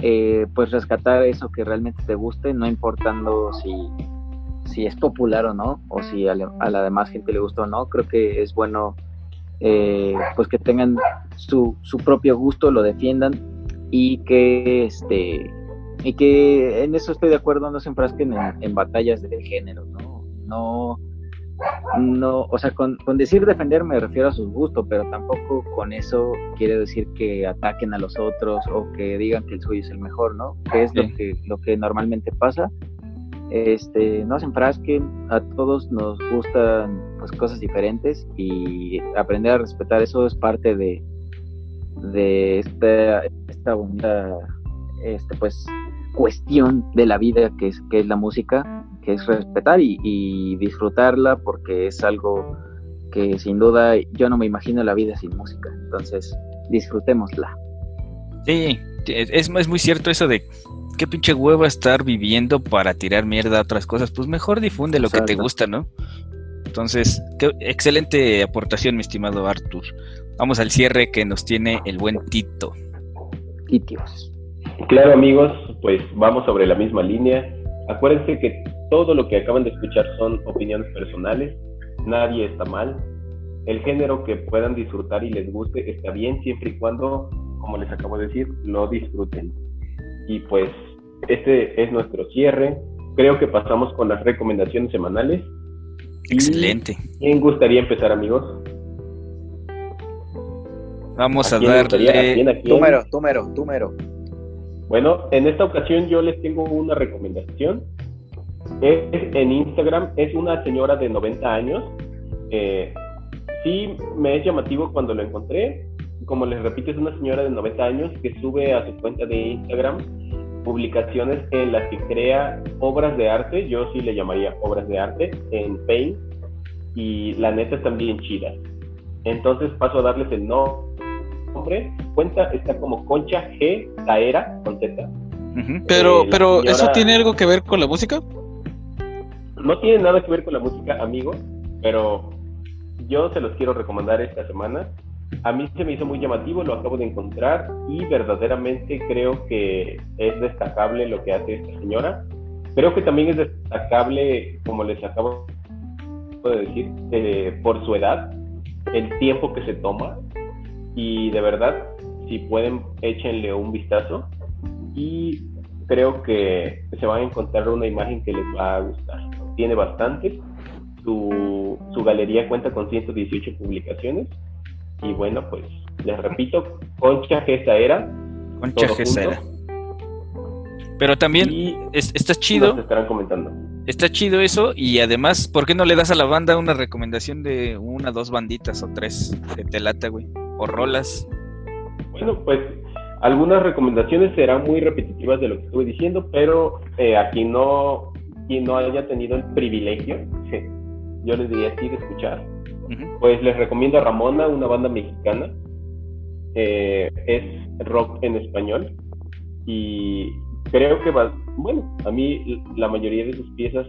eh, pues rescatar eso que realmente te guste, no importando si, si es popular o no, o si a la, demás gente le gusta o no, creo que es bueno eh, pues que tengan su, su, propio gusto, lo defiendan y que este y que en eso estoy de acuerdo, no se enfrasquen en, en batallas de género, ¿no? No no, o sea, con, decir defender me refiero a sus gustos, pero tampoco con eso quiere decir que ataquen a los otros o que digan que el suyo es el mejor, ¿no? Que es lo que lo que normalmente pasa. Este, no se enfrasquen, a todos nos gustan pues, cosas diferentes y aprender a respetar eso es parte de, de esta, esta bonita este, pues, cuestión de la vida que es, que es la música que es respetar y, disfrutarla porque es algo que sin duda yo no me imagino la vida sin música. Entonces, disfrutémosla. Sí, es, es muy cierto eso de qué pinche huevo estar viviendo para tirar mierda a otras cosas. Pues mejor difunde lo que te gusta, ¿no? Entonces, qué excelente aportación, mi estimado Arthur. Vamos al cierre que nos tiene el buen Tito. Titios. Claro, amigos, pues vamos sobre la misma línea. Acuérdense que todo lo que acaban de escuchar son opiniones personales, nadie está mal. El género que puedan disfrutar y les guste está bien siempre y cuando, como les acabo de decir, lo disfruten. Y pues este es nuestro cierre. Creo que pasamos con las recomendaciones semanales. Excelente. ¿Quién gustaría empezar, amigos? Vamos a, darle. Túmero, túmero, túmero. Bueno, en esta ocasión yo les tengo una recomendación es en Instagram, es una señora de 90 años. Eh, sí, me es llamativo cuando lo encontré. Como les repito, es una señora de 90 años que sube a su cuenta de Instagram publicaciones en las que crea obras de arte. Yo sí le llamaría obras de arte en Paint. Y la neta están bien chidas. Entonces paso a darles el nombre. Cuenta está como Concha G. Taera con Z. Pero, pero, ¿eso tiene algo que ver con la música? No tiene nada que ver con la música, amigo, pero yo se los quiero recomendar esta semana. A mí se me hizo muy llamativo, lo acabo de encontrar y verdaderamente creo que es destacable lo que hace esta señora. Creo que también es destacable, como les acabo de decir, por su edad, el tiempo que se toma y de verdad, si pueden, échenle un vistazo y creo que se van a encontrar una imagen que les va a gustar tiene bastantes. Su galería cuenta con 118 publicaciones. Y bueno, pues les repito, Concha Gesa era. Concha Gesa era. Pero también está chido. estarán comentando. Está chido eso y además, ¿por qué no le das a la banda una recomendación de una, dos banditas o tres que te lata, güey? O rolas. Bueno, pues algunas recomendaciones serán muy repetitivas de lo que estuve diciendo, pero eh, aquí no quien no haya tenido el privilegio, yo les diría así, de escuchar, pues les recomiendo a Ramona, una banda mexicana. Eh, es rock en español y creo que va, bueno, a mí la mayoría de sus piezas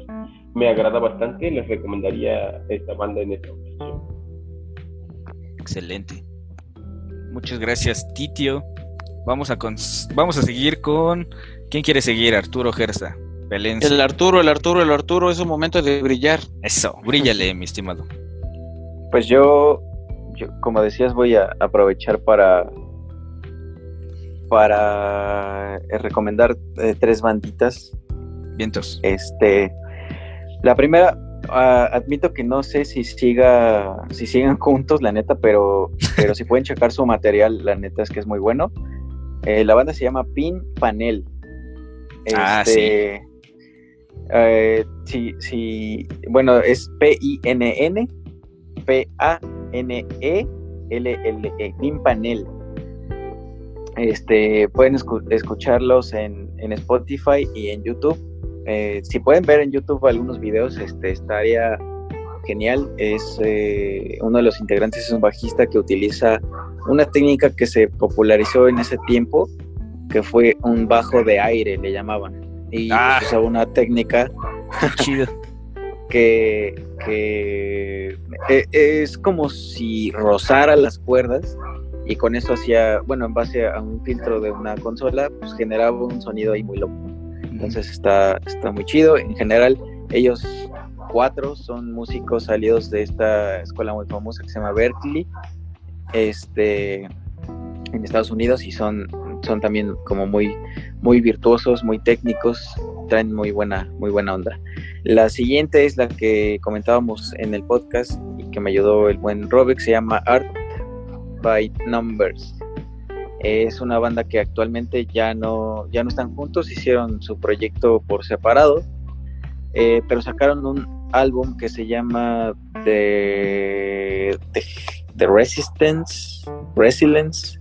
me agrada bastante, les recomendaría esta banda en esta ocasión. Excelente. Muchas gracias, Titio. Vamos a, vamos a seguir con ¿Quién quiere seguir? Arturo Gersa. Pelense. El Arturo, el Arturo, el Arturo, es un momento de brillar. Eso, bríllale, mi estimado. Pues yo, yo, como decías, voy a aprovechar para para eh, recomendar eh, tres banditas. Vientos. Este, la primera, ah, admito que no sé si siga, si sigan juntos, la neta, pero, pero si pueden checar su material, la neta es que es muy bueno. Eh, la banda se llama Pin Panel. Ah, Este, eh, sí, sí, bueno, es P-I-N-N, P-A-N-E-L-L-E, Pin Panel. Este, pueden escu- escucharlos en, en Spotify y en YouTube. Eh, si pueden ver en YouTube algunos videos, este, estaría genial. Es eh, uno de los integrantes es un bajista que utiliza una técnica que se popularizó en ese tiempo, que fue un bajo de aire, le llamaban. Y Ah. usaba una técnica chido. Que, que eh, es como si rozara las cuerdas y con eso hacía, bueno, en base a un filtro de una consola, pues generaba un sonido ahí muy loco. Entonces está, está muy chido. En general, ellos cuatro son músicos salidos de esta escuela muy famosa que se llama Berkeley, este, en Estados Unidos y son, son también como muy, muy virtuosos, muy técnicos, traen muy buena, muy buena onda. La siguiente es la que comentábamos en el podcast y que me ayudó el buen Robert, se llama Art by Numbers. Es una banda que actualmente ya no, ya no están juntos, hicieron su proyecto por separado, eh, pero sacaron un álbum que se llama The, The, The Resistance, Resilience.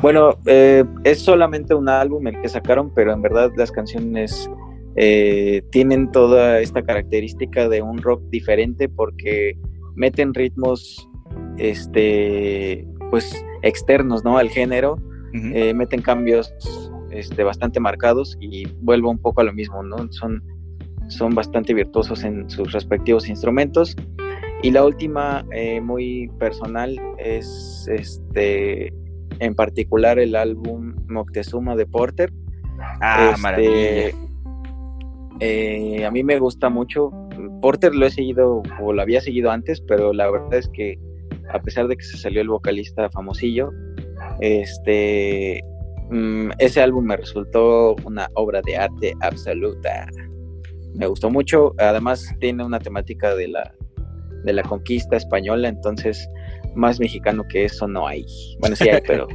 Bueno, eh, es solamente un álbum el que sacaron, pero en verdad las canciones eh, tienen toda esta característica de un rock diferente porque meten ritmos este pues externos no al género eh, meten cambios este, bastante marcados y vuelvo un poco a lo mismo no son son bastante virtuosos en sus respectivos instrumentos. Y la última eh, muy personal es este en particular el álbum Moctezuma de Porter Ah, este, maravilla. eh, a mí me gusta mucho. Porter lo he seguido o lo había seguido antes, pero la verdad es que a pesar de que se salió el vocalista famosillo, este mm, ese álbum me resultó una obra de arte absoluta. Me gustó mucho. Además tiene una temática de la de la conquista española, entonces más mexicano que eso no hay. Bueno, sí hay, pero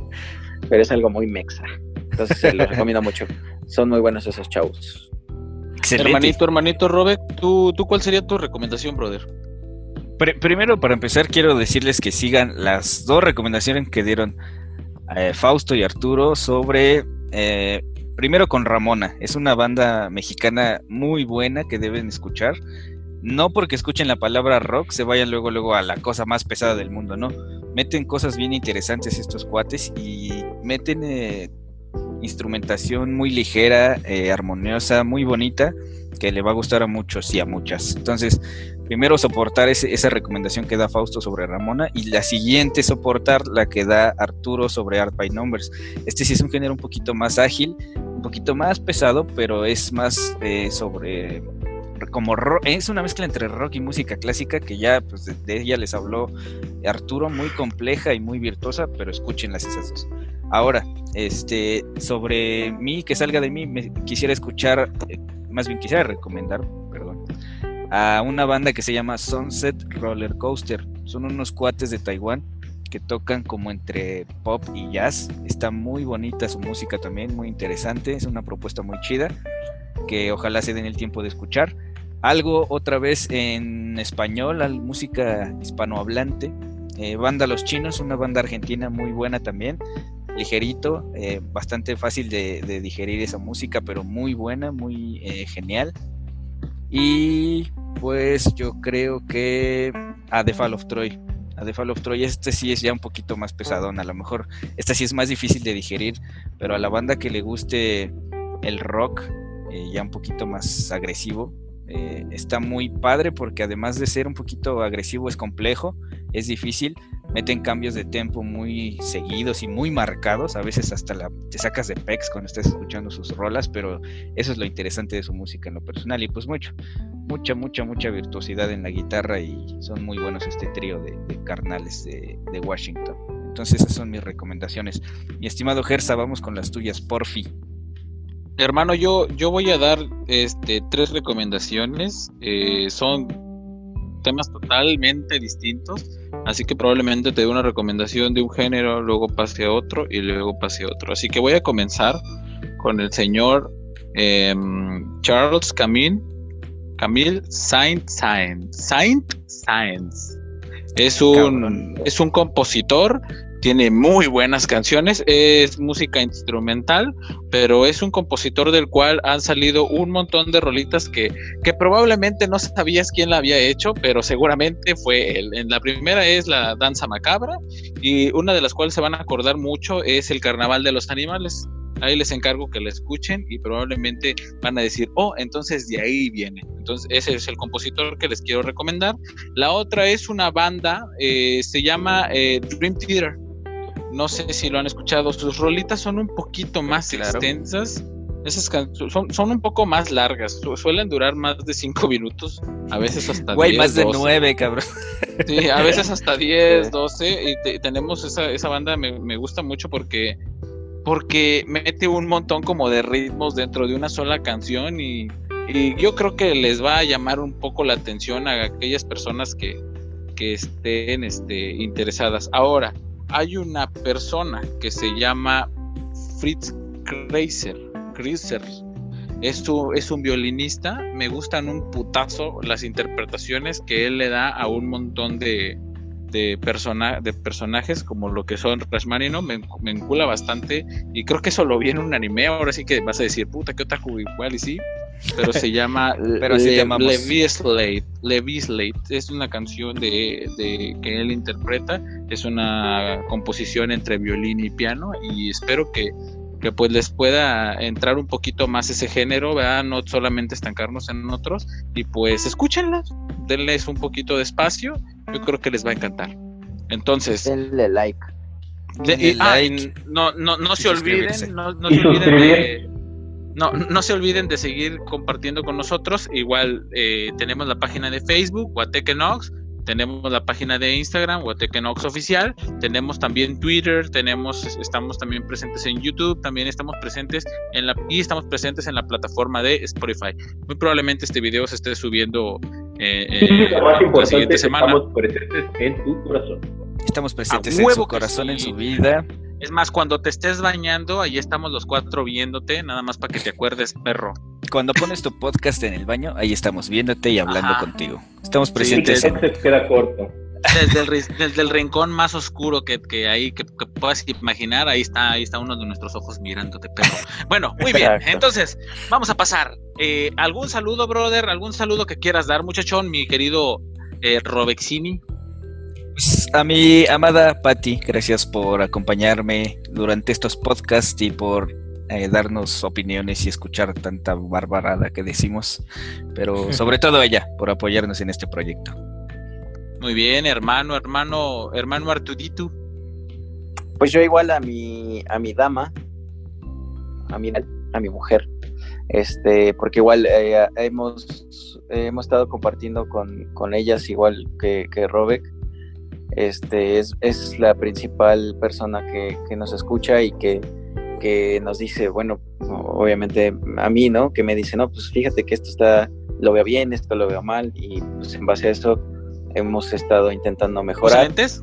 pero es algo muy mexa. Entonces se los recomiendo mucho. Son muy buenos esos chavos. Excelente. Hermanito, hermanito Robert, ¿tú, ¿tú cuál sería tu recomendación, brother? Pr- primero, para empezar, quiero decirles que sigan las dos recomendaciones que dieron eh, Fausto y Arturo sobre, eh, primero con Ramona, es una banda mexicana muy buena que deben escuchar. No porque escuchen la palabra rock se vayan luego luego a la cosa más pesada del mundo, no. Meten cosas bien interesantes estos cuates y meten eh, instrumentación muy ligera, eh, armoniosa, muy bonita, que le va a gustar a muchos y a muchas. Entonces, primero soportar esa recomendación que da Fausto sobre Ramona y la siguiente soportar la que da Arturo sobre Art by Numbers. Este sí es un género un poquito más ágil, un poquito más pesado, pero es más eh, sobre como ro- es una mezcla entre rock y música clásica que ya pues de, de ella les habló Arturo muy compleja y muy virtuosa pero escúchenlas esas dos ahora este sobre mí que salga de mí me quisiera escuchar eh, más bien quisiera recomendar perdón a una banda que se llama Sunset Roller Coaster. Son unos cuates de Taiwán que tocan como entre pop y jazz. Está muy bonita su música también, muy interesante. Es una propuesta muy chida que ojalá se den el tiempo de escuchar. Algo otra vez en español, música hispanohablante. Eh, banda Los Chinos, una banda argentina muy buena también. Ligerito, eh, bastante fácil de, digerir esa música, pero muy buena, muy eh, genial. Y pues yo creo que a The Fall of Troy. A The Fall of Troy, este sí es ya un poquito más pesadón. A lo mejor esta sí es más difícil de digerir, pero a la banda que le guste el rock, ya un poquito más agresivo, eh, está muy padre porque además de ser un poquito agresivo es complejo, es difícil, meten cambios de tempo muy seguidos y muy marcados, a veces hasta la, te sacas de pex cuando estás escuchando sus rolas, pero eso es lo interesante de su música en lo personal y pues mucho, mucha, mucha, mucha virtuosidad en la guitarra y son muy buenos este trío de, carnales de, de, Washington. Entonces esas son mis recomendaciones. Mi estimado Gersa, vamos con las tuyas, porfi. Hermano, yo, yo voy a dar este, tres recomendaciones. Eh, son temas totalmente distintos, así que probablemente te dé una recomendación de un género, luego pase a otro y luego pase a otro. Así que voy a comenzar con el señor em, Charles Camille, Camille Saint Saint Saint Sainz. Es un, es un compositor tiene muy buenas canciones, es música instrumental, pero es un compositor del cual han salido un montón de rolitas que, que probablemente no sabías quién la había hecho, pero seguramente fue él. La primera es la Danza Macabra y una de las cuales se van a acordar mucho es el Carnaval de los Animales. Ahí les encargo que la escuchen y probablemente van a decir, oh, entonces de ahí viene. Entonces ese es el compositor que les quiero recomendar. La otra es una banda, eh, se llama eh, Dream Theater no sé si lo han escuchado. Sus rolitas son un poquito más extensas. Esas son, son un poco más largas. suelen durar más de 5 minutos. A veces hasta Güey, más de 9, cabrón. Sí, a veces hasta 10, 12. Y tenemos esa, esa banda, me, me gusta mucho porque porque mete un montón como de ritmos dentro de una sola canción y, y, yo creo que les va a llamar un poco la atención a aquellas personas que, que estén este, interesadas. Ahora, hay una persona que se llama Fritz Kreiser. Kreiser. Es, es un violinista. Me gustan un putazo las interpretaciones que él le da a un montón de, de, persona, de personajes como lo que son Rashmanino. Me, me encula bastante. Y creo que eso lo vi en un anime. Ahora sí que vas a decir, puta, que otaku igual. Y sí, pero se llama pero Le, Levi Slate. Levi Slate es una canción de, de, que él interpreta, es una composición entre violín y piano y espero que, que pues les pueda entrar un poquito más ese género, ¿verdad? no solamente estancarnos en otros y pues escúchenlas, denles un poquito de espacio, yo creo que les va a encantar. Entonces, denle like. Ah, no, no, no se olviden, no, no se olviden de no, no se olviden de seguir compartiendo con nosotros. Igual eh, tenemos la página de Facebook, Guatequenox, tenemos la página de Instagram, Guatequenox Oficial, tenemos también Twitter, tenemos, estamos también presentes en YouTube, también estamos presentes en la, y estamos presentes en la plataforma de Spotify. Muy probablemente este video se esté subiendo eh, eh, la siguiente semana. Estamos presentes en tu corazón. Estamos presentes en su corazón, en su vida. Es más, cuando te estés bañando, ahí estamos los cuatro viéndote, nada más para que te acuerdes, perro. Cuando pones tu podcast en el baño, ahí estamos viéndote y hablando contigo. Estamos presentes. Sí, queda corto. Desde el, rincón más oscuro que, que ahí que, puedas imaginar, ahí está, ahí está uno de nuestros ojos mirándote, perro. Bueno, muy bien. Entonces, vamos a pasar. Eh, ¿Algún saludo, brother? ¿Algún saludo que quieras dar, muchachón, mi querido eh, Robexini? Pues, a mi amada Patti, gracias por acompañarme durante estos podcasts y por eh, darnos opiniones y escuchar tanta barbarada que decimos, pero sobre todo ella por apoyarnos en este proyecto. Muy bien, hermano, hermano, hermano Artudito. Pues yo igual a mi a mi dama, a mi a mi mujer, este, porque igual eh, hemos hemos estado compartiendo con, con ellas igual que, que Robek este, es, es la principal persona que, que nos escucha y que, que, nos dice, bueno, obviamente a mí, ¿no? Que me dice, no, pues fíjate que esto está, lo veo bien, esto lo veo mal y pues en base a eso hemos estado intentando mejorar. ¿Usa lentes?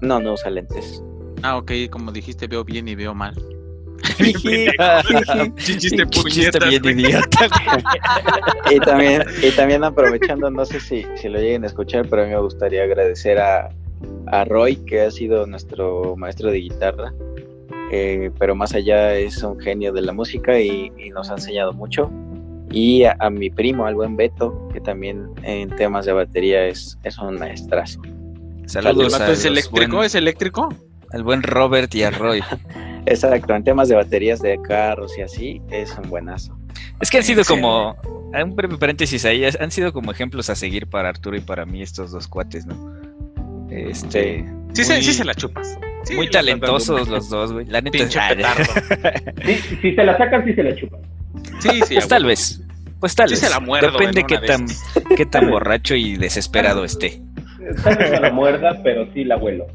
No, no usa lentes. Ah, ok, como dijiste, veo bien y veo mal. Y también, y también aprovechando, no sé si, si lo lleguen a escuchar, pero a mí me gustaría agradecer a, a Roy, que ha sido nuestro maestro de guitarra. Eh, pero más allá es un genio de la música y, nos ha enseñado mucho. Y a, mi primo, al buen Beto, que también en temas de batería es, es un maestrazo. Saludos. ¿Es eléctrico? ¿Es eléctrico? Al buen Robert y a Roy. Exacto, en temas de baterías de carros y así, es un buenazo. Es que han sido como, un breve paréntesis ahí, han sido como ejemplos a seguir para Arturo y para mí estos dos cuates, ¿no? Este, Sí, se, muy- sí se la chupas. Sí, muy talentosos los dos, güey. La neta. Pinche ah, petardo. Sí, si se la sacan, sí se la chupan. Sí, sí, Pues tal vez. Pues tal Sí vez. se la muerdo Depende en qué tan, qué tan borracho y desesperado esté. Tal vez muerda, pero sí la vuelo.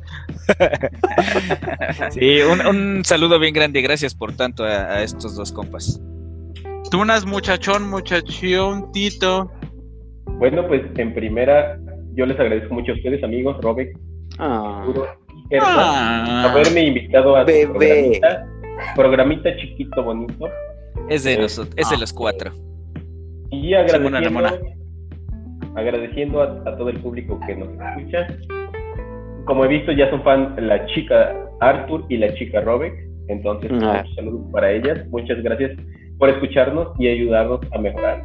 Sí, un, un saludo bien grande. Gracias por tanto a, a estos dos compas. Tú unas muchachón, muchachón, Tito. Bueno, pues en primera, yo les agradezco mucho a ustedes, amigos, Robert, Ah, Ah. haberme invitado a su Bebé. programita, programita chiquito, bonito. Es de, Eh, los, es de ah. los cuatro. Y agradeciendo, Ramona. Agradeciendo a, a todo el público que nos escucha. Como he visto, ya son fan la chica Arthur y la chica Robert. Entonces, Ah. muchos saludos para ellas. Muchas gracias por escucharnos y ayudarnos a mejorar.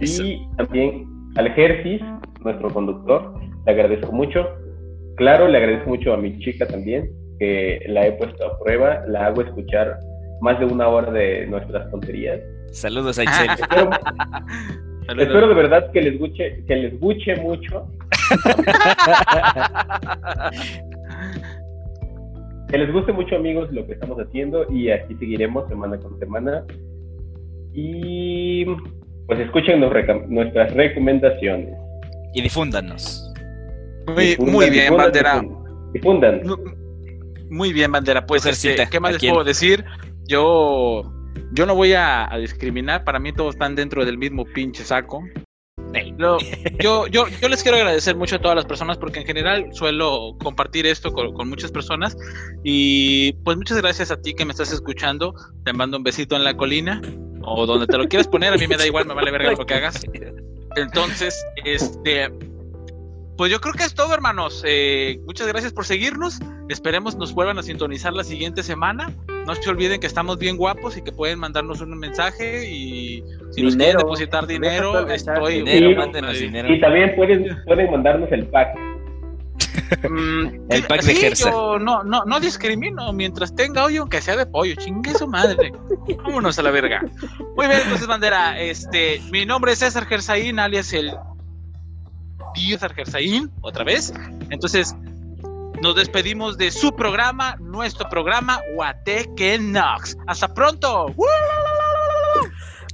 Eso. Y también al Gersis, nuestro conductor, le agradezco mucho. Claro, le agradezco mucho a mi chica también, que la he puesto a prueba, la hago escuchar más de una hora de nuestras tonterías. Saludos a Itzel. Espero, Saludos. espero de verdad que les guche, que les guche mucho, que les guste mucho amigos lo que estamos haciendo y aquí seguiremos semana con semana. Y pues escuchen nuestras recomendaciones. y difúndanos. Muy, Difundan, muy bien, difundan, bandera. Difundan. Muy bien, bandera. Pues, este, ¿qué más ¿a les quién? puedo decir? Yo, yo no voy a, a discriminar. Para mí todos están dentro del mismo pinche saco. Lo- yo, yo, yo les quiero agradecer mucho a todas las personas porque en general suelo compartir esto con, con muchas personas y pues muchas gracias a ti que me estás escuchando. Te mando un besito en la colina o donde te lo quieras poner. A mí me da igual, me vale verga lo que hagas. Entonces, este, pues yo creo que es todo, hermanos. Eh, muchas gracias por seguirnos. Esperemos nos vuelvan a sintonizar la siguiente semana. No se olviden que estamos bien guapos y que pueden mandarnos un mensaje y si nos quieren depositar dinero, estoy Dinero, mándenos Sí. dinero. Y también pueden, pueden mandarnos el pack. Mm, El pack de Gersa. yo no, no, no discrimino mientras tenga hoyo, aunque sea de pollo. Chingue su madre. Vámonos a la verga. Muy bien, entonces, bandera. Este, mi nombre es César Gersaín, alias el tío Gersaín, otra vez. Entonces, nos despedimos de su programa, nuestro programa, Guateque Nox. Hasta pronto.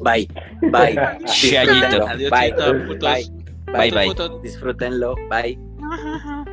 Bye, bye. Chayito. Disfrútenlo. Adiós, Bye, bye. Bye, bye. Disfrútenlo. Bye.